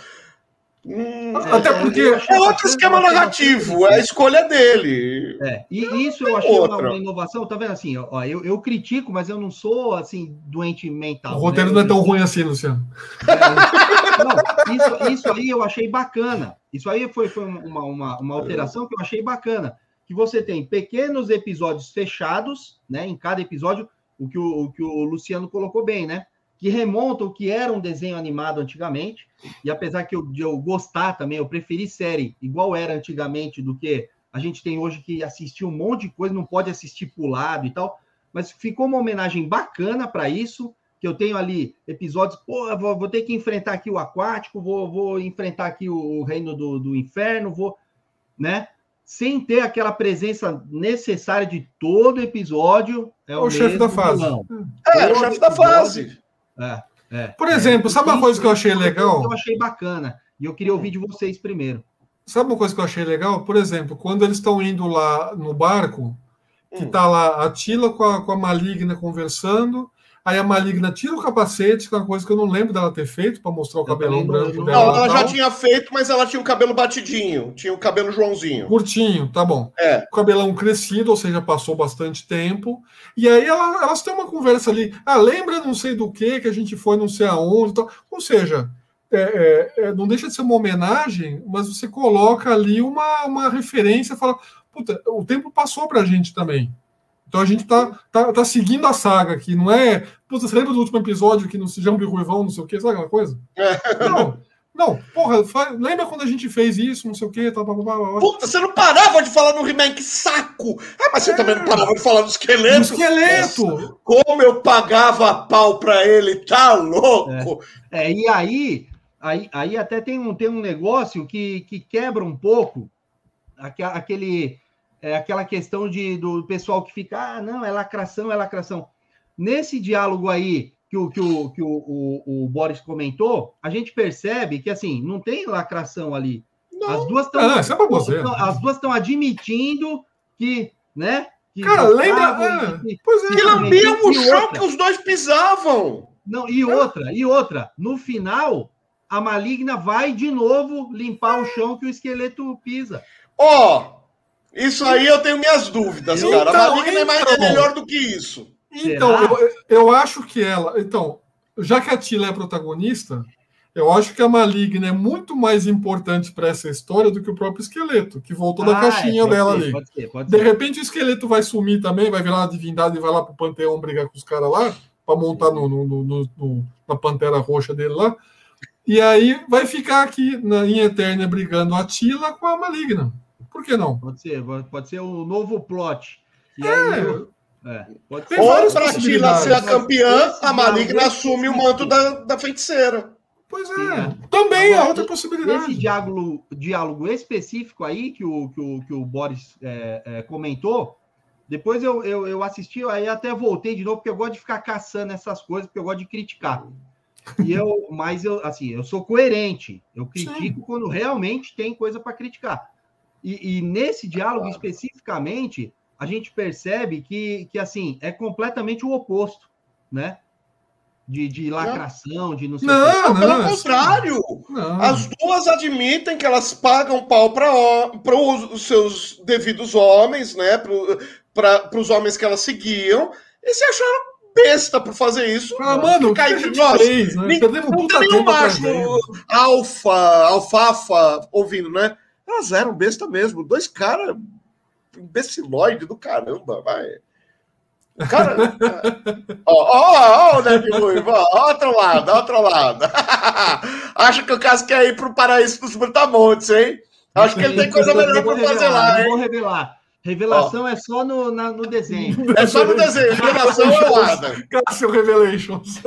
Speaker 1: Hum,
Speaker 3: Até
Speaker 2: É,
Speaker 3: porque
Speaker 1: é outro esquema narrativo, é a escolha dele.
Speaker 2: É, e isso eu achei uma,
Speaker 1: outra.
Speaker 2: uma inovação, tá vendo assim, ó, eu, eu critico, mas eu não sou assim doente mental.
Speaker 3: o roteiro
Speaker 2: né?
Speaker 3: não é tão ruim assim, Luciano.
Speaker 2: É, não, isso, isso aí eu achei bacana. Isso aí foi, foi uma, uma, uma alteração que eu achei bacana. Que você tem pequenos episódios fechados, né? Em cada episódio, o que o, o que o Luciano colocou bem, né? Que remontam o que era um desenho animado antigamente. E apesar que eu, de eu gostar também, eu preferi série igual era antigamente do que a gente tem hoje que assistir um monte de coisa, não pode assistir pulado e tal. Mas ficou uma homenagem bacana para isso que eu tenho ali episódios, pô, vou, vou ter que enfrentar aqui o aquático, vou, vou enfrentar aqui o, o reino do, do inferno, vou, né? Sem ter aquela presença necessária de todo episódio. É
Speaker 3: o chefe da fase.
Speaker 2: vilão.
Speaker 1: É, o chefe da
Speaker 2: episódio-
Speaker 1: fase.
Speaker 2: É, é.
Speaker 3: Por exemplo, sabe uma coisa que eu achei
Speaker 2: isso
Speaker 3: legal?
Speaker 2: Eu achei bacana. E eu queria ouvir de vocês primeiro.
Speaker 3: Sabe uma coisa que eu achei legal? Por exemplo, quando eles estão indo lá no barco, que
Speaker 1: Hum.
Speaker 3: tá lá a Tila com a, com a Maligna conversando, aí a Maligna tira o capacete, que é uma coisa que eu não lembro dela ter feito, para mostrar o cabelão branco
Speaker 2: não-
Speaker 3: dela.
Speaker 1: Não, ela já
Speaker 3: tal.
Speaker 1: tinha feito, mas ela tinha o cabelo batidinho, tinha o cabelo Joãozinho.
Speaker 3: Curtinho, tá bom.
Speaker 1: É.
Speaker 3: O cabelão crescido, ou seja, passou bastante tempo. E aí ela- elas têm uma conversa ali. Ah, lembra não sei do que, que a gente foi não sei aonde. e tal. Ou seja, é, é, é, não deixa de ser uma homenagem, mas você coloca ali uma, uma referência, fala, puta, o tempo passou pra gente também. Então a gente tá, tá, tá seguindo a saga aqui, não é. Puta, você lembra do último episódio que no Jambi Ruivão, não sei o que, sabe aquela coisa? Não, não, porra, lembra quando a gente fez isso, não sei o tal, tal, tal, tal, tal.
Speaker 1: Puta, você não parava de falar no He-Man, que saco! Ah, mas você também não parava de falar do
Speaker 3: Um
Speaker 1: esqueleto.
Speaker 3: esqueleto!
Speaker 1: Como eu pagava pau pra ele, tá louco?
Speaker 2: É, e aí, aí, aí até tem um, tem um negócio que, que quebra um pouco aque- aquele, é, aquela questão de, do pessoal que fica, ah, não, é lacração, é lacração. Nesse diálogo aí que o, que o, que o, o, o Boris comentou, a gente percebe que, assim, não tem lacração ali. As duas estão
Speaker 3: Ah, é
Speaker 2: as duas estão admitindo que, né? Que
Speaker 3: Cara, lembra-
Speaker 2: e que-
Speaker 3: Pois é.
Speaker 1: Que lambiam o chão
Speaker 2: outra.
Speaker 1: que os dois pisavam.
Speaker 2: Não, e outra, e outra. No final, a maligna vai de novo limpar o chão que o esqueleto pisa.
Speaker 1: Ó, isso aí eu tenho minhas dúvidas,
Speaker 3: Então,
Speaker 1: cara. A Maligna é, mais- é
Speaker 3: então.
Speaker 1: melhor do que isso.
Speaker 3: Então, eu, eu acho que ela. Então, já que a Tila é a protagonista, eu acho que a Maligna é muito mais importante para essa história do que o próprio esqueleto, que voltou da
Speaker 2: Ah,
Speaker 3: caixinha
Speaker 2: é, pode
Speaker 3: dela
Speaker 2: ser,
Speaker 3: ali.
Speaker 2: Pode ser, pode
Speaker 3: De
Speaker 2: ser.
Speaker 3: repente o esqueleto vai sumir também, vai virar uma divindade e vai lá pro Panteão brigar com os caras lá, para montar no, no- no- no- no- na pantera roxa dele lá. E aí vai ficar aqui na, em Eterna brigando a Tila com a Maligna. Por que não?
Speaker 2: Pode ser, pode ser o novo plot. E
Speaker 3: É.
Speaker 2: aí, é, pode ser.
Speaker 1: Ou pra Tila ser a campeã,
Speaker 2: Esse
Speaker 1: a Maligna assume o manto da, da feiticeira.
Speaker 3: Pois
Speaker 2: Sim,
Speaker 3: é.
Speaker 2: é.
Speaker 3: Também é
Speaker 2: Agora,
Speaker 3: outra
Speaker 2: Esse
Speaker 3: possibilidade.
Speaker 2: diálogo, diálogo específico aí que o, que o, que o Boris é, é, comentou, depois eu, eu, eu assisti, aí até voltei de novo, porque eu gosto de ficar caçando essas coisas, porque eu gosto de criticar. E eu, mas eu, assim, eu sou coerente. Eu critico quando realmente tem coisa para criticar. E, e nesse diálogo especificamente, a gente percebe que, que assim, é completamente o oposto, né? De, de lacração, de não sei.
Speaker 3: Não,
Speaker 1: Não, pelo
Speaker 3: não.
Speaker 1: contrário.
Speaker 3: Não.
Speaker 1: As duas admitem que elas pagam pau para os seus devidos homens, né? Para os homens que elas seguiam, e se acharam besta por fazer isso.
Speaker 3: Ah, mano, gente
Speaker 1: entre nós.
Speaker 3: fez, né? Perdemos
Speaker 1: Não tem nenhum macho alfa, alfafa ouvindo, né? Elas eram besta mesmo. Dois caras imbecilóide do caramba, vai. O cara. Ó, ó, ó, o Neve Ruivo, ó, outro lado, ó, outro lado. Acho que o caso quer ir pro paraíso dos Brutamontes, hein? Acho que ele tem coisa melhor pra fazer lá, hein?
Speaker 2: vou revelar. Revelação é só no, na- no desenho.
Speaker 1: É só no desenho, revelação é o Adam.
Speaker 3: Cássio Revelations.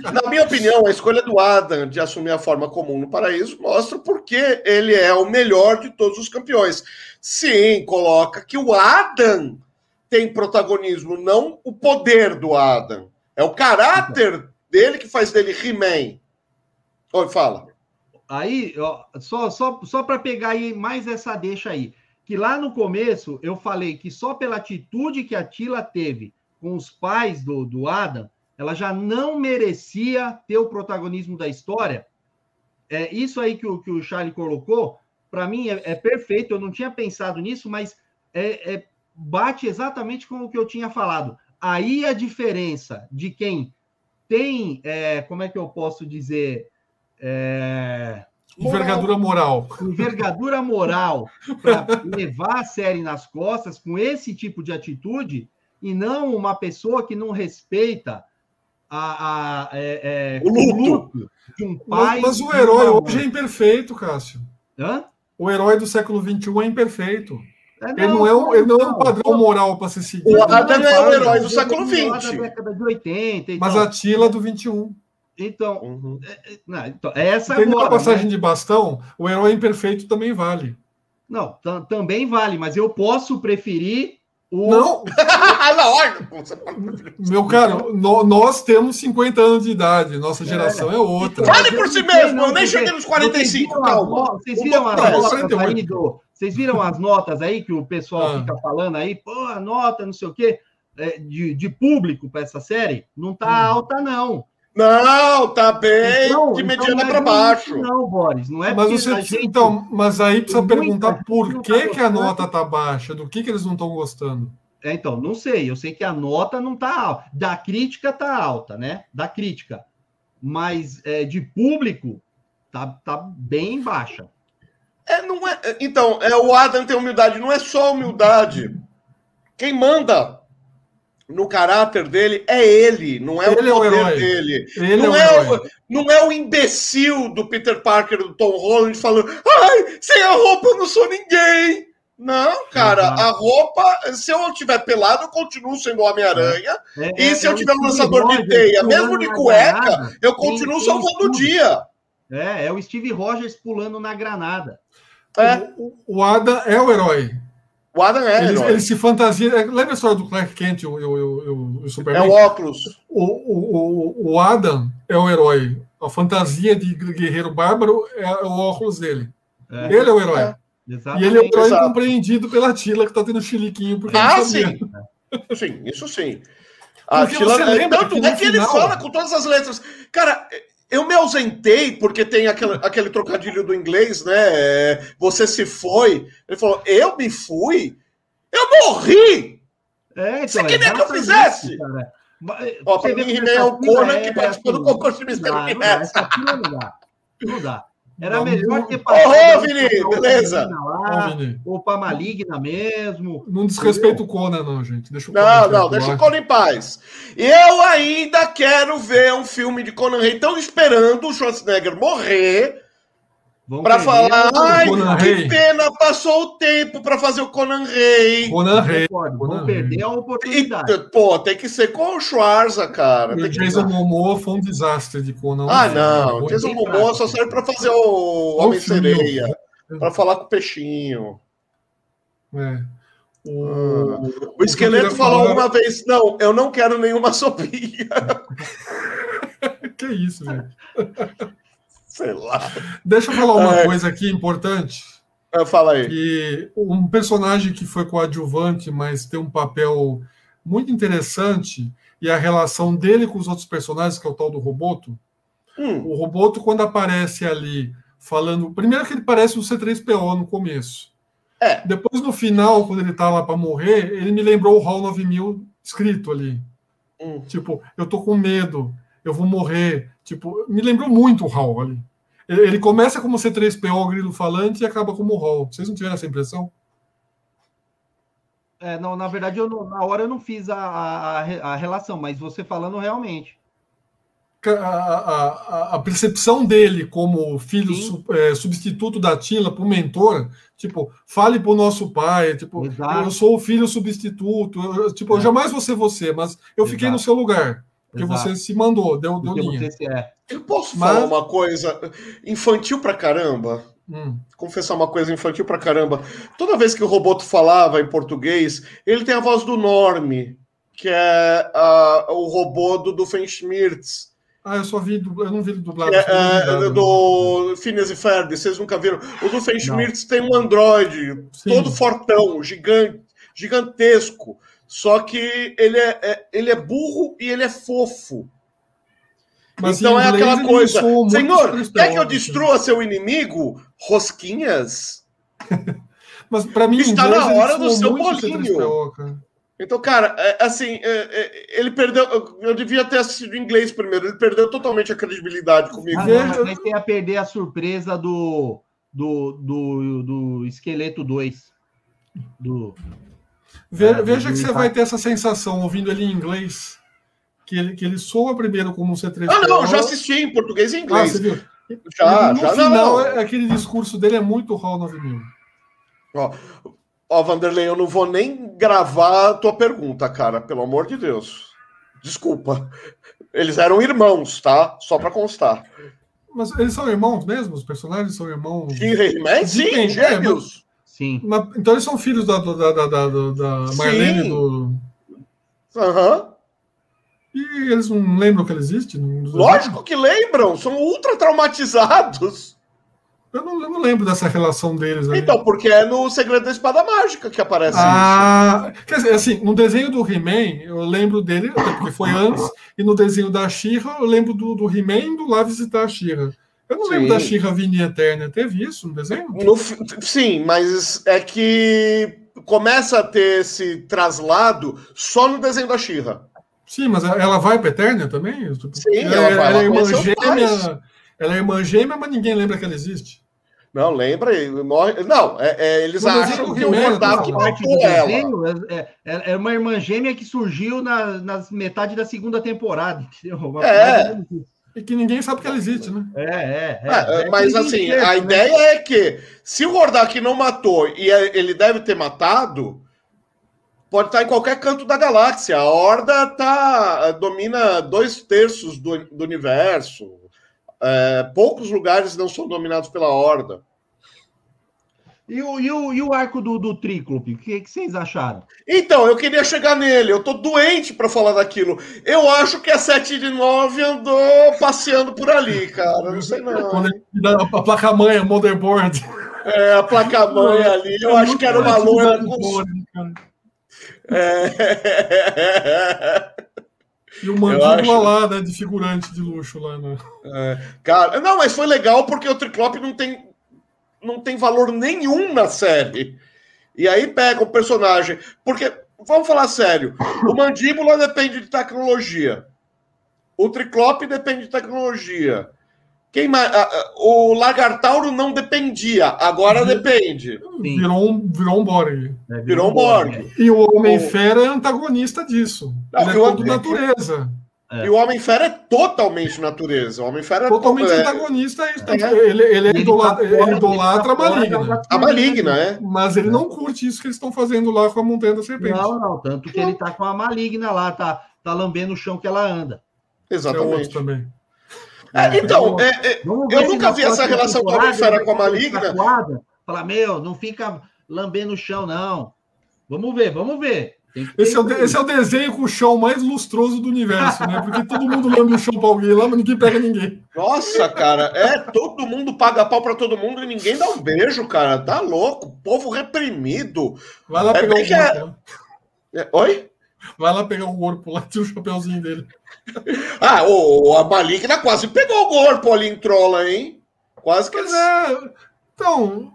Speaker 1: Na minha opinião, a escolha do Adam de assumir a forma comum no paraíso mostra porque ele é o melhor de todos os campeões. Sim, coloca que o Adam tem protagonismo, não o poder do Adam. É o caráter dele que faz dele He-Man. Oi, fala.
Speaker 2: Aí, ó, só, só, só para pegar aí mais essa deixa aí. Que lá no começo eu falei que só pela atitude que a Tila teve com os pais do, do Adam, ela já não merecia ter o protagonismo da história. é, isso aí que o, que o Charlie colocou, para mim é, é, perfeito. Eu não tinha pensado nisso, mas é, é, bate exatamente com o que eu tinha falado. Aí a diferença de quem tem, é, como é que eu posso dizer? É,
Speaker 3: envergadura moral.
Speaker 2: Envergadura moral para levar a série nas costas com esse tipo de atitude e não uma pessoa que não respeita a, a é,
Speaker 1: é, o luto. luto.
Speaker 3: de um pai. Mas, mas o herói hoje é imperfeito, Cássio. Hã? O herói do século XXI é imperfeito. É, não, ele, não é um, ele não é um padrão moral para ser seguido.
Speaker 1: O Adam é o herói do século XX.
Speaker 2: Da década de 80.
Speaker 3: Então. Mas a Tila do 21.
Speaker 2: Então, uhum. é, é não, então é essa
Speaker 3: Tem agora, passagem né? de bastão, o herói imperfeito também vale.
Speaker 2: Não, também vale, mas eu posso preferir o...
Speaker 3: Não! Meu caro, no, nós temos 50 anos de idade, nossa geração é, é outra.
Speaker 1: Fale por si mesmo, não, eu nem cheguei nos 45, calma.
Speaker 2: Vocês viram as notas aí do, Vocês viram as notas aí que o pessoal ah. fica falando aí, pô, a nota, não sei o quê, é, de, de público para essa série? Não tá hum. alta, não.
Speaker 1: Não, tá bem então, de mediana então para baixo.
Speaker 2: Não, Boris, não é
Speaker 3: mas você, gente... então, mas aí precisa perguntar por que, que a nota tá baixa, do que, que eles não estão gostando.
Speaker 2: É, então, não sei, eu sei que a nota não tá alta, da crítica tá alta, né? Da crítica. Mas é, de público tá, tá bem baixa.
Speaker 1: É, não é, então, é, o Adam tem humildade, não é só humildade. Quem manda no caráter dele é ele, não é ele o poder é o dele. Ele não, é, é o, não é o imbecil do Peter Parker, do Tom Holland, falando: ai, sem a roupa eu não sou ninguém. Não, cara, uhum. a roupa, se eu tiver pelado, eu continuo sendo Homem-Aranha. É, e é, se eu é tiver um lançador de teia, mesmo de cueca, granada, eu continuo tem, salvando o dia.
Speaker 2: É, é o Steve Rogers pulando na granada.
Speaker 3: É. O, o Ada é o herói.
Speaker 1: O Adam é.
Speaker 3: Ele, ele, se fantasia. É, lembra a história do Clark Kent, o, o, o,
Speaker 1: Superman? É o óculos.
Speaker 3: O, o, o, Adam é o herói. A fantasia de guerreiro bárbaro é, o óculos dele. É. Ele é o herói. É. E ele é o herói Exato. incompreendido pela Tila, que está tendo chiliquinho. Porque
Speaker 1: ah, sim. sim, isso sim. A Tila, é, tanto é que final... ele fala com todas as letras. Cara, eu me ausentei porque tem aquele, aquele trocadilho do inglês, né? É, você se foi. Ele falou: Eu me fui? Eu morri! É, então, Você queria que eu fizesse? Cara. Ó, pra mim, é o Conan que participou do concurso de Mr. Universo.
Speaker 2: Não dá. Não dá. Era não, melhor ter
Speaker 1: passado. Ô, Vini, beleza.
Speaker 2: Lá, ou para Maligna mesmo.
Speaker 3: Não desrespeita o Conan, não, gente. Deixa o
Speaker 1: não, não, deixa o Conan em paz. Eu ainda quero ver um filme de Conan Rei. Estão esperando o Schwarzenegger morrer para falar, ai, que pena, passou o tempo para fazer o Conan Rei.
Speaker 3: Conan Rei.
Speaker 2: Vão perder a oportunidade. E,
Speaker 1: pô, tem que ser com o Schwarza, cara.
Speaker 3: o Jason que... Momoa foi um desastre de Conan.
Speaker 1: Ah, não. O Jason Momoa só serve para fazer o Homem-Sereia. Para falar com o peixinho.
Speaker 3: É.
Speaker 1: O, ah. o esqueleto falou falar... uma vez: não, eu não quero nenhuma sopinha.
Speaker 3: que isso, gente.
Speaker 1: Sei lá.
Speaker 3: Deixa eu falar uma é... coisa aqui importante.
Speaker 1: É, fala aí.
Speaker 3: Que um personagem que foi coadjuvante, mas tem um papel muito interessante, e a relação dele com os outros personagens, que é o tal do Roboto. Hum. O Roboto, quando aparece ali, falando. Primeiro que ele parece um C3PO no começo. É. Depois, no final, quando ele tá lá para morrer, ele me lembrou o HAL 9000 escrito ali. Hum. Tipo, eu tô com medo, eu vou morrer. Tipo, me lembrou muito o Hall ali. Ele começa como C3PO, grilo falante, e acaba como Hall. Vocês não tiveram essa impressão?
Speaker 2: É, não, na verdade, eu não, na hora eu não fiz a, a, a relação, mas você falando realmente.
Speaker 3: A, a, a percepção dele como filho su, é, substituto da Tila para o mentor, tipo, fale para o nosso pai, tipo, Exato. eu sou o filho substituto, eu, tipo, é. eu jamais vou ser você, mas eu Exato. fiquei no seu lugar. Porque Exato. você se mandou, deu, deu linha.
Speaker 1: É. Eu posso Mas... falar uma coisa infantil pra caramba? Hum. Confessar uma coisa infantil pra caramba. Toda vez que o Roboto falava em português, ele tem a voz do Norme, que é uh, o robô do, do Fenschmirtz.
Speaker 3: Ah, eu só vi, eu não vi dublado.
Speaker 1: É, é, do Phineas e Ferb, vocês nunca viram. O do Fenschmirtz tem um androide, todo fortão, gigante, gigantesco. Só que ele é, é, ele é burro e ele é fofo.
Speaker 3: Mas
Speaker 1: então é aquela coisa. Senhor,
Speaker 3: C3PO,
Speaker 1: quer que eu
Speaker 3: assim.
Speaker 1: destrua seu inimigo? Rosquinhas?
Speaker 3: Mas pra mim,
Speaker 1: Está
Speaker 3: inglês,
Speaker 1: na hora do seu bolinho.
Speaker 3: C3PO, cara.
Speaker 1: Então, cara, é, assim, é, é, ele perdeu. eu- devia ter assistido em inglês primeiro. Ele perdeu totalmente a credibilidade comigo.
Speaker 2: Ah, não, mas tem a perder a surpresa do, do, do, do Esqueleto 2. Do, É,
Speaker 3: veja que
Speaker 2: ele
Speaker 3: você
Speaker 2: tá-
Speaker 3: vai ter essa sensação ouvindo ele em inglês. Que ele, que ele soa primeiro como um C3PO.
Speaker 1: Ah, não, eu já assisti em português e
Speaker 3: Ah,
Speaker 1: inglês.
Speaker 3: você viu?
Speaker 1: já,
Speaker 3: no
Speaker 1: já
Speaker 3: final,
Speaker 1: não.
Speaker 3: é- aquele discurso dele é muito HAL 9000.
Speaker 1: Ó, Vanderlei, eu não vou nem gravar a tua pergunta, cara, pelo amor de Deus. Desculpa. Eles eram irmãos, tá? Só pra constar.
Speaker 3: Mas eles são irmãos mesmo? Os personagens são irmãos?
Speaker 1: Sim, He-Man? Sim,
Speaker 3: Sim,
Speaker 1: gêmeos.
Speaker 2: Sim.
Speaker 3: Mas- então eles são filhos da, da, da, da, da- Marlene
Speaker 1: Sim.
Speaker 3: do.
Speaker 1: Aham.
Speaker 3: E eles não lembram que ela existe?
Speaker 1: Lógico que lembram, são ultra traumatizados.
Speaker 3: Eu não, eu não lembro dessa relação deles aí.
Speaker 1: Então, porque é no Segredo da Espada Mágica que aparece isso.
Speaker 3: Ah, quer dizer, assim, no desenho do He-Man, eu lembro dele, até porque foi antes, e no desenho da She-Ra, eu lembro do, do He-Man indo lá visitar a She-Ra. Eu não lembro
Speaker 1: Sim.
Speaker 3: da She-Ra vindo em Eterna. Teve isso no desenho?
Speaker 1: No sim, mas é que começa a ter esse traslado só no desenho da Xirra.
Speaker 3: Sim, mas ela vai pra Eterna também?
Speaker 1: Sim,
Speaker 3: ela,
Speaker 1: ela vai lá
Speaker 3: ela é irmã gêmea. Ela é irmã gêmea, mas ninguém lembra que ela existe.
Speaker 1: Não, lembra? Ele morre. Não, é- é, eles
Speaker 3: desenho
Speaker 1: acham que o
Speaker 2: do
Speaker 1: matou ela.
Speaker 2: desenho é, é, é uma irmã gêmea que surgiu na, nas metade da segunda temporada, entendeu? Uma-
Speaker 1: É.
Speaker 3: E que ninguém sabe que ela existe, né?
Speaker 2: É, é, é.
Speaker 1: Ah,
Speaker 2: É
Speaker 1: mas assim, a
Speaker 2: né?
Speaker 1: ideia é que se o Hordak não matou e é- ele deve ter matado, pode estar em qualquer canto da galáxia. A Horda tá, domina dois terços do, do universo. É, poucos lugares não são dominados pela Horda.
Speaker 2: E o, e o, e o arco do, do Tríclope, o que, que vocês acharam?
Speaker 1: Então, eu queria chegar nele. Eu tô doente para falar daquilo. Eu acho que a 7 de 9 andou passeando por ali, cara. Não sei não.
Speaker 3: Quando a placa-mãe, a motherboard.
Speaker 1: É, a placa-mãe ali, eu acho que era uma loira com. É...
Speaker 3: E o mandíbula
Speaker 1: acho.
Speaker 3: lá, né, de figurante de luxo lá. Né?
Speaker 1: Cara, não, mas foi legal porque o Triclope não tem, não tem valor nenhum na série. E aí pega o personagem. Porque, vamos falar sério, o Mandíbula depende de tecnologia. O Triclope depende de tecnologia. Quem mais? a- a- O Lagartauro não dependia, agora depende.
Speaker 2: Sim.
Speaker 3: Virou um, virou um Borg.
Speaker 2: É,
Speaker 1: Virou um Borg.
Speaker 3: E o Homem-Fera é antagonista disso.
Speaker 1: Não,
Speaker 3: ele é todo natureza.
Speaker 2: É.
Speaker 1: E o Homem-Fera é totalmente natureza. O Homem-Fera é
Speaker 3: Totalmente
Speaker 1: é,
Speaker 3: antagonista. É,
Speaker 1: É.
Speaker 3: Ele, ele, é
Speaker 2: ele
Speaker 3: idolatra
Speaker 2: ele tá
Speaker 3: a
Speaker 2: fora
Speaker 3: maligna.
Speaker 2: da-
Speaker 1: a maligna, é.
Speaker 3: Mas ele não curte isso que eles estão fazendo lá com a Montanha da Serpente.
Speaker 2: Não, não, tanto que ele tá com a maligna lá, tá, tá lambendo o chão que ela anda.
Speaker 3: Que é
Speaker 1: Exatamente.
Speaker 3: também.
Speaker 1: É, então, é, é,
Speaker 2: Vamos
Speaker 1: Eu nunca vi essa relação do Homem-Fera com a Maligna.
Speaker 2: Falar, meu, não fica lambendo o chão, não. Vamos ver, vamos ver.
Speaker 3: Esse é, o, esse é o desenho com o chão mais lustroso do universo, né? Porque todo mundo lambe o chão pra alguém lá, mas ninguém pega ninguém.
Speaker 1: Nossa, cara, é todo mundo paga pau pra todo mundo e ninguém dá um beijo, cara. Tá louco, povo reprimido.
Speaker 3: Vai lá
Speaker 1: É
Speaker 3: pegar o
Speaker 1: que é-
Speaker 3: corpo. lá.
Speaker 1: É, Oi?
Speaker 3: Vai lá pegar o corpo lá, tira o chapeuzinho dele.
Speaker 1: Ah, o, a Maligna quase pegou o corpo ali em Trolla, hein? Quase que
Speaker 3: Mas
Speaker 1: eles.
Speaker 3: é. Então,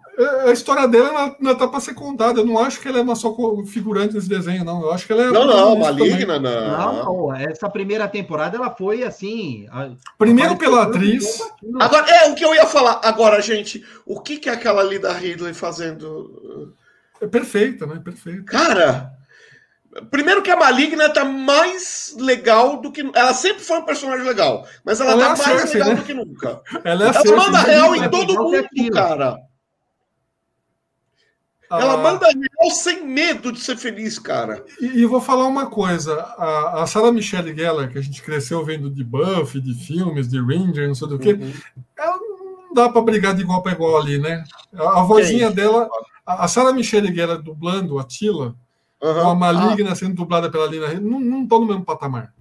Speaker 3: a história dela ainda- ainda tá pra ser contada. Eu não acho que ela é uma só figurante nesse desenho, não. Eu acho que ela é.
Speaker 1: Não, não. Maligna,
Speaker 2: Não,
Speaker 1: não.
Speaker 2: não, essa primeira temporada ela foi assim. a-
Speaker 3: Primeiro pela atriz.
Speaker 1: Agora, é o que eu ia falar. Agora, gente, o que, que é aquela ali da Ridley fazendo?
Speaker 3: É perfeita, né? Perfeita.
Speaker 1: Cara, primeiro que a Maligna tá mais legal do que. Ela sempre foi um personagem legal, mas ela,
Speaker 3: Ela é
Speaker 1: tá
Speaker 3: a
Speaker 1: mais
Speaker 3: Cersei,
Speaker 1: legal
Speaker 3: né?
Speaker 1: do que nunca.
Speaker 3: Ela é a
Speaker 1: Ela
Speaker 3: Cersei,
Speaker 1: manda
Speaker 3: né?
Speaker 1: real
Speaker 2: é
Speaker 1: em todo
Speaker 2: legal que
Speaker 1: mundo,
Speaker 2: aquilo.
Speaker 1: cara.
Speaker 3: Ah,
Speaker 1: Ela manda real sem medo de ser feliz, cara.
Speaker 3: E, e vou falar uma coisa: a, a Sarah Michelle Gellar, que a gente cresceu vendo de Buffy, de filmes, de Ranger, não sei do que,
Speaker 1: Uhum.
Speaker 3: ela não dá pra brigar de igual para igual ali, né? A, a vozinha dela, a, a Sarah Michelle Gellar dublando a Tila,
Speaker 1: Aham.
Speaker 3: com a Maligna sendo dublada pela Lina Rey, não, não estão no mesmo patamar.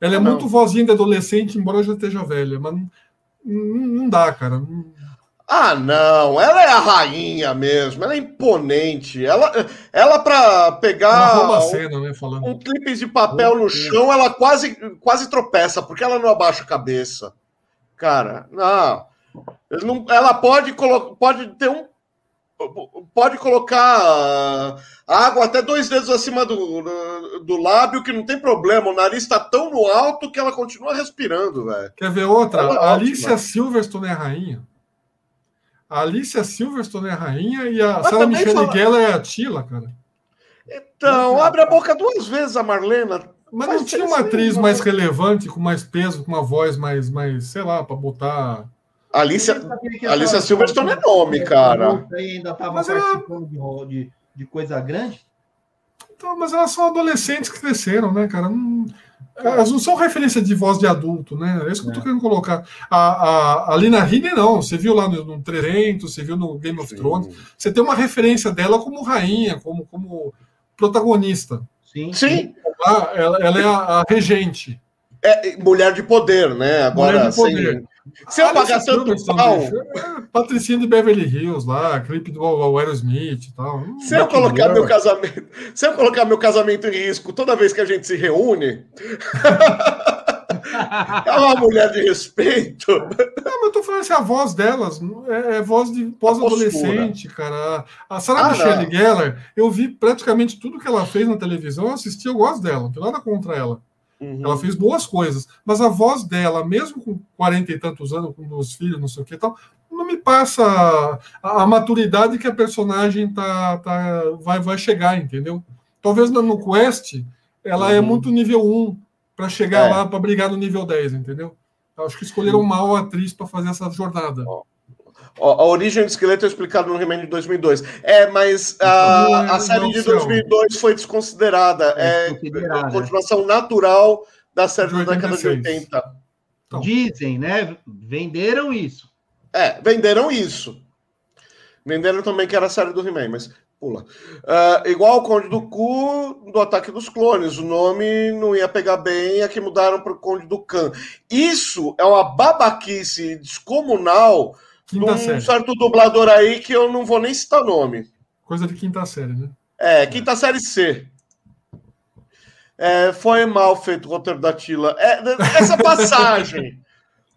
Speaker 3: Ela é
Speaker 1: Ah, não.
Speaker 3: muito vozinha de adolescente, embora já esteja velha, mas não, não, não dá, cara. Não-
Speaker 1: Ah, não, ela é a rainha mesmo, ela é imponente. Ela, ela para pegar
Speaker 3: a cena, né, falando.
Speaker 1: um clipe de papel no chão, ela quase, quase tropeça, porque ela não abaixa a cabeça. Cara, não. Não- Ela pode, pode ter um. Pode colocar água até dois dedos acima do, do, lábio, que não tem problema. O nariz está tão no alto que ela continua respirando, velho.
Speaker 3: Quer ver outra?
Speaker 1: É
Speaker 3: Alicia. Silverstone é rainha. A Alicia Silverstone é a rainha e a
Speaker 1: Mas
Speaker 3: Sarah Michelle
Speaker 1: fala-
Speaker 3: Gellar é a Tila, cara.
Speaker 1: Então, abre a boca duas vezes a Marlena.
Speaker 3: Mas não tinha uma atriz
Speaker 1: não.
Speaker 3: mais relevante, com mais peso, com uma voz mais, mais sei lá, pra botar.
Speaker 1: Alicia, Alicia Silverstone é nome, cara.
Speaker 2: Ainda estava
Speaker 3: Mas ela-
Speaker 2: participando de ro- de, de coisa grande.
Speaker 3: Então, mas elas são adolescentes que cresceram, né, cara? Não- elas não são referência de voz de adulto, né? É isso que eu tô
Speaker 2: É.
Speaker 3: querendo colocar. A, a, a Lina Headey, não. Você viu lá no, no 300, você viu no Game of Thrones. Você tem uma referência dela como rainha, como, como protagonista.
Speaker 2: Sim.
Speaker 1: Sim,
Speaker 3: Lá, ela, ela é a, a regente.
Speaker 1: é mulher de poder, né? Agora,
Speaker 3: Mulher de poder.
Speaker 1: sem, sem eu
Speaker 3: Alice
Speaker 1: pagar tanto pau,
Speaker 3: é Patricinha de Beverly Hills lá, clipe do Aerosmith e tal. Hum,
Speaker 1: se eu colocar meu casamento, se eu colocar meu casamento em risco toda vez que a gente se reúne, é uma mulher de respeito.
Speaker 3: Não, mas eu tô falando assim, a voz delas é, é voz de pós-adolescente, cara. A Sarah
Speaker 1: Ah,
Speaker 3: Michelle. Gellar, eu vi praticamente tudo que ela fez na televisão, eu assisti, eu gosto dela, não tem nada contra ela.
Speaker 1: Uhum.
Speaker 3: Ela fez boas coisas, mas a voz dela, mesmo com 40 e tantos anos, com os filhos, não sei o que e tal, não me passa a, a maturidade que a personagem tá, tá, vai, vai chegar, entendeu? Talvez no, Quest ela é
Speaker 1: Uhum.
Speaker 3: muito nível 1 para chegar
Speaker 1: É.
Speaker 3: lá para brigar no nível 10, entendeu? Eu acho que escolheram mal a atriz para fazer essa jornada.
Speaker 1: Ó, A origem do esqueleto é explicada no He-Man de 2002. É, mas a,
Speaker 3: é-
Speaker 1: a série de
Speaker 3: oficial.
Speaker 1: 2002 foi desconsiderada.
Speaker 2: É
Speaker 1: É,
Speaker 2: desconsiderada.
Speaker 1: a continuação natural da série da década de
Speaker 3: 86.
Speaker 1: 80.
Speaker 3: Então.
Speaker 2: Dizem, né? Venderam isso.
Speaker 1: É, venderam isso. Venderam também que era a série do He-Man, mas pula. Ah, igual o Conde do Cu do Ataque dos Clones. O nome não ia pegar bem, aqui mudaram para o Conde do Khan. Isso é uma babaquice descomunal de
Speaker 3: Quinta
Speaker 1: um
Speaker 3: série.
Speaker 1: certo dublador aí que eu não vou nem citar nome.
Speaker 3: Coisa de quinta série, né?
Speaker 1: É, quinta série C. É, foi mal feito o roteiro da Tila. É, essa passagem.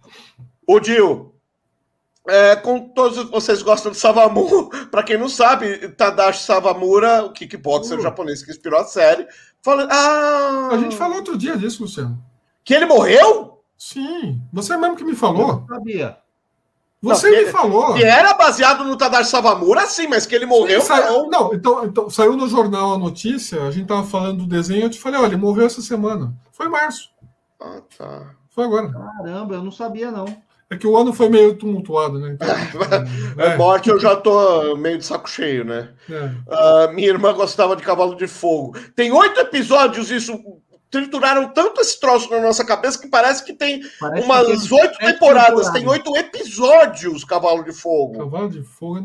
Speaker 1: o Dil, é, com todos vocês gostam de Savamu, para quem não sabe, Tadashi Savamura, o kickboxer
Speaker 3: Uh.
Speaker 1: japonês que inspirou a série, fala, ah,
Speaker 3: A gente falou outro dia disso, Luciano.
Speaker 1: que ele morreu?
Speaker 3: Sim, você mesmo que me
Speaker 2: Eu
Speaker 3: falou.
Speaker 2: não sabia.
Speaker 3: Você
Speaker 1: Não,
Speaker 3: me
Speaker 1: que-
Speaker 3: falou.
Speaker 1: Que era baseado no Tadashi Savamura, sim, mas que ele morreu,
Speaker 3: Sim, saiu-
Speaker 1: não.
Speaker 3: então, então saiu no jornal a notícia, a gente tava falando do desenho, eu te falei, olha, ele morreu essa semana. Foi em março,
Speaker 1: Ah, tá.
Speaker 3: foi agora.
Speaker 2: Caramba, eu não sabia, não.
Speaker 3: É que o ano foi meio tumultuado, né? Então,
Speaker 1: É. Morte eu já tô meio de saco cheio, né?
Speaker 3: é.
Speaker 1: Ah, minha irmã gostava de Cavalo de Fogo. Tem oito episódios, isso trituraram tanto esse troço na nossa cabeça que parece que tem
Speaker 2: Parece que
Speaker 1: umas
Speaker 2: tem
Speaker 1: oito temporadas, tem oito episódios Cavalo de Fogo.
Speaker 3: Cavalo de Fogo.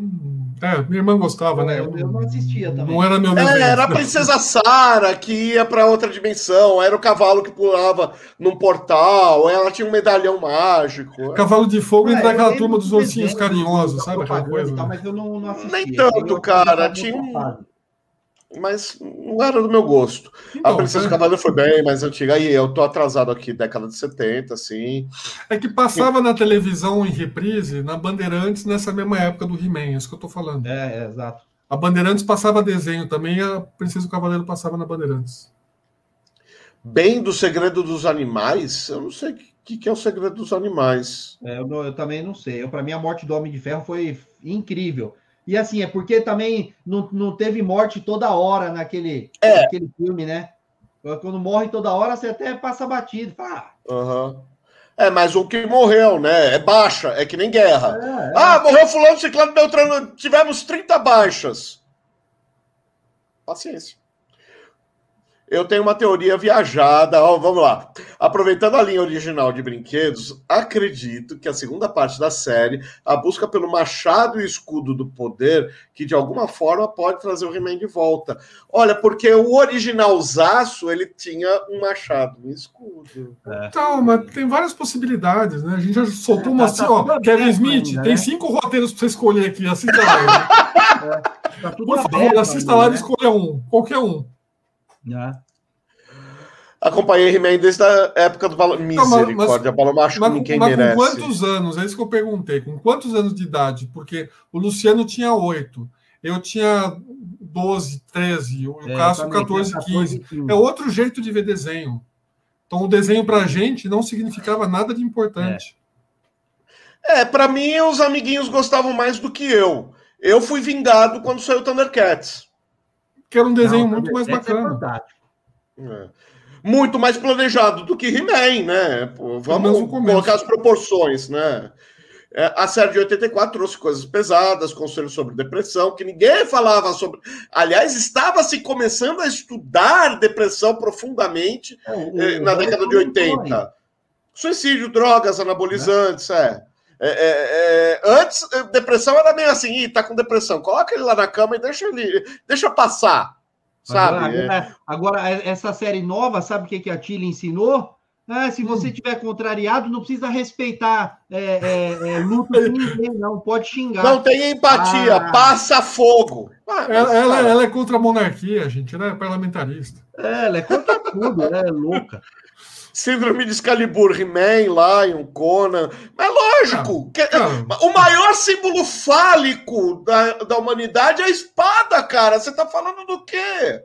Speaker 3: É, minha irmã gostava, né?
Speaker 2: Eu- eu não assistia também.
Speaker 3: Não era meu.
Speaker 1: É, era a princesa Sara que ia para outra dimensão, era o cavalo que pulava num portal, ela tinha um medalhão mágico.
Speaker 3: Cavalo de Fogo
Speaker 2: É,
Speaker 3: entra
Speaker 2: eu
Speaker 3: aquela
Speaker 2: lembro
Speaker 3: turma
Speaker 2: do
Speaker 3: dos ursinhos carinhosos,
Speaker 2: da
Speaker 3: sabe aquela
Speaker 2: propaganda
Speaker 3: coisa?
Speaker 2: e tal,
Speaker 3: né?
Speaker 2: mas eu não, não assistia.
Speaker 1: Nem tanto,
Speaker 2: Eu-
Speaker 1: cara,
Speaker 2: eu-
Speaker 1: tinha um- Mas não era do meu gosto.
Speaker 3: Então,
Speaker 1: a Princesa
Speaker 3: é-
Speaker 1: Cavaleiro foi bem mais antiga. Aí eu tô atrasado aqui, década de 70, assim.
Speaker 3: É que passava na televisão em reprise, na Bandeirantes, nessa mesma época do He-Man, é isso que eu tô falando.
Speaker 2: É, é, exato.
Speaker 3: A Bandeirantes passava desenho também, e a Princesa e o Cavaleiro passava na Bandeirantes.
Speaker 1: Bem do segredo dos animais, eu não sei o que, que é o segredo dos animais.
Speaker 2: É, eu, não- eu também não sei. Para mim, a morte do Homem de Ferro foi incrível. E assim, é porque também não, não teve morte toda hora naquele,
Speaker 1: É.
Speaker 2: naquele filme, né? Quando morre toda hora, você até passa batido. Fala,
Speaker 1: Aham. É, mas o que morreu, né? É baixa, é que nem guerra.
Speaker 2: ah, é, é.
Speaker 1: Ah, morreu fulano, ciclano, beltrano, tivemos 30 baixas. Paciência. Eu tenho uma teoria viajada. Ó, vamos lá. Aproveitando a linha original de brinquedos, acredito que a segunda parte da série, a busca pelo machado e escudo do poder, que de alguma forma pode trazer o He-Man de volta. Olha, porque o original Zaço, ele tinha um machado e um escudo.
Speaker 3: É. Então, mas tem várias possibilidades, né? A gente já soltou uma assim, ó. Kevin Smith, ainda, tem né? cinco roteiros para você escolher aqui. Assista lá. é, tá Por favor, assista lá e né? escolha um. Qualquer um.
Speaker 1: É. Acompanhei He-Man desde a época do Valor. Misericórdia,
Speaker 3: Macho mas, ninguém mas merece. Com quantos anos? É isso que eu perguntei. Com quantos anos de idade? Porque o Luciano tinha oito, eu tinha 12, 13, o é, Cássio 14, 15. 15. É outro jeito de ver desenho. Então o desenho pra gente não significava nada de importante.
Speaker 1: É, é para mim os amiguinhos gostavam mais do que eu. Eu fui vingado quando saiu Thundercats
Speaker 3: que era um desenho não, muito mais é bacana.
Speaker 1: É muito mais planejado do que He-Man, né? Pô, vamos colocar as proporções, né? É, a série de 84 trouxe coisas pesadas, conselhos sobre depressão, que ninguém falava sobre. Aliás, estava se começando a estudar depressão profundamente é, eh, na década de 80. Suicídio, drogas, anabolizantes, é. É, é, é, antes, depressão era meio assim, Ih, tá com depressão, coloca ele lá na cama e deixa ele, deixa passar, sabe?
Speaker 2: Agora, agora, agora essa série nova, sabe o que, que a Tilly ensinou? Ah, se você tiver contrariado, não precisa respeitar é, é, é, luta de ninguém, não pode xingar.
Speaker 1: Não tem empatia, ah. passa fogo.
Speaker 3: Ah, ela, ela, ela, é contra a monarquia, gente, ela é parlamentarista.
Speaker 2: É, ela é contra tudo, ela é louca.
Speaker 1: Síndrome de Excalibur, He-Man, Lion, Conan. Mas lógico, ah, que, o maior símbolo fálico da, da humanidade é a espada, cara. Você tá falando do quê?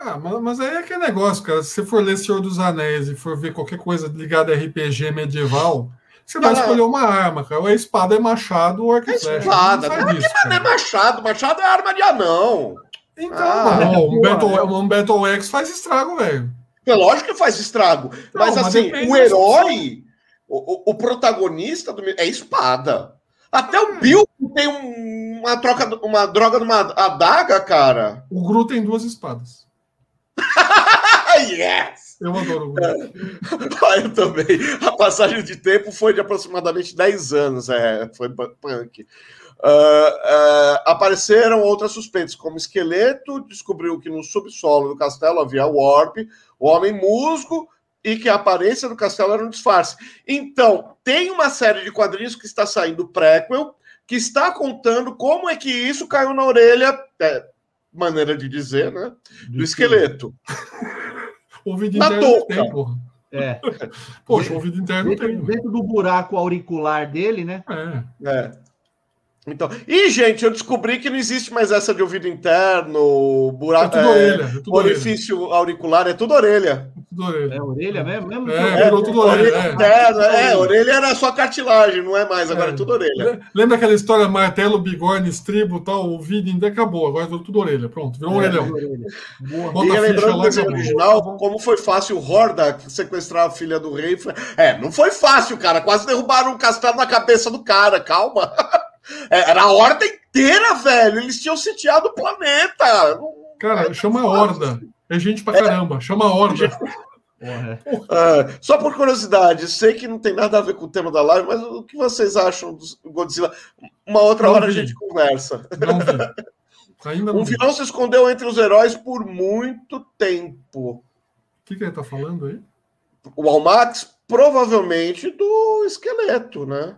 Speaker 3: Ah, mas, mas aí é que é negócio, cara. Se você for ler Senhor dos Anéis e for ver qualquer coisa ligada a RPG medieval, você vai escolher uma arma, cara. Ou é espada, é machado, ou
Speaker 1: arco é espada. Não, não, isso, que não é machado. Machado é arma de anão.
Speaker 3: Então, ah, não, um, Battle, um Battle X faz estrago, velho.
Speaker 1: É lógico que faz estrago. Não, mas, mas assim, o herói, o, o, protagonista do, é espada. Até o Bill tem um, uma troca, uma droga numa adaga, cara.
Speaker 3: O Gru tem duas espadas.
Speaker 1: yes!
Speaker 3: Eu adoro o
Speaker 1: Gru. Ah, eu também. A passagem de tempo foi de aproximadamente 10 anos. É, foi punk. Uh, uh, apareceram outras suspeitas, como esqueleto, descobriu que no subsolo do castelo havia warp, o homem musgo e que a aparência do castelo era um disfarce. Então, tem uma série de quadrinhos que está saindo prequel, que está contando como é que isso caiu na orelha, é, maneira de dizer, né? Do esqueleto.
Speaker 3: ouvido interno tem, porra. É. Poxa, ouvido interno
Speaker 2: dentro,
Speaker 3: tem.
Speaker 2: Dentro do buraco auricular dele, né?
Speaker 1: É. é. Então, e gente, eu descobri que não existe mais essa de ouvido interno, buraco, é tudo é, orelha, é tudo orifício orelha. auricular, é tudo orelha.
Speaker 2: Tudo orelha. É orelha mesmo? mesmo
Speaker 3: é, é, tudo orelha.
Speaker 1: orelha é. é, orelha era só cartilagem, não é mais, agora é, tudo orelha.
Speaker 3: Lembra aquela história martelo, bigorne, estribo, tal, ouvido ainda acabou, agora é tudo orelha, pronto, virou é, orelhão. Orelha.
Speaker 1: Boa. E lembrando do desenho original, como foi fácil o Hordak sequestrar a filha do rei, foi... é, não foi fácil, cara, quase derrubaram um castelo na cabeça do cara, calma. É, era a horda inteira, velho. Eles tinham sitiado o planeta.
Speaker 3: Cara, chama a horda. É gente pra caramba. Chama a horda.
Speaker 1: Uh, só por curiosidade, sei que não tem nada a ver com o tema da live, mas o que vocês acham do Godzilla? Uma outra não hora vi. a gente conversa. Não vi. Ainda não um vilão se escondeu entre os heróis por muito tempo.
Speaker 3: O que, que ele tá falando aí?
Speaker 1: O Almax, provavelmente do esqueleto, né?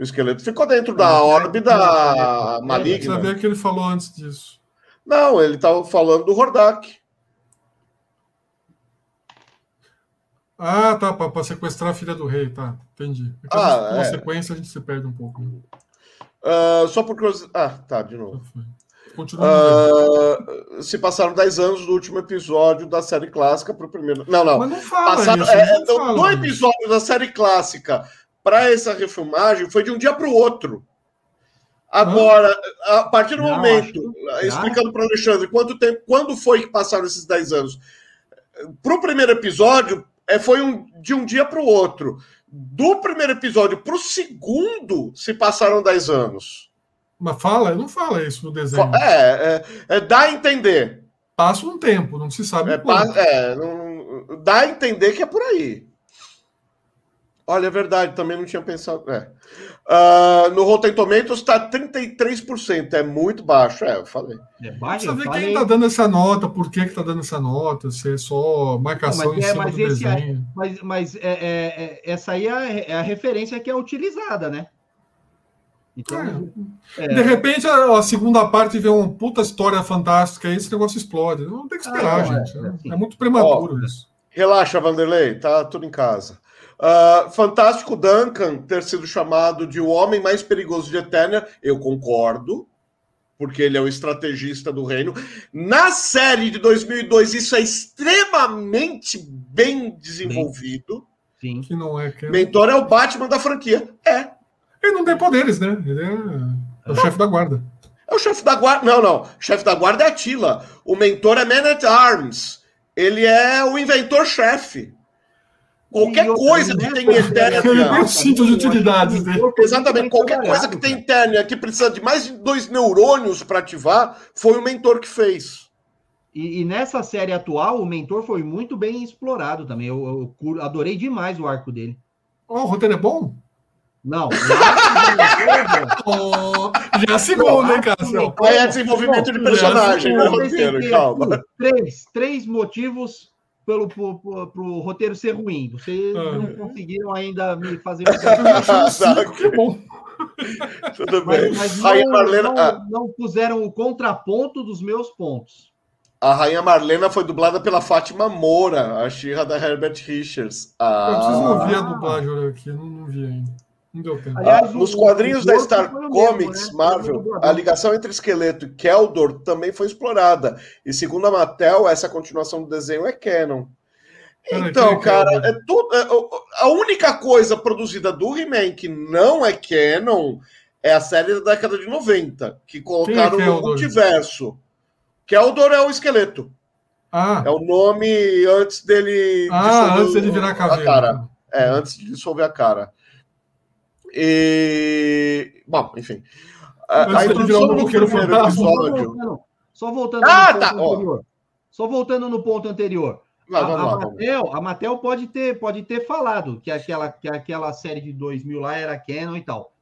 Speaker 1: O esqueleto ficou dentro da é, órbita é, maligna. Eu
Speaker 3: sabia que ele falou antes disso.
Speaker 1: Não, ele estava falando do Hordak.
Speaker 3: Ah, tá, para sequestrar a filha do rei, tá, entendi. É ah, é. sequência a gente se perde um pouco.
Speaker 1: Uh, só por curiosidade. Ah, tá, de novo. Uh, se passaram 10 anos do último episódio da série clássica para o primeiro. Não, não. Mas não fala passaram, isso, é, não fala, do episódio da série clássica para essa refilmagem foi de um dia para o outro. Agora, a partir do não, momento, acho... explicando para o Alexandre quanto tempo, quando foi que passaram esses 10 anos? Para o primeiro episódio, é, foi um, de um dia para o outro. Do primeiro episódio para o segundo, se passaram 10 anos.
Speaker 3: Mas fala, não fala isso no desenho.
Speaker 1: É, é, é dá a entender.
Speaker 3: passa um tempo, não se sabe
Speaker 1: É, pa- é, não- dá a entender que é por aí. Olha, é verdade, também não tinha pensado. é. Ah, no Rotten Tomatoes está 33%, é muito baixo, é, eu falei.
Speaker 2: É baixo,
Speaker 3: Precisa
Speaker 2: eu
Speaker 3: ver
Speaker 2: falei-
Speaker 3: quem tá dando essa nota, por que que tá dando essa nota, se é só marcação
Speaker 2: Não, mas
Speaker 3: em
Speaker 2: é-
Speaker 3: cima
Speaker 2: mas
Speaker 3: do
Speaker 2: aí-
Speaker 3: desenho.
Speaker 2: Mas, mas é, é- é- essa aí é a, é a referência que é utilizada, né? Então, é,
Speaker 3: De repente, a, a segunda parte vê uma puta história fantástica e esse negócio explode. Não tem que esperar,
Speaker 2: Ah, não, é,
Speaker 3: gente. É,
Speaker 2: é assim.
Speaker 3: é muito prematuro isso.
Speaker 1: Relaxa, Vanderlei, tá tudo em casa. Ah, fantástico Duncan ter sido chamado de o homem mais perigoso de Eternia, eu concordo, porque ele é o estrategista do reino. Na série de 2002, isso é extremamente bem desenvolvido.
Speaker 2: sim.
Speaker 3: Que não é. Que é-
Speaker 1: Mentor é o Batman da franquia. É.
Speaker 3: Ele não tem poderes, né? Ele é, é o chefe da guarda.
Speaker 1: É o chefe da guarda. Não, não. O chefe da guarda é Atila. O mentor é Man at Arms. Ele é o inventor-chefe. Qualquer
Speaker 2: E
Speaker 1: coisa que
Speaker 2: né,
Speaker 1: tem em
Speaker 2: pô,
Speaker 3: Ele tem
Speaker 1: Eternia.
Speaker 3: o cinto de utilidades dele.
Speaker 1: Exatamente, qualquer coisa que tem em Eternia que precisa de mais de dois neurônios para ativar, foi o mentor que fez.
Speaker 2: E, e nessa série atual, o mentor foi muito bem explorado também. Eu, eu adorei demais o arco dele.
Speaker 3: Ó, o roteiro é bom?
Speaker 2: Não, o arco do mentor,
Speaker 3: Ó, já é a segunda, hein, Cássio?
Speaker 1: Aí é desenvolvimento de personagem, né, roteiro, calma.
Speaker 2: Três, três motivos pelo pro, pro- pro roteiro ser ruim. Vocês
Speaker 3: Ah.
Speaker 2: não conseguiram ainda me fazer.
Speaker 3: Que bom.
Speaker 1: Tudo bem.
Speaker 2: mas mas
Speaker 1: Rainha
Speaker 2: não,
Speaker 1: Marlena,
Speaker 2: não-
Speaker 1: ah,
Speaker 2: não puseram o contraponto dos meus pontos.
Speaker 1: a Rainha Marlena foi dublada pela Fátima Moura, a Xirra da Herbert Richards.
Speaker 3: Eu preciso
Speaker 1: Ah,
Speaker 3: ouvir a dublagem aqui, não, não vi ainda.
Speaker 2: Aliás,
Speaker 1: Ah, nos quadrinhos da Star
Speaker 2: o mesmo,
Speaker 1: Comics,
Speaker 2: né?
Speaker 1: Marvel, a ligação entre Esqueleto e Keldor também foi explorada. E segundo a Mattel, essa continuação do desenho é canon. Então, cara,
Speaker 3: Keldor?
Speaker 1: é tudo, é, a única coisa produzida do He-Man que não é canon é a série da década de 90, que colocaram
Speaker 3: é
Speaker 1: no
Speaker 3: Keldor?
Speaker 1: multiverso. Keldor é o esqueleto.
Speaker 3: Ah,
Speaker 1: É o nome antes dele.
Speaker 3: ah antes dele virar
Speaker 1: a cara. É, antes de dissolver a cara. E. Bom, enfim. A,
Speaker 3: Antes
Speaker 1: a introdução
Speaker 3: um
Speaker 1: do primeiro episódio.
Speaker 2: voltando, só voltando
Speaker 1: Ah,
Speaker 2: no
Speaker 1: tá,
Speaker 2: ponto
Speaker 1: ó.
Speaker 2: anterior. Só voltando no ponto anterior.
Speaker 1: Vai,
Speaker 2: a,
Speaker 1: lá.
Speaker 2: Mattel, a Mattel pode ter, pode ter falado que aquela, que aquela série de 2000 lá era canon e tal.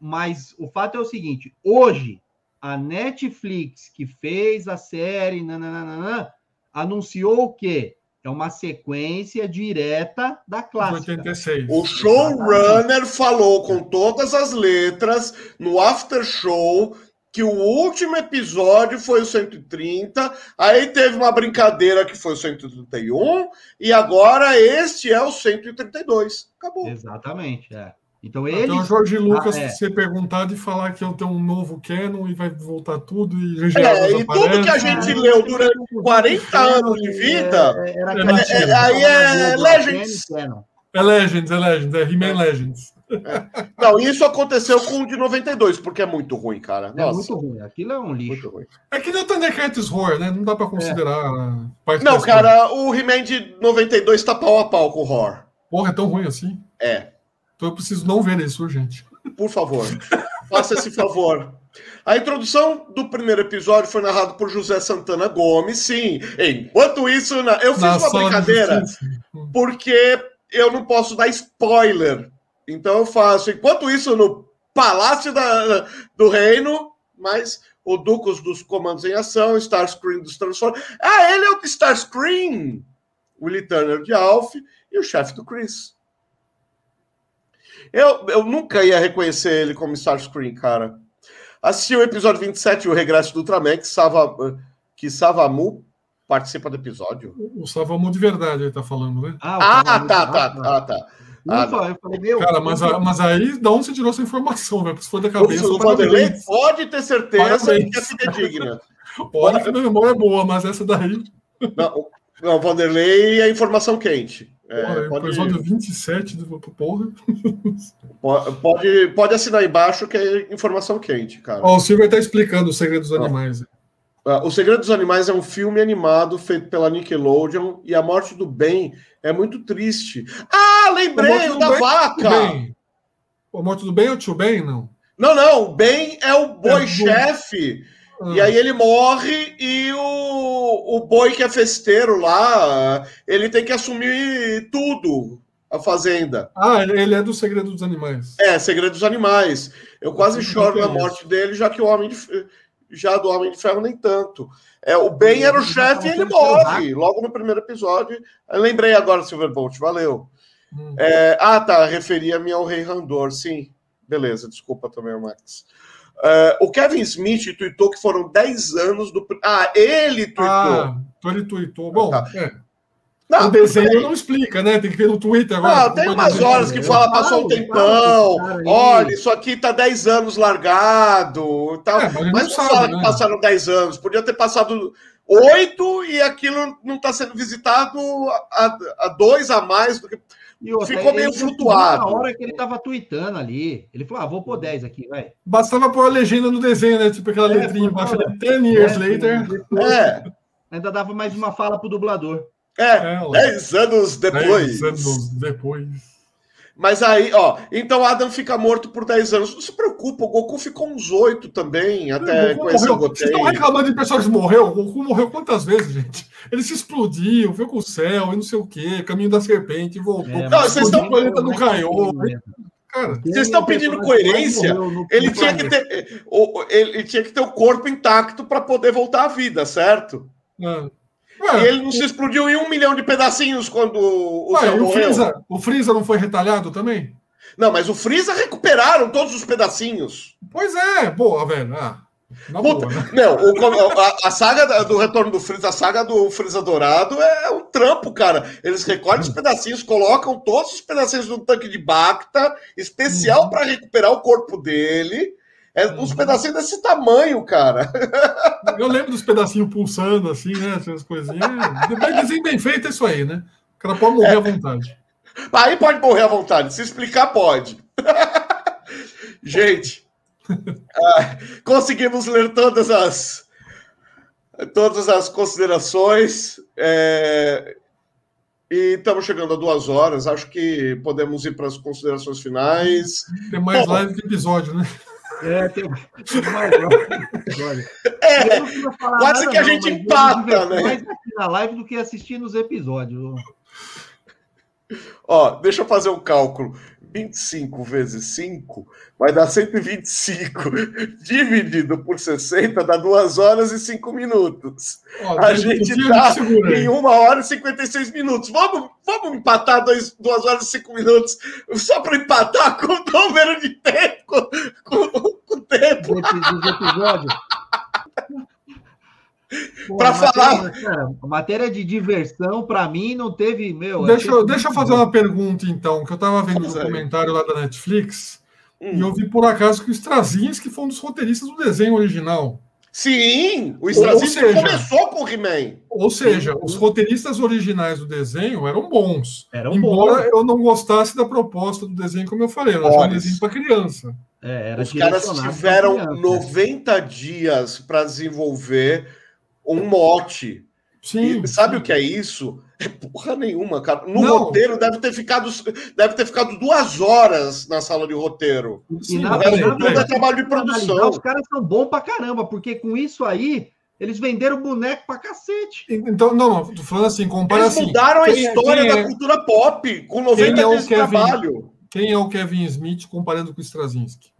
Speaker 2: Mas o fato é o seguinte: hoje, a Netflix que fez a série nananana, anunciou o quê? É uma sequência direta da clássica.
Speaker 3: 86.
Speaker 1: O showrunner falou com todas as letras no after show que o último episódio foi o 130, aí teve uma brincadeira que foi o 131, e agora este é o 132. Acabou.
Speaker 2: Exatamente, é. Então ele.
Speaker 3: o Jorge Lucas
Speaker 2: Ah, é.
Speaker 3: ser perguntado e falar que eu tenho um novo canon e vai voltar tudo e GG
Speaker 1: É, e tudo que a gente leu durante 40 anos de vida,
Speaker 2: É, era
Speaker 3: é mentira.
Speaker 1: aí é Legends.
Speaker 3: É Legends, é Legends, é He-Man Legends.
Speaker 1: Não, isso aconteceu com o de 92, porque é muito ruim, cara.
Speaker 2: É
Speaker 1: Nossa,
Speaker 2: muito ruim. Aquilo é um lixo.
Speaker 1: ruim.
Speaker 3: É que nem o Thundercats Horror, né? Não dá pra considerar
Speaker 1: Não, cara, o He-Man de 92 tá pau a pau com o Horror.
Speaker 3: Porra, é tão ruim assim?
Speaker 1: É.
Speaker 3: Então eu preciso não ver isso, urgente.
Speaker 1: Por favor, faça esse favor. A introdução do primeiro episódio foi narrado por José Santana Gomes, sim. Enquanto isso, eu fiz
Speaker 3: Na
Speaker 1: uma brincadeira porque eu não posso dar spoiler. Então eu faço. Enquanto isso, no Palácio da- do Reino, mas o Ducos dos Comandos em Ação, Starscream dos Transformers. Ah, ele é o Starscream! Willie Turner de Alf e o chefe do Chris. Eu, eu nunca ia reconhecer ele como Starscream, cara. Assisti o episódio 27, o Regresso do Ultraman, que, Sava, que Savamu participa do episódio.
Speaker 3: O Savamu de verdade ele tá falando, né?
Speaker 1: Ah,
Speaker 2: o Savamu-
Speaker 1: tá, tá, tá, tá. Ah,
Speaker 2: Ufa, eu falei, meu.
Speaker 3: Cara, mas, a- mas aí, da onde você tirou essa informação, velho? Se for da cabeça,
Speaker 1: O Vanderlei pode ter certeza
Speaker 3: Parabéns.
Speaker 1: que é fidedigna.
Speaker 3: Olha que minha memória é boa, mas essa daí.
Speaker 1: Não, não, Vanderlei é informação quente. É,
Speaker 3: Porra,
Speaker 1: pode,
Speaker 3: episódio 27 do porra.
Speaker 1: po- pode, pode assinar embaixo que é informação quente, cara.
Speaker 3: Ó, o Silver tá explicando o segredo dos animais.
Speaker 1: Ah, O Segredo dos Animais é um filme animado feito pela Nickelodeon e a morte do Ben é muito triste. Ah, lembrei o da
Speaker 3: Ben-
Speaker 1: vaca!
Speaker 3: A morte do bem é o tio Ben, não?
Speaker 1: Não, não, o Ben é o
Speaker 3: É,
Speaker 1: boi-chefe E aí ele morre e o, o boi que é festeiro lá, ele tem que assumir tudo, a fazenda.
Speaker 3: Ah, ele é do Segredo dos Animais.
Speaker 1: É, Segredo dos Animais. Eu quase
Speaker 3: não
Speaker 1: choro na morte dele, já que o Homem de já do Homem de Ferro nem tanto. É, o Ben era o chefe e ele morre logo no primeiro episódio. Eu lembrei agora, Silverbolt, valeu.
Speaker 3: Hum.
Speaker 1: É, ah, tá, referia-me ao Rei Randor, sim. Beleza, desculpa também, Max. É, o Kevin Smith tweetou que foram 10 anos do. Ah, ele tweetou.
Speaker 3: Ah, então ele tweetou. Bom,
Speaker 1: Tá.
Speaker 3: é.
Speaker 1: não,
Speaker 3: o desenho não explica, né? Tem que ver no Twitter agora.
Speaker 1: Não, tem umas horas que fala, passou um tempão. Olha, isso aqui tá 10 anos largado. Tal.
Speaker 3: É, mas
Speaker 1: mas
Speaker 3: não
Speaker 1: fala
Speaker 3: né?
Speaker 1: que passaram 10 anos. Podia ter passado 8 e aquilo não está sendo visitado a, a dois a mais do que.
Speaker 2: E outra,
Speaker 1: Ficou meio flutuado.
Speaker 2: Na hora que ele tava tweetando ali, ele falou: ah, vou pôr 10 aqui, vai.
Speaker 3: Bastava pôr a legenda no desenho, né? Tipo aquela
Speaker 2: É,
Speaker 3: letrinha embaixo
Speaker 2: favor.
Speaker 3: ali, 10 years
Speaker 2: É,
Speaker 3: later.
Speaker 2: depois,
Speaker 1: É,
Speaker 2: Ainda dava mais uma fala pro dublador.
Speaker 1: é,
Speaker 3: É, ó,
Speaker 1: 10 anos depois.
Speaker 3: 10 anos depois.
Speaker 1: Mas aí, ó, então Adam fica morto por 10 anos. Não se preocupa, o Goku ficou uns 8 também, até conhecer o
Speaker 3: morreu. Vocês estão reclamando de pessoas que morreu? O Goku morreu quantas vezes, gente? Ele se explodiu, veio com o céu e não sei o quê, caminho da serpente, voltou.
Speaker 2: É,
Speaker 1: Não, vocês estão-
Speaker 3: o planeta Kaiô.
Speaker 2: Ele
Speaker 3: Cara,
Speaker 1: Vocês estão
Speaker 2: é o
Speaker 1: pedindo coerência?
Speaker 2: morreu
Speaker 1: Ele tinha que ter, o- ele tinha que ter o corpo intacto para poder voltar à vida, certo?
Speaker 3: Ah.
Speaker 1: E
Speaker 3: Ué,
Speaker 1: ele não se explodiu em um milhão de pedacinhos quando o
Speaker 3: ué, o. Freeza, o Freeza não foi retalhado também?
Speaker 1: Não, mas o Freeza recuperaram todos os pedacinhos.
Speaker 3: Pois é, boa, velho. Ah, na
Speaker 1: Puta,
Speaker 3: boa, né?
Speaker 1: Não, o- a, a saga do retorno do Freeza, a saga do Freeza Dourado é um trampo, cara. Eles recolhem os pedacinhos, colocam todos os pedacinhos no tanque de Bacta, especial
Speaker 3: Uhum.
Speaker 1: para recuperar o corpo dele. É, Uns
Speaker 3: Uhum.
Speaker 1: pedacinhos desse tamanho, cara.
Speaker 3: Eu lembro dos pedacinhos pulsando, assim, né? Essas coisinhas. Bem, desenho bem feito é isso aí, né? O cara pode morrer à vontade.
Speaker 1: Aí pode morrer à vontade. Se explicar, pode. Gente, ah, conseguimos ler todas as todas as considerações. é, e estamos chegando a duas horas. Acho que podemos ir para as considerações finais.
Speaker 3: Tem mais
Speaker 1: Bom.
Speaker 3: live que episódio, né?
Speaker 2: É, tem, tem mais
Speaker 1: É, quase que a
Speaker 2: não,
Speaker 1: gente empata, né?
Speaker 2: Mais aqui na live do que assistir nos episódios.
Speaker 1: ó, deixa eu fazer um cálculo. 25 vezes 5 vai dar 125. Dividido por 60 dá 2 horas e 5 minutos.
Speaker 3: Ó,
Speaker 1: A gente tá
Speaker 3: aí.
Speaker 1: em 1 hora e 56 minutos. Vamos, vamos empatar 2 horas e 5 minutos só para empatar com o número de tempo, com, com, o tempo.
Speaker 2: Epi- dos episódios. Pô,
Speaker 1: Pra
Speaker 2: a matéria-
Speaker 1: falar-
Speaker 2: cara, matéria de diversão, pra mim, não teve. Meu,
Speaker 3: Deixa,
Speaker 2: achei
Speaker 3: eu- deixa eu fazer
Speaker 2: bom.
Speaker 3: uma pergunta, então, que eu estava vendo
Speaker 1: aí.
Speaker 3: comentário lá da Netflix e
Speaker 1: Hum.
Speaker 3: eu vi por acaso que o Straczynski foi um dos roteiristas do desenho original.
Speaker 1: Sim, o
Speaker 3: Ou
Speaker 1: Straczynski
Speaker 3: seja-
Speaker 1: começou com o He-Man.
Speaker 3: Ou seja, os roteiristas originais do desenho eram bons.
Speaker 2: Eram
Speaker 3: embora
Speaker 2: bons.
Speaker 3: eu não gostasse da proposta do desenho, como eu falei, era um desenho para criança.
Speaker 2: É, era
Speaker 1: Os caras tiveram
Speaker 2: criança.
Speaker 1: 90 dias para desenvolver um mote.
Speaker 3: Sim.
Speaker 1: E sabe o que é isso? É porra nenhuma, cara. No
Speaker 3: Não.
Speaker 1: roteiro deve ter ficado deve ter ficado duas horas na sala de roteiro.
Speaker 2: E
Speaker 3: Sim,
Speaker 2: na
Speaker 1: tudo é trabalho de produção.
Speaker 2: Os caras são bons pra caramba, porque com isso aí, eles venderam boneco pra cacete.
Speaker 3: Então, não, não, tô falando assim, compara
Speaker 1: Eles
Speaker 3: assim.
Speaker 1: mudaram a
Speaker 3: é-
Speaker 1: história
Speaker 3: é-
Speaker 1: da cultura pop com 90
Speaker 3: quem é
Speaker 1: dias de trabalho.
Speaker 3: Quem é o Kevin Smith comparando com o Straczynski?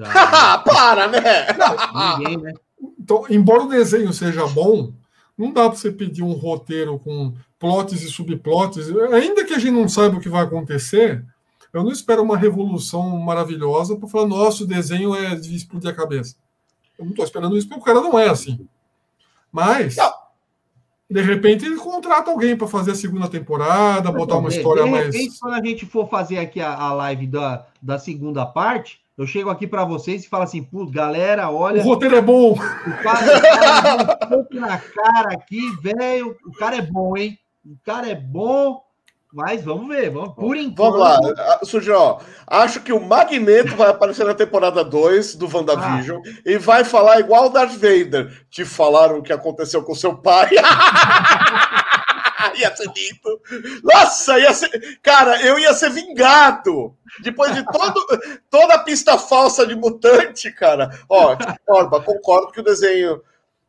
Speaker 1: Haha, Para, né?
Speaker 2: Ninguém, né?
Speaker 3: Então, embora o desenho seja bom, não dá para você pedir um roteiro com plots e subplots. Ainda que a gente não saiba o que vai acontecer, eu não espero uma revolução maravilhosa para falar, nossa, o desenho é de explodir a cabeça. Eu não estou esperando isso porque o cara não é assim. Mas,
Speaker 1: Não.
Speaker 3: de repente, ele contrata alguém para fazer a segunda temporada, botar uma
Speaker 2: De-
Speaker 3: história
Speaker 2: de
Speaker 3: mais.
Speaker 2: repente, quando a gente for fazer aqui a, a live da, da segunda parte, eu chego aqui pra vocês e falo assim, putz, galera,
Speaker 3: O
Speaker 2: olha,
Speaker 3: roteiro é bom.
Speaker 2: o cara, o um soco na cara aqui, velho, o cara é bom, hein? O cara é bom, mas vamos ver, vamos, por enquanto.
Speaker 1: Vamos lá, Ah, Sujo, ó. Acho que o Magneto vai aparecer na temporada 2 do WandaVision e vai falar igual o Darth Vader. Te falaram o que aconteceu com seu pai. ia ser lindo. Nossa, ia ser. Cara, eu ia ser vingado. Depois de todo, toda a pista falsa de mutante, cara. Ó, Orba, concordo que o desenho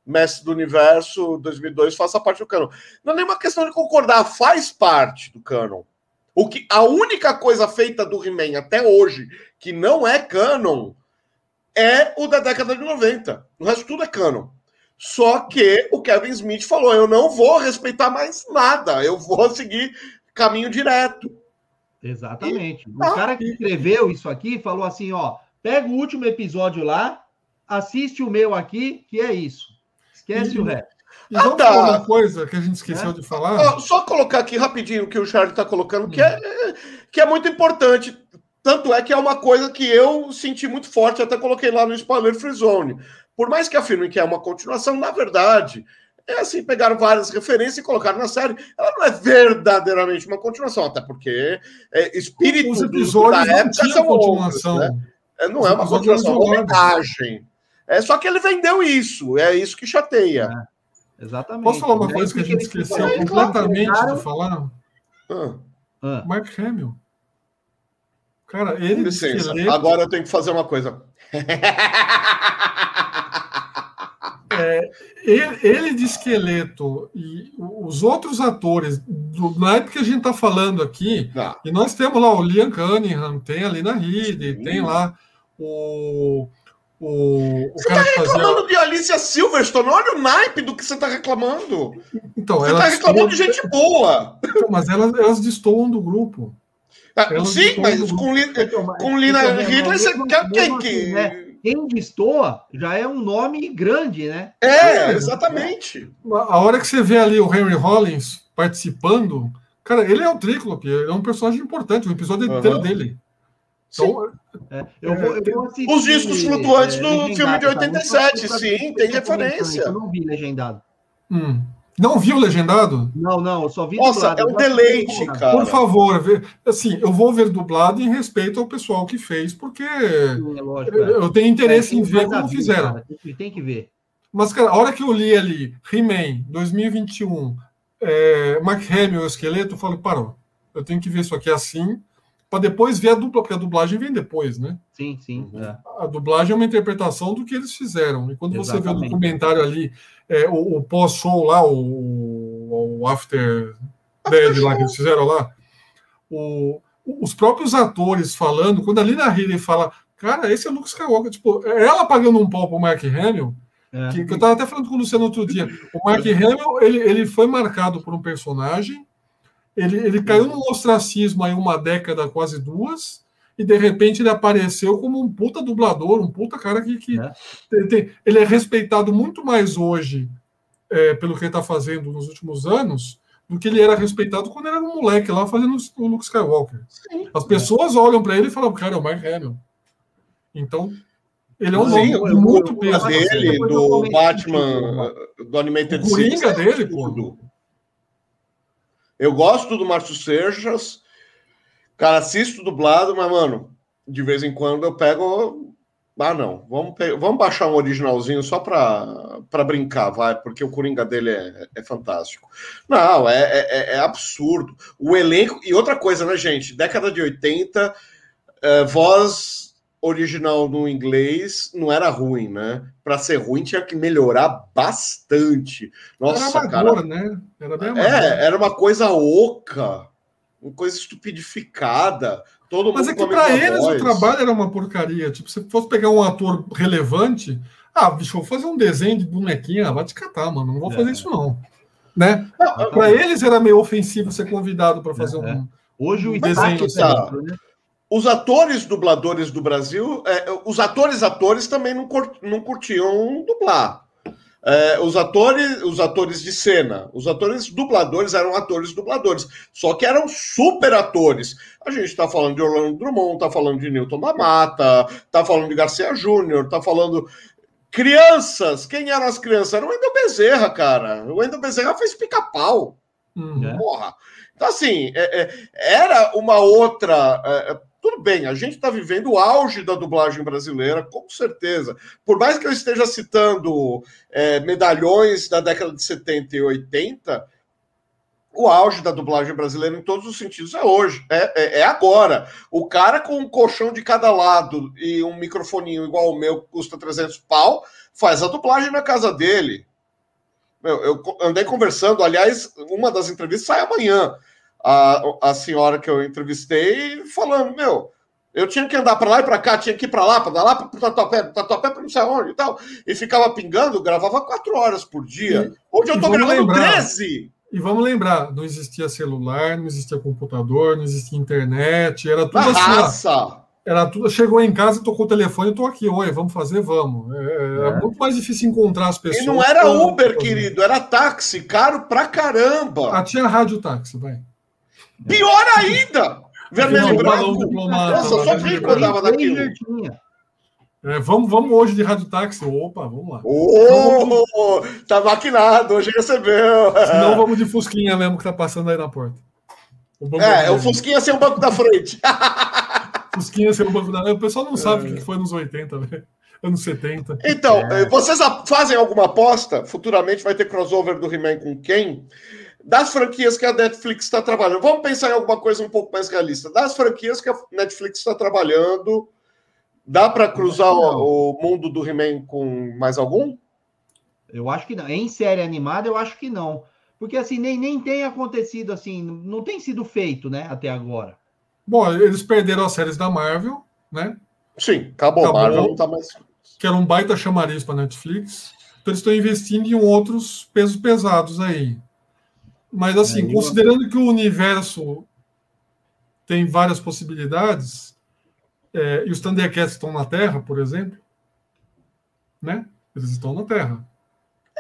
Speaker 1: Mestre do Universo 2002 faça parte do canon. Não é nenhuma questão de concordar, faz parte do canon. O que, a única coisa feita do He-Man até hoje que não é canon é o da década de 90. O resto tudo é canon. Só que o Kevin Smith falou: eu não vou respeitar mais nada, eu vou seguir caminho direto.
Speaker 2: Exatamente. E, o tá. cara que escreveu isso aqui falou assim: ó, pega o último episódio lá, assiste o meu aqui, que é isso. Esquece e, o resto.
Speaker 3: E ah, tá. falar uma coisa que a gente esqueceu é? de falar?
Speaker 1: Só colocar aqui rapidinho o que o Charlie está colocando, hum. que, é, que é muito importante. Tanto é que é uma coisa que eu senti muito forte, até coloquei lá no Spoiler Free Zone por mais que afirmem que é uma continuação, na verdade, é assim, pegaram várias referências e colocaram na série. Ela não é verdadeiramente uma continuação, até porque é, espírito
Speaker 3: Os episódios da época são continuação.
Speaker 1: Outros, né? é, não é uma continuação, é uma homenagem. É só que ele vendeu isso, é isso que chateia.
Speaker 2: É, exatamente.
Speaker 3: Posso falar uma é coisa que a gente esqueceu é, completamente claro. de falar? Ah. Ah. Mark Hamill. Cara, ele.
Speaker 1: Licença, agora eu tenho que fazer uma coisa.
Speaker 3: É, ele, ele, de esqueleto e os outros atores, do, na época que a gente está falando aqui, ah. e nós temos lá o Liam Cunningham, tem ali na Ride, tem lá o. O,
Speaker 1: você está reclamando fazia... de Alicia Silverstone? Olha o naipe do que você está reclamando.
Speaker 3: Então,
Speaker 1: você está reclamando de gente boa.
Speaker 3: Então, mas elas, elas destoam do grupo.
Speaker 1: Ah, sim, mas com, Li, então, com Lina Ridley, você quer quem que. Assim,
Speaker 2: né? Quem destoa já é um nome grande, né?
Speaker 1: É, exatamente.
Speaker 3: A hora que você vê ali o Henry Rollins participando, cara, ele é o Tríclope, ele é um personagem importante, o episódio uhum. inteiro dele.
Speaker 1: Então, é, eu vou, eu vou assistir, Os discos flutuantes é, no filme de 87, tá? sim, tem referência.
Speaker 2: Eu não vi legendado.
Speaker 3: Hum. Não viu legendado?
Speaker 2: Não, não, eu só vi
Speaker 1: Nossa, dublado. é um deleite, cara.
Speaker 3: Por favor, assim, eu vou ver dublado em respeito ao pessoal que fez, porque Sim, é lógico, é. eu tenho interesse é, em ver como fizeram. Cara,
Speaker 2: tem que ver.
Speaker 3: Mas, cara, a hora que eu li ali, He-Man, 2021, é, Mark Hamill, o esqueleto, eu falei, parou, eu tenho que ver isso aqui assim, para depois ver a dupla, porque a dublagem vem depois, né?
Speaker 2: Sim, sim. Uhum.
Speaker 3: É. A dublagem é uma interpretação do que eles fizeram. E quando Exatamente. você vê o documentário ali, é, o, o pós-show lá, o, o After Dead lá que eles fizeram lá, o, os próprios atores falando, quando a Lina Headey fala, cara, esse é o Luke Skywalker, tipo, é ela pagando um pau pro Mark Hamill, é. que, que, eu tava até falando com o Luciano outro dia. O Mark Hamill, ele, ele foi marcado por um personagem ele, ele caiu no ostracismo aí uma década, quase duas, e de repente ele apareceu como um puta dublador, um puta cara que, que é. Tem, tem, ele é respeitado muito mais hoje é, pelo que ele está fazendo nos últimos anos do que ele era respeitado quando era um moleque lá fazendo o Luke Skywalker. Sim. As pessoas olham para ele e falam, cara, é o Mark Hamill. Então, ele é um Sim, nome muito peso.
Speaker 1: dele, do Batman, do Animated
Speaker 3: Series. O Coringa dele, pô.
Speaker 1: Eu gosto do Márcio Seixas, cara, assisto dublado, mas, mano, de vez em quando eu pego. Ah, não, vamos, vamos baixar um originalzinho só para brincar, vai, porque o Coringa dele é, é fantástico. Não, é, é, é, absurdo. O elenco. E outra coisa, né, gente? Década de 80, é, voz original no inglês não era ruim, né? Para ser ruim tinha que melhorar bastante. Nossa, era amador, cara. Né? Era bem é, era uma coisa oca, uma coisa estupidificada. Todo
Speaker 3: Mas é que para eles voz. o trabalho era uma porcaria. Tipo, se fosse pegar um ator relevante, ah, bicho, vou fazer um desenho de bonequinha, vai te catar, mano. Não vou é. fazer isso não. Né? Para eles era meio ofensivo ser convidado para fazer é. um.
Speaker 2: Hoje o desenho. Tá,
Speaker 1: né? Os atores dubladores do Brasil, é, os atores atores também não, cur, não curtiam dublar. É, os atores, os atores de cena, os atores dubladores eram atores dubladores, só que eram super atores. A gente está falando de Orlando Drummond, está falando de Newton da Mata, está falando de Garcia Júnior, está falando crianças. Quem eram as crianças? Era o Wendel Bezerra, cara. O Wendel Bezerra fez pica-pau. Uhum. Porra. Então, assim, é, é, era uma outra é, tudo bem, a gente está vivendo o auge da dublagem brasileira, com certeza. Por mais que eu esteja citando é, medalhões da década de 70 e 80, o auge da dublagem brasileira em todos os sentidos é hoje, é, é, é, agora. O cara com um colchão de cada lado e um microfoninho igual o meu, que custa 300 pau, faz a dublagem na casa dele. Meu, eu andei conversando, aliás, uma das entrevistas sai amanhã. A, a senhora que eu entrevistei falando, meu, eu tinha que andar para lá e para cá, tinha que ir para lá, para lá, para o Tatuapé, Tatuapé para não sei onde e tal. E ficava pingando, gravava quatro horas por dia. E, Hoje eu estou gravando lembrar, 13.
Speaker 3: E vamos lembrar, não existia celular, não existia computador, não existia internet, era tudo assim.
Speaker 1: Raça.
Speaker 3: Era tudo, chegou em casa, tocou o telefone, estou aqui, oi, vamos fazer, vamos. É, é, é, muito mais difícil encontrar as pessoas.
Speaker 1: E não era Uber, querido, era táxi, caro pra caramba.
Speaker 3: Ah, tinha rádio táxi, vai.
Speaker 1: Pior ainda! Vermelho e branco. Nossa, só rico andava daquilo.
Speaker 3: É, vamos, vamos hoje de rádio táxi. Opa, vamos lá.
Speaker 1: Oh, tá maquinado, hoje recebeu.
Speaker 3: Senão vamos de Fusquinha mesmo que tá passando aí na porta.
Speaker 1: O é, é o Fusquinha sem o banco da frente.
Speaker 3: Fusquinha sem o banco da frente. O pessoal não sabe o que foi nos 80, velho. Anos 70.
Speaker 1: Então, é. vocês fazem alguma aposta? Futuramente vai ter crossover do He-Man com quem? Das franquias que a Netflix está trabalhando. Vamos pensar em alguma coisa um pouco mais realista. Das franquias que a Netflix está trabalhando, dá para cruzar o, o, mundo do He-Man com mais algum?
Speaker 2: Eu acho que não. Em série animada, eu acho que não. Porque assim, nem, nem tem acontecido assim, não tem sido feito, né, até agora.
Speaker 3: Bom, eles perderam as séries da Marvel, né?
Speaker 1: Sim, acabou. acabou Marvel não tá mais.
Speaker 3: Que era um baita chamariz para Netflix. Então eles estão investindo em outros pesos pesados aí. Mas, assim, é, considerando que o universo tem várias possibilidades, é, e os Thundercats estão na Terra, por exemplo, né? Eles estão na Terra.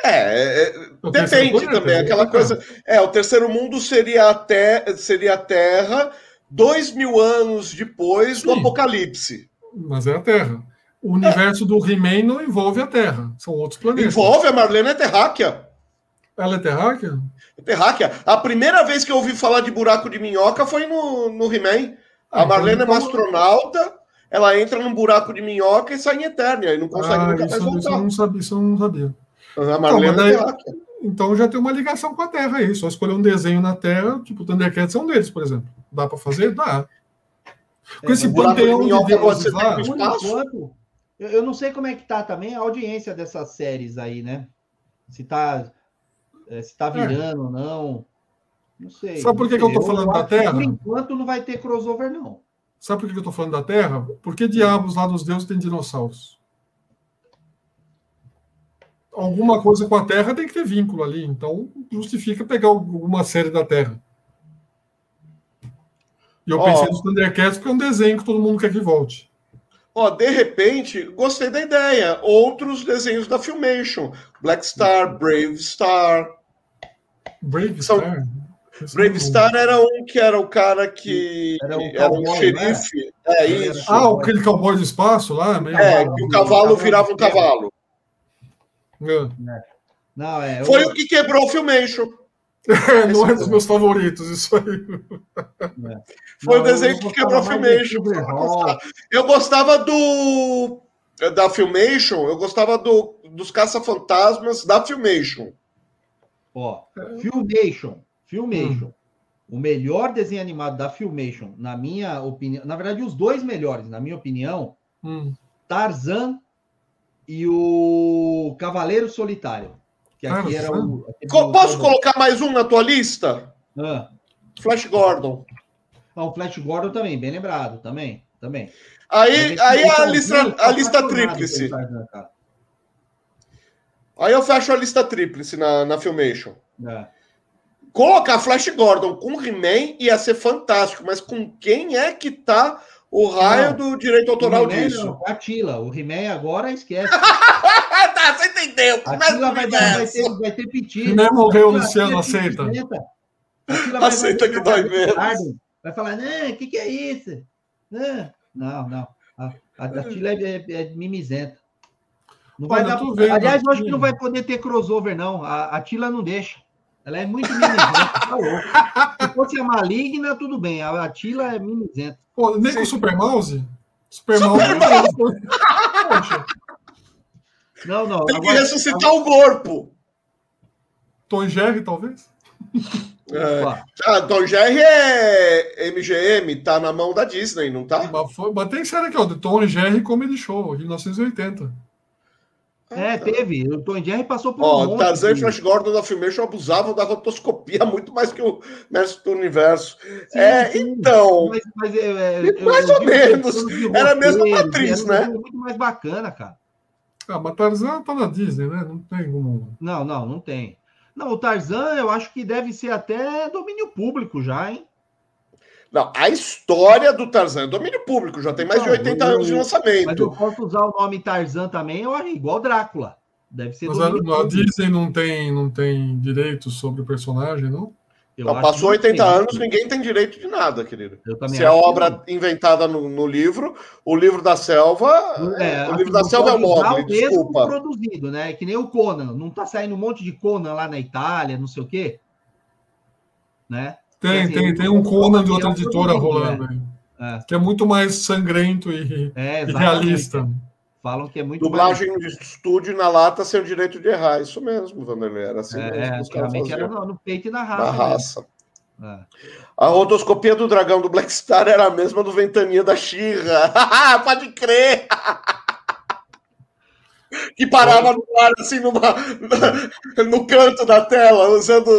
Speaker 1: É, é depende também. Aquela coisa. É, o terceiro mundo seria a, te, seria a Terra dois mil anos depois Sim, do Apocalipse.
Speaker 3: Mas é a Terra. O universo é. do He-Man não envolve a Terra, são outros planetas.
Speaker 1: Envolve, a Marlene é terráquea.
Speaker 3: Ela é terráquea?
Speaker 1: Terráquea. A primeira vez que eu ouvi falar de buraco de minhoca foi no, no He-Man. A ah, Marlene então... é uma astronauta, ela entra num buraco de minhoca e sai em Eternia, e não consegue ah, nunca
Speaker 3: isso,
Speaker 1: mais voltar.
Speaker 3: Isso eu não sabia. Isso eu não sabia.
Speaker 1: A Marlene então, daí, é terráquea.
Speaker 3: Então já tem uma ligação com a Terra aí. Só escolher um desenho na Terra, tipo o Thundercats é um deles, por exemplo. Dá para fazer? Dá. Com é, esse panteão de, de deuses lá...
Speaker 2: Eu, eu não sei como é que tá também a audiência dessas séries aí, né? Se tá é, se está é. virando ou não. Não sei.
Speaker 3: Sabe por que, que eu estou falando da Terra? Por
Speaker 2: enquanto não vai ter crossover, não.
Speaker 3: Sabe por que eu estou falando da Terra? Porque diabos lá dos deuses tem dinossauros. Alguma coisa com a Terra tem que ter vínculo ali. Então, justifica pegar alguma série da Terra. E eu oh. pensei nos Thundercats porque é um desenho que todo mundo quer que volte.
Speaker 1: Ó, de repente, gostei da ideia. Outros desenhos da Filmation. Black Star, Brave Star.
Speaker 3: Brave São... Star?
Speaker 1: Brave Star era um que era o cara que era, um, era um xerife. Né? É isso.
Speaker 3: Ah, aquele cowboy do espaço lá?
Speaker 1: Meio é, que o cavalo virava um cavalo.
Speaker 2: É. Não, é,
Speaker 1: Foi o que quebrou o Filmation.
Speaker 3: É, não é dos meus favoritos, isso aí.
Speaker 1: É. Foi não, o desenho que quebrou a Filmation. Eu gostava do. Da Filmation, eu gostava do, dos Caça-Fantasmas da Filmation.
Speaker 2: Ó, Filmation. Filmation. Hum. O melhor desenho animado da Filmation, na minha opinião, na verdade, os dois melhores, na minha opinião, hum. Tarzan e o Cavaleiro Solitário. Que aqui era o.
Speaker 1: Posso colocar mais um na tua lista? Ah. Flash Gordon.
Speaker 2: Ah, o Flash Gordon também, bem lembrado, também. também.
Speaker 1: Aí, aí a, lista, a lista tríplice. Aí eu fecho a lista tríplice na, na Filmation. É. Colocar Flash Gordon com He-Man ia ser fantástico, mas com quem é que tá o raio não, do direito autoral disso? Não,
Speaker 2: Atila. O He-Man agora esquece.
Speaker 1: tá, você entendeu.
Speaker 2: Atila vai, vai, ter, vai ter piti.
Speaker 3: He-Man morreu, Luciano, aceita.
Speaker 1: Aceita que dói menos.
Speaker 2: Vai falar, não, o que, que é isso? Não, não. não. A, a, Atila é, é, é mimizenta. Não vai dar... Aliás, eu acho que não vai poder ter crossover, não. A, a Tila não deixa. Ela é muito mimizenta. Tá Se fosse a maligna, tudo bem. A Tila é mimizenta.
Speaker 3: Pô, nem com o Super Mouse? Super, Mouse.
Speaker 1: Poxa. Não, não. Tem agora, que ressuscitar agora... o corpo.
Speaker 3: Tom Jerry, talvez?
Speaker 1: É. Ah, Tom Jerry é MGM, tá na mão da Disney, não tá?
Speaker 3: Mas, foi, mas tem série aqui, ó, Tom Jerry Comedy Show, de 1980.
Speaker 2: É, teve. O Tom Jerry passou por
Speaker 1: Ó,
Speaker 2: um monte
Speaker 1: Tarzan e
Speaker 2: de-
Speaker 1: Flash Gordon da Filmation abusavam da rotoscopia muito mais que o Mestre do Universo. é,
Speaker 2: sim.
Speaker 1: então...
Speaker 2: Mas, mas, é, é,
Speaker 1: Mais
Speaker 2: eu
Speaker 1: ou menos. Era a mesma
Speaker 2: um
Speaker 1: né?
Speaker 2: muito mais bacana, cara.
Speaker 3: Ah, mas Tarzan tá na Disney, né? Não tem como.
Speaker 2: Não, não, não tem. Não, o Tarzan eu acho que deve ser até domínio público já, hein?
Speaker 1: Não, a história do Tarzan é domínio público, já tem mais de
Speaker 2: Não,
Speaker 1: 80
Speaker 2: eu-
Speaker 1: anos de
Speaker 2: Mas eu
Speaker 1: lançamento.
Speaker 2: posso usar o nome Tarzan também, eu acho igual Drácula. Deve ser
Speaker 3: Mas a, a. Disney não tem, não tem direito sobre o personagem, não?
Speaker 2: Acho
Speaker 1: passou
Speaker 2: que não
Speaker 1: 80
Speaker 2: tem.
Speaker 1: anos, ninguém tem direito de nada, querido.
Speaker 2: Eu também
Speaker 1: Se é obra inventada no, no livro, o livro da selva.
Speaker 2: não. É,
Speaker 1: o
Speaker 2: assim,
Speaker 1: livro da selva é o Mogli, desculpa.
Speaker 2: produzido, né? Que nem o Conan. Não tá saindo um monte de Conan lá na Itália, não sei o quê. Né?
Speaker 3: Tem,
Speaker 2: Assim,
Speaker 3: tem, tem
Speaker 2: o-
Speaker 3: um Conan de outra
Speaker 2: é um
Speaker 3: editora rolando aí.
Speaker 2: É,
Speaker 3: Que é muito mais sangrento e,
Speaker 2: é
Speaker 3: e realista.
Speaker 2: Falam que é muito
Speaker 1: Dublagem de estúdio na lata sem o direito de errar. Isso mesmo, Vanderlei. Era assim
Speaker 2: mais... É, antigamente era no, no peito e na
Speaker 1: Na
Speaker 2: raça. mesmo.
Speaker 1: raça.
Speaker 2: É.
Speaker 1: A rotoscopia do dragão do Black Star era a mesma do Ventania da Xirra. Pode crer! que parava no ar, assim, numa, no canto da tela, usando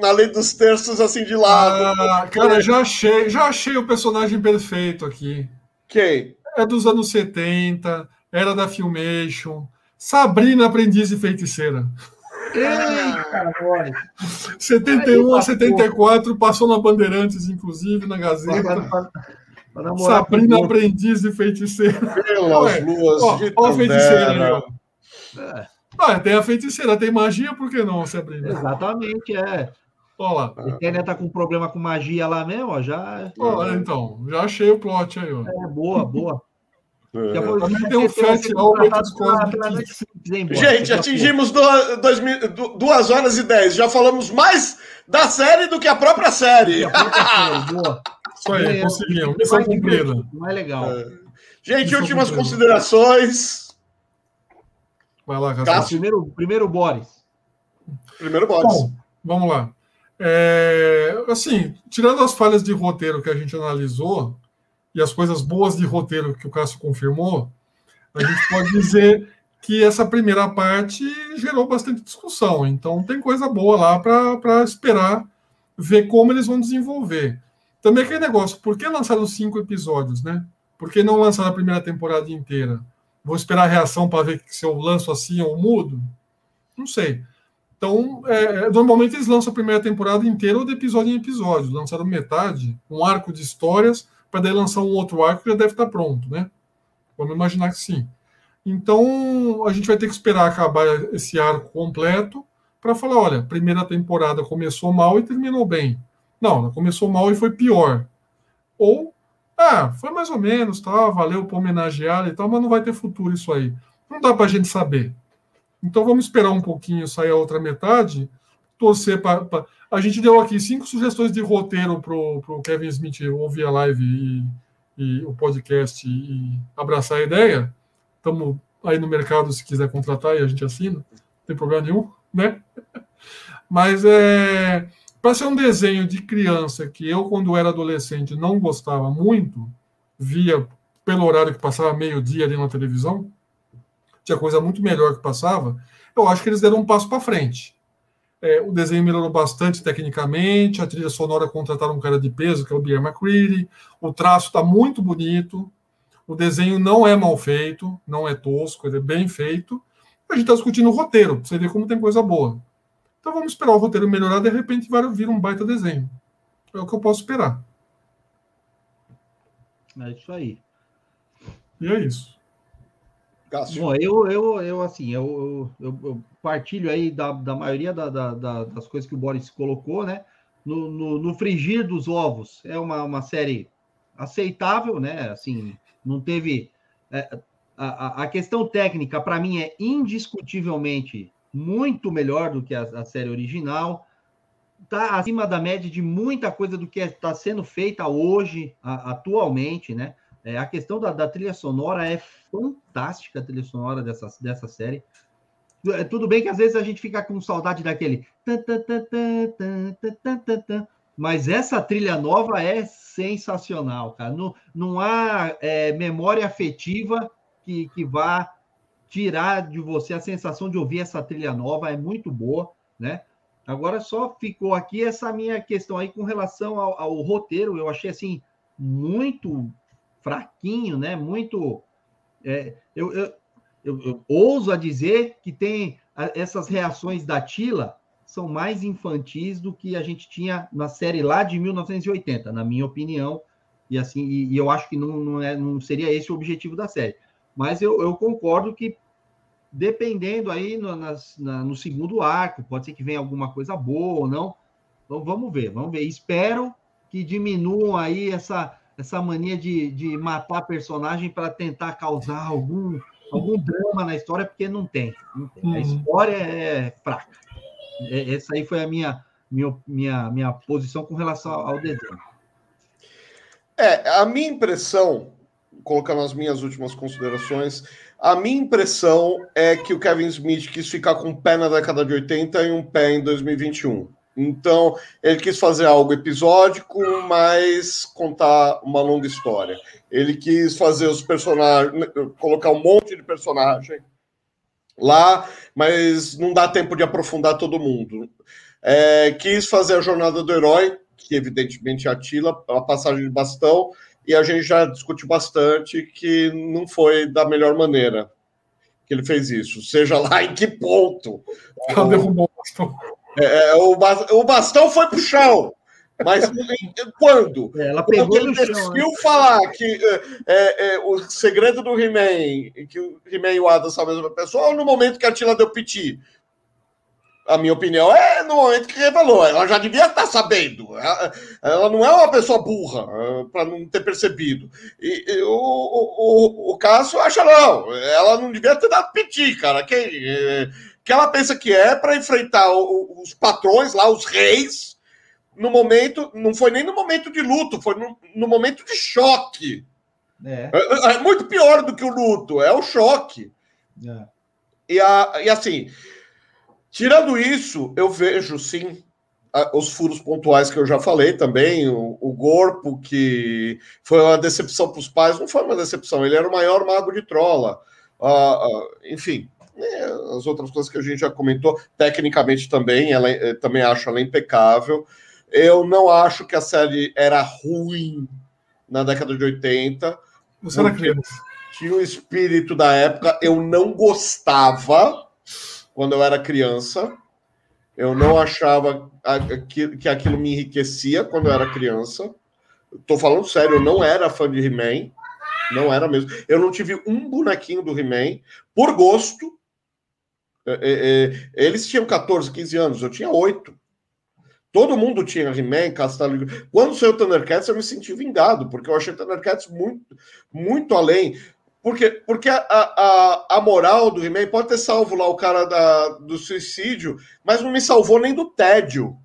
Speaker 1: na lei dos terços, assim, de lado.
Speaker 3: Ah, cara, já achei, já achei o personagem perfeito aqui.
Speaker 1: Quem?
Speaker 3: É dos anos 70, era da Filmation. Sabrina Aprendiz de Feiticeira.
Speaker 2: Eita, nós.
Speaker 3: 71 a
Speaker 2: Aí,
Speaker 3: 74, passou na Bandeirantes, inclusive, na Gazeta.
Speaker 2: pra- pra namorar
Speaker 3: Sabrina. Aprendiz de Feiticeira.
Speaker 1: Pelas
Speaker 3: Ué,
Speaker 1: luas
Speaker 3: Ó,
Speaker 1: de
Speaker 3: ó a feiticeira aí,
Speaker 1: Tandera.
Speaker 3: ó.
Speaker 2: É,
Speaker 3: Ah, tem a feiticeira, tem magia, por que não, Sabrina?
Speaker 2: exatamente, é.
Speaker 3: Olha lá.
Speaker 2: O Tênia tá com problema com magia lá mesmo, ó, já
Speaker 3: Ó, então, já achei o plot aí, ó.
Speaker 2: é boa, boa.
Speaker 1: É.
Speaker 2: Foi-
Speaker 3: Também tem um.
Speaker 2: Netflix, hein, boy?
Speaker 1: Gente, atingimos duas, dois duas horas e dez. Já falamos mais da série do que a própria série.
Speaker 2: Foi pra série, boa.
Speaker 3: Isso aí,
Speaker 2: É,
Speaker 3: conseguimos.
Speaker 2: é
Speaker 3: Missão cumprida.
Speaker 2: Mais legal.
Speaker 1: Gente,
Speaker 3: Isso
Speaker 1: últimas
Speaker 3: eu
Speaker 1: considerações.
Speaker 3: Vai lá,
Speaker 1: Cássio.
Speaker 3: Cássio.
Speaker 2: Primeiro, primeiro Boris.
Speaker 1: Primeiro Boris.
Speaker 3: Bom, vamos lá. É, assim, tirando as falhas de roteiro que a gente analisou e as coisas boas de roteiro que o Cássio confirmou, a gente pode dizer que essa primeira parte gerou bastante discussão. Então, tem coisa boa lá para esperar ver como eles vão desenvolver. Também aquele negócio, por que lançaram cinco episódios, né? Por que não lançaram a primeira temporada inteira? Vou esperar a reação para ver se eu lanço assim ou mudo? Não sei. Então, é, normalmente eles lançam a primeira temporada inteira ou de episódio em episódio. Lançaram metade, um arco de histórias, para daí lançar um outro arco que já deve estar pronto, né? Vamos imaginar que sim. Então, a gente vai ter que esperar acabar esse arco completo para falar: olha, primeira temporada começou mal e terminou bem. Não, ela começou mal e foi pior. Ou, ah, foi mais ou menos, tá, valeu para homenagear e tal, mas não vai ter futuro isso aí. Não dá para a gente saber. Então vamos esperar um pouquinho sair a outra metade, torcer para. A gente deu aqui cinco sugestões de roteiro para o Kevin Smith ouvir a live e, e o podcast e, e abraçar a ideia. Estamos aí no mercado se quiser contratar e a gente assina, não tem problema nenhum, né? Mas é para ser um desenho de criança que eu, quando era adolescente, não gostava muito, via pelo horário que passava meio-dia ali na televisão, tinha coisa muito melhor que passava, eu acho que eles deram um passo para frente. É, o desenho melhorou bastante tecnicamente, a trilha sonora contrataram um cara de peso, que é o Pierre McCready, o traço está muito bonito, o desenho não é mal feito, não é tosco, ele é bem feito. A gente está discutindo o roteiro, para você ver como tem coisa boa. Então vamos esperar o roteiro melhorar, de repente vai vir um baita desenho. É o que eu posso esperar.
Speaker 2: É isso aí.
Speaker 3: E é isso.
Speaker 1: Cássio.
Speaker 2: Bom, eu, eu, eu assim, eu, eu, eu partilho aí da, da maioria da, da- da- das coisas que o Boris colocou, né? No, no, no frigir dos ovos é uma, uma série aceitável, né? Assim, não teve. é, a, a- a questão técnica, para mim, é indiscutivelmente muito melhor do que a, a série original. Está acima da média de muita coisa do que está sendo feita hoje, a- atualmente, né? É, a questão da, da trilha sonora é fantástica, a trilha sonora dessa, dessa série. É, tudo bem que às vezes a gente fica com saudade daquele. Mas essa trilha nova é sensacional, cara. Não, não há é, memória afetiva que, que vá tirar de você a sensação de ouvir essa trilha nova, é muito boa, né? Agora só ficou aqui essa minha questão aí com relação ao, ao roteiro, eu achei assim muito fraquinho, né? Muito. É, eu, eu, eu, eu, ouso a dizer que tem essas reações da Tila são mais infantis do que a gente tinha na série lá de 1980, na minha opinião. E assim, e, e eu acho que não, não, é, não seria esse o objetivo da série. Mas eu, eu concordo que, dependendo aí no, nas, na, no segundo arco, pode ser que venha alguma coisa boa ou não. Então vamos ver, vamos ver. Espero que diminuam aí essa, essa mania de, de matar personagem para tentar causar algum, algum drama na história, porque não tem. Não tem. A uhum. história é fraca. É, essa aí foi a minha, minha, minha, minha posição com relação ao desenho.
Speaker 1: É, a minha impressão, colocando as minhas últimas considerações, a minha impressão é que o Kevin Smith quis ficar com um pé na década de 80 e um pé em 2021. Então, ele quis fazer algo episódico, mas contar uma longa história. Ele quis fazer os personagens, colocar um monte de personagem lá, mas não dá tempo de aprofundar todo mundo. É, quis fazer a jornada do herói, que evidentemente é a Tila, a passagem de bastão, e a gente já discutiu bastante que não foi da melhor maneira que ele fez isso, seja lá em que ponto.
Speaker 3: Ela derrubou o bastão.
Speaker 1: É, é o, bastão foi pro chão. Mas quando?
Speaker 2: É, ela pegou quando ele
Speaker 1: decidiu né? falar que é, é, é, o segredo do He-Man, que o He-Man e o Adam são a mesma pessoa, ou no momento que a Tila deu piti? A minha opinião é no momento que revelou. Ela já devia estar sabendo. Ela, ela não é uma pessoa burra é, para não ter percebido. E, e o, o, o, Cássio acha não. Ela não devia ter dado piti, cara. Quem, é, que ela pensa que é para enfrentar os patrões lá, os reis no momento, não foi nem no momento de luto, foi no, no momento de choque. É. É, é. muito pior do que o luto, é o choque. É. E, a, e assim, tirando isso, eu vejo sim os furos pontuais que eu já falei também. O, o Corpo, que foi uma decepção para os pais, não foi uma decepção, ele era o maior mago de trola. Uh, uh, enfim, né, as outras coisas que a gente já comentou, tecnicamente também, ela, eh, também acho ela impecável. Eu não acho que a série era ruim na década de 80.
Speaker 3: Você era criança.
Speaker 1: Tinha o espírito da época. Eu não gostava quando eu era criança. Eu não achava que aquilo me enriquecia quando eu era criança. Tô falando sério, eu não era fã de He-Man. Não era mesmo. Eu não tive um bonequinho do He-Man por gosto. É, é, é, eles tinham 14, 15 anos, eu tinha 8. Todo mundo tinha He-Man, Castelo. Quando saiu Thundercats, eu me senti vingado, porque eu achei Thundercats muito, muito além. Porque, porque a, a, a moral do He-Man pode ter salvo lá o cara da, do suicídio, mas não me salvou nem do tédio.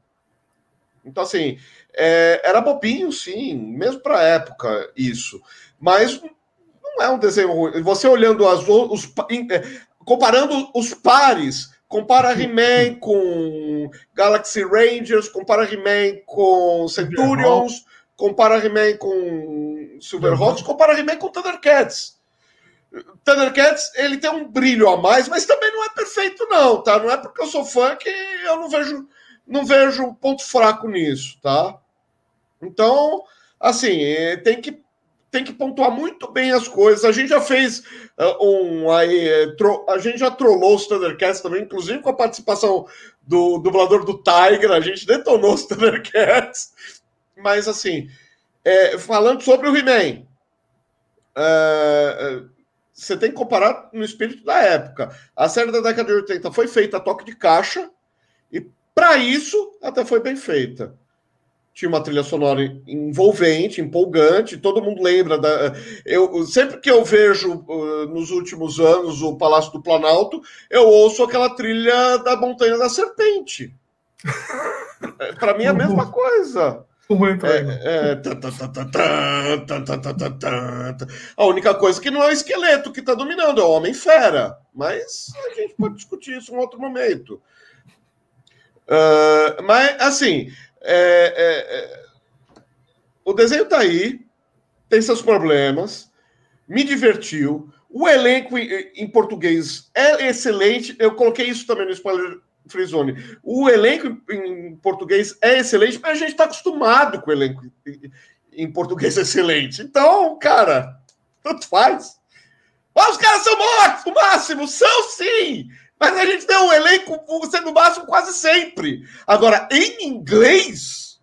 Speaker 1: Então, assim, é, era bobinho, sim, mesmo para a época, isso. Mas não é um desenho ruim. Você olhando as, os, é, comparando os pares Compara He-Man com Galaxy Rangers, compara He-Man com Centurions, compara He-Man com Silverhawks, compara He-Man com Thundercats. Thundercats, ele tem um brilho a mais, mas também não é perfeito não, tá? Não é porque eu sou fã que eu não vejo não vejo um ponto fraco nisso, tá? Então, assim, tem que tem que pontuar muito bem as coisas. A gente já fez uh, um aí, eh, tro, a gente já trollou os Thundercats também, inclusive com a participação do dublador do Tiger, a gente detonou os Thundercats. Mas assim, é, falando sobre o He-Man, é, você tem que comparar no espírito da época. A série da década de 80 foi feita a toque de caixa, e para isso até foi bem feita tinha uma trilha sonora envolvente, empolgante, todo mundo lembra da. Eu, sempre que eu vejo uh, nos últimos anos o Palácio do Planalto, eu ouço aquela trilha da Montanha da Serpente. É, Para mim é a mesma coisa. A única coisa que não é o esqueleto que está dominando, é o homem fera. Mas a gente pode discutir isso em outro momento. Uh, mas, assim, é, é, é... o desenho está aí, tem seus problemas, me divertiu. O elenco em português é excelente. Eu coloquei isso também no spoiler Free Zone. O elenco em, português é excelente, mas a gente está acostumado com o elenco em, português excelente. Então, cara, tanto faz. Ah, os caras são mortos, no máximo, são sim! Mas a gente tem um elenco sendo máximo quase sempre. Agora, em inglês,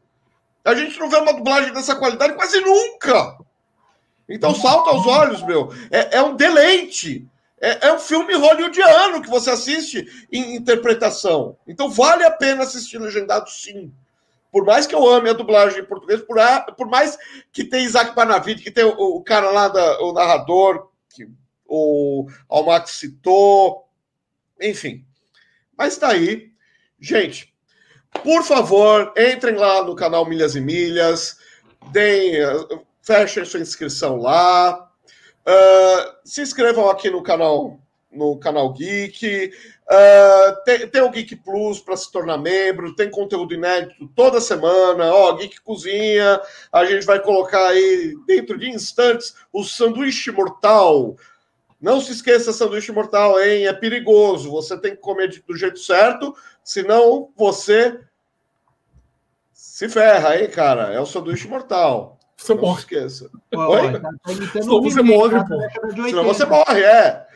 Speaker 1: a gente não vê uma dublagem dessa qualidade quase nunca. Então salta aos olhos, meu. É, é um deleite. É, é um filme hollywoodiano que você assiste em interpretação. Então vale a pena assistir legendado, sim. Por mais que eu ame a dublagem em português, por, a- por mais que tem Isaac Panavid, que tem o, o cara lá, da, o narrador, que o Almax citou, enfim. Mas tá aí. Gente, por favor, entrem lá no canal Milhas e Milhas, deem, eh, fechem sua inscrição lá. Ah, se inscrevam aqui no canal no canal Geek. Ah, tem, tem o Geek Plus para se tornar membro, tem conteúdo inédito toda semana. Ó, Geek Cozinha, a gente vai colocar aí dentro de instantes o sanduíche mortal. Não se esqueça, sanduíche mortal, hein? É perigoso. Você tem que comer do jeito certo, senão você se ferra, hein, cara? É o sanduíche mortal.
Speaker 3: Você
Speaker 1: Não
Speaker 3: morre.
Speaker 1: esqueça. Oi?
Speaker 2: tá- tá
Speaker 3: Senão você morre, pô.
Speaker 1: Senão
Speaker 2: 80.
Speaker 1: você morre, é.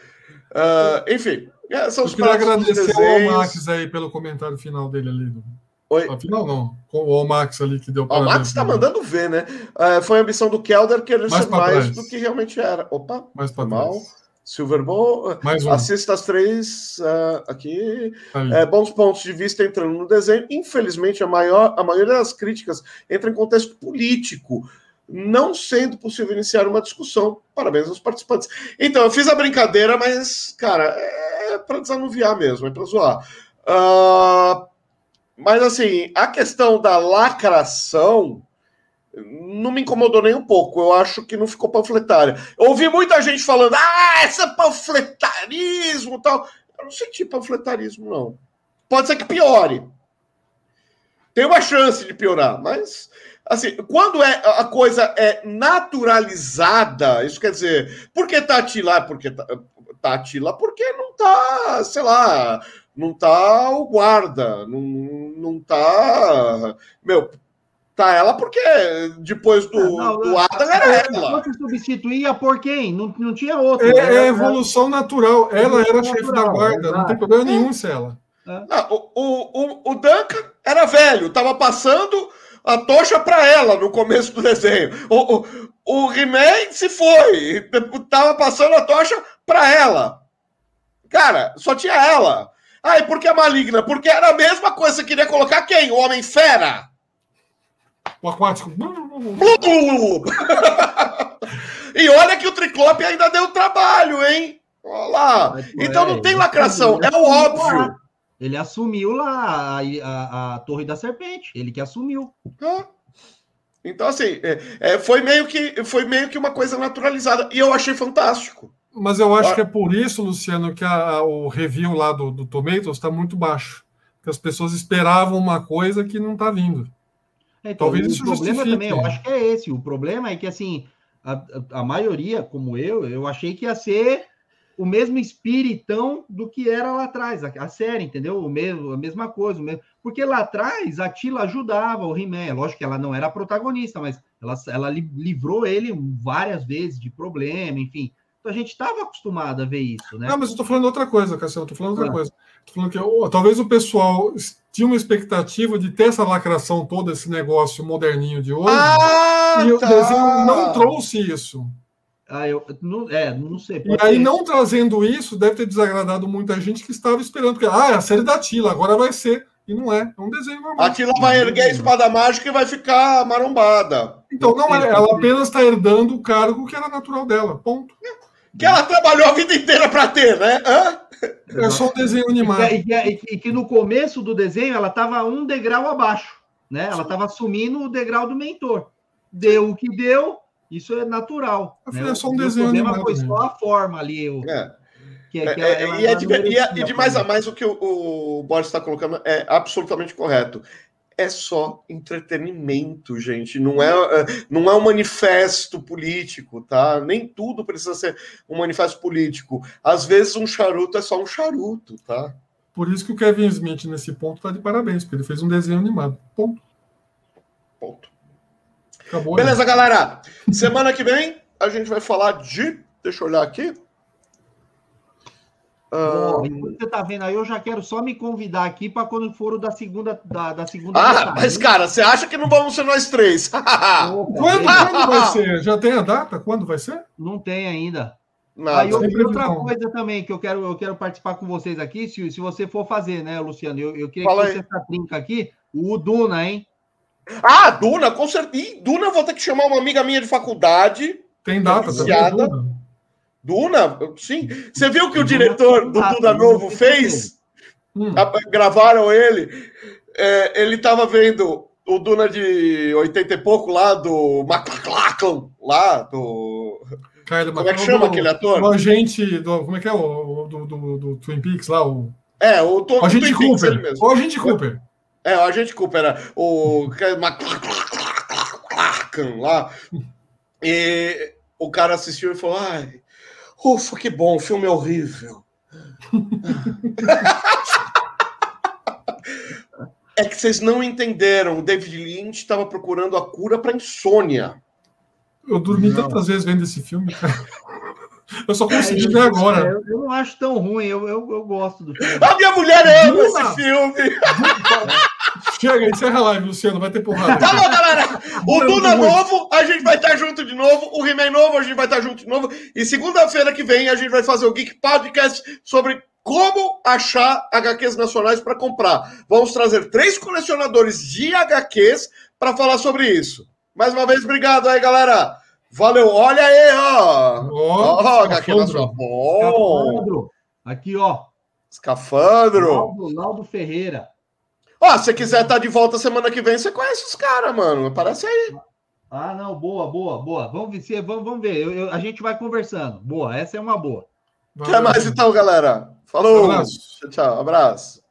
Speaker 1: Ah, enfim, é, são
Speaker 3: Eu
Speaker 1: os
Speaker 3: queria agradecer ao. Max aí pelo comentário final dele ali. do-
Speaker 1: Oi.
Speaker 3: Ah, Final não, com o Max ali que deu
Speaker 1: Ó, o Max tá
Speaker 3: pra ele.
Speaker 1: mandando ver, né? Ah, foi a ambição do Kelder querer
Speaker 3: Mais
Speaker 1: ser mais
Speaker 3: trás.
Speaker 1: do que realmente era. Opa,
Speaker 3: Mais pra
Speaker 1: mal.
Speaker 3: trás.
Speaker 1: Silverbow.
Speaker 3: Mais um.
Speaker 1: Assista as três ah, aqui.
Speaker 3: Aí.
Speaker 1: É, bons pontos de vista entrando no desenho. Infelizmente, a, maior, a maioria das críticas entra em contexto político, não sendo possível iniciar uma discussão. Parabéns aos participantes. Então, eu fiz a brincadeira, mas, cara, é para desanuviar mesmo, é para zoar. Ah, mas, assim, a questão da lacração não me incomodou nem um pouco. Eu acho que não ficou panfletária. Eu ouvi muita gente falando, ah, esse é panfletarismo e tal. Eu não senti panfletarismo, não. Pode ser que piore. Tem uma chance de piorar, mas assim, quando é a coisa é naturalizada, isso quer dizer, por que Tati lá? Porque tá- Tati lá, porque não tá, sei lá, não tá o guarda, não, não tá. Meu, tá ela porque depois do,
Speaker 2: Não,
Speaker 1: do. Adam era
Speaker 2: Se
Speaker 1: ela.
Speaker 2: fosse substituir, ia por quem? Não, não tinha outro.
Speaker 3: É, é evolução natural. Ela era
Speaker 2: Evolução
Speaker 3: chefe da
Speaker 2: natural,
Speaker 3: guarda, não tem problema nenhum em ser ela.
Speaker 1: O, o, o Duncan era velho, tava passando a tocha para ela no começo do desenho. O, o, o He-Man se foi, tava passando a tocha para ela. Cara, só tinha ela. Ah, e por que a maligna? Porque era a mesma coisa. Você queria colocar quem? O Homem-Fera?
Speaker 3: O aquático.
Speaker 1: e olha que o Triclope ainda deu trabalho, hein? Olha lá. Então
Speaker 2: é,
Speaker 1: não tem lacração, é o óbvio.
Speaker 2: Ele assumiu lá a, a, a Torre da Serpente. Ele que assumiu.
Speaker 1: Ah. Então, assim, é, é, foi, meio que, foi meio que uma coisa naturalizada. E eu achei fantástico.
Speaker 3: Mas eu acho
Speaker 1: Ah.
Speaker 3: que é por isso, Luciano, que a- a- o review lá do, do Tomatoes está muito baixo. Porque as pessoas esperavam uma coisa que não está vindo.
Speaker 2: Então,
Speaker 3: Talvez
Speaker 2: o
Speaker 3: isso
Speaker 2: problema
Speaker 3: justifique.
Speaker 2: também, eu acho que é esse. O problema é que, assim, a, a- a maioria, como eu, eu achei que ia ser o mesmo espiritão do que era lá atrás, a, a série, entendeu? O mesmo, a mesma coisa. O mesmo, porque lá atrás a Tila ajudava o He-Man. Lógico que ela não era a protagonista, mas ela, ela li- livrou ele várias vezes de problema, enfim. Então a gente estava acostumado a ver isso, né?
Speaker 3: Não, mas eu estou falando outra coisa, Cassiano. Estou falando outra
Speaker 2: Ah.
Speaker 3: coisa. Tô falando que ó, talvez o pessoal tinha uma expectativa de ter essa lacração toda, esse negócio moderninho de hoje.
Speaker 1: Ah,
Speaker 3: e o
Speaker 1: tá.
Speaker 3: desenho não trouxe isso.
Speaker 2: Ah, eu não, é, não sei.
Speaker 3: E aí,
Speaker 2: ser.
Speaker 3: não trazendo isso, deve ter desagradado muita gente que estava esperando. Porque, ah, é a série da Tila, agora vai ser. E não é. É um desenho normal.
Speaker 1: A Tila vai erguer a espada mágica e vai ficar marombada.
Speaker 3: Então, não é. Ela apenas está herdando o cargo que era natural dela. Ponto.
Speaker 1: Que ela trabalhou a vida inteira para ter, né? Hã?
Speaker 3: É só um desenho
Speaker 2: E
Speaker 3: animado.
Speaker 2: que, e que- e que- e que no começo do desenho ela estava um degrau abaixo. né? Ela estava assumindo o degrau do mentor. Deu o que deu, isso é natural.
Speaker 3: Eu
Speaker 2: né?
Speaker 3: é só um
Speaker 2: O
Speaker 3: desenho
Speaker 2: problema
Speaker 3: animado
Speaker 2: foi só a forma ali. O,
Speaker 1: É.
Speaker 2: que,
Speaker 1: É,
Speaker 2: que
Speaker 1: é,
Speaker 2: ela-
Speaker 1: e, é de, e, é- e de mais a mais o que o, o Boris está colocando é absolutamente correto. É só entretenimento, gente. Não é, é, não é um manifesto político, tá? Nem tudo precisa ser um manifesto político. Às vezes um charuto é só um charuto, tá?
Speaker 3: Por isso que o Kevin Smith, nesse ponto, tá de parabéns, porque ele fez um desenho animado. Ponto.
Speaker 1: Ponto.
Speaker 3: Acabou.
Speaker 1: Beleza, galera? Semana que vem a gente vai falar de. Deixa eu olhar aqui. Ah,
Speaker 2: Ó, enquanto você tá vendo aí, eu já quero só me convidar aqui para quando for o da segunda. Da, da segunda
Speaker 1: Ah,
Speaker 2: metade.
Speaker 1: mas cara, você acha que não vamos ser nós três?
Speaker 3: Quando, quando vai ser? Já tem a data? Quando vai ser?
Speaker 2: Não tem ainda.
Speaker 1: Nada.
Speaker 2: Aí eu- e outra
Speaker 3: previsão.
Speaker 2: coisa também que eu quero, eu quero participar com vocês aqui, se, se você for fazer, né, Luciano? Eu, eu queria
Speaker 1: Fala
Speaker 2: que você essa trinca aqui, o Duna, hein?
Speaker 1: Ah, Duna, com certeza. Duna, eu vou ter que chamar uma amiga minha de faculdade.
Speaker 3: Tem data, tá
Speaker 1: Viciada.
Speaker 3: vendo?
Speaker 1: Duna, sim. Você viu que o
Speaker 2: Duna
Speaker 1: diretor do Duna
Speaker 2: rápido,
Speaker 1: Novo fez?
Speaker 3: Hum,
Speaker 1: Gravaram ele. É, ele tava vendo o Duna de 80 e pouco lá, do McLachlan, lá, do.
Speaker 3: Kylie
Speaker 1: Como é que chama
Speaker 3: do-
Speaker 1: aquele ator?
Speaker 3: O agente do. Como é que é? O, do, do, do Twin Peaks lá? O,
Speaker 1: É, o, Tom,
Speaker 3: o agente
Speaker 1: Twin Peaks, ele
Speaker 3: Cooper.
Speaker 1: mesmo.
Speaker 3: O agente Cooper.
Speaker 1: É, o agente Cooper era o que é lá. E o cara assistiu e falou: ai, ufa, que bom, o filme é horrível. É que vocês não entenderam. O David Lynch estava procurando a cura para insônia.
Speaker 3: Eu dormi
Speaker 2: Não.
Speaker 3: tantas vezes vendo esse filme, cara. Eu só consegui
Speaker 2: Aí,
Speaker 3: ver agora.
Speaker 2: Eu, eu não acho tão ruim, eu, eu, eu gosto do filme.
Speaker 1: A minha mulher ama
Speaker 3: Duna!
Speaker 1: esse filme.
Speaker 3: Chega, encerra a live, Luciano, vai ter porrada.
Speaker 1: Tá bom, galera. O
Speaker 3: Duna
Speaker 1: novo, a gente vai estar junto de novo. O He-Man novo, a gente vai estar junto de novo. E segunda-feira que vem, a gente vai fazer o Geek Podcast sobre como achar HQs nacionais para comprar. Vamos trazer três colecionadores de HQs para falar sobre isso. Mais uma vez, obrigado aí, galera. Valeu. Olha aí, ó.
Speaker 3: Ó,
Speaker 1: Ó, HQ
Speaker 3: escafandro.
Speaker 1: nacional. Bom.
Speaker 2: Aqui, ó.
Speaker 1: Escafandro.
Speaker 2: Laudo, Laudo Ferreira.
Speaker 1: Ó, se você quiser estar de volta semana que vem, você conhece os caras, mano. Aparece aí.
Speaker 2: Ah, não, boa, boa, boa. Vamos ver, vamos, vamos ver. Eu- eu- a gente vai conversando. Boa, essa é uma boa.
Speaker 1: Até mais então, galera. Falou.
Speaker 3: Abraço.
Speaker 1: Tchau, tchau. Abraço.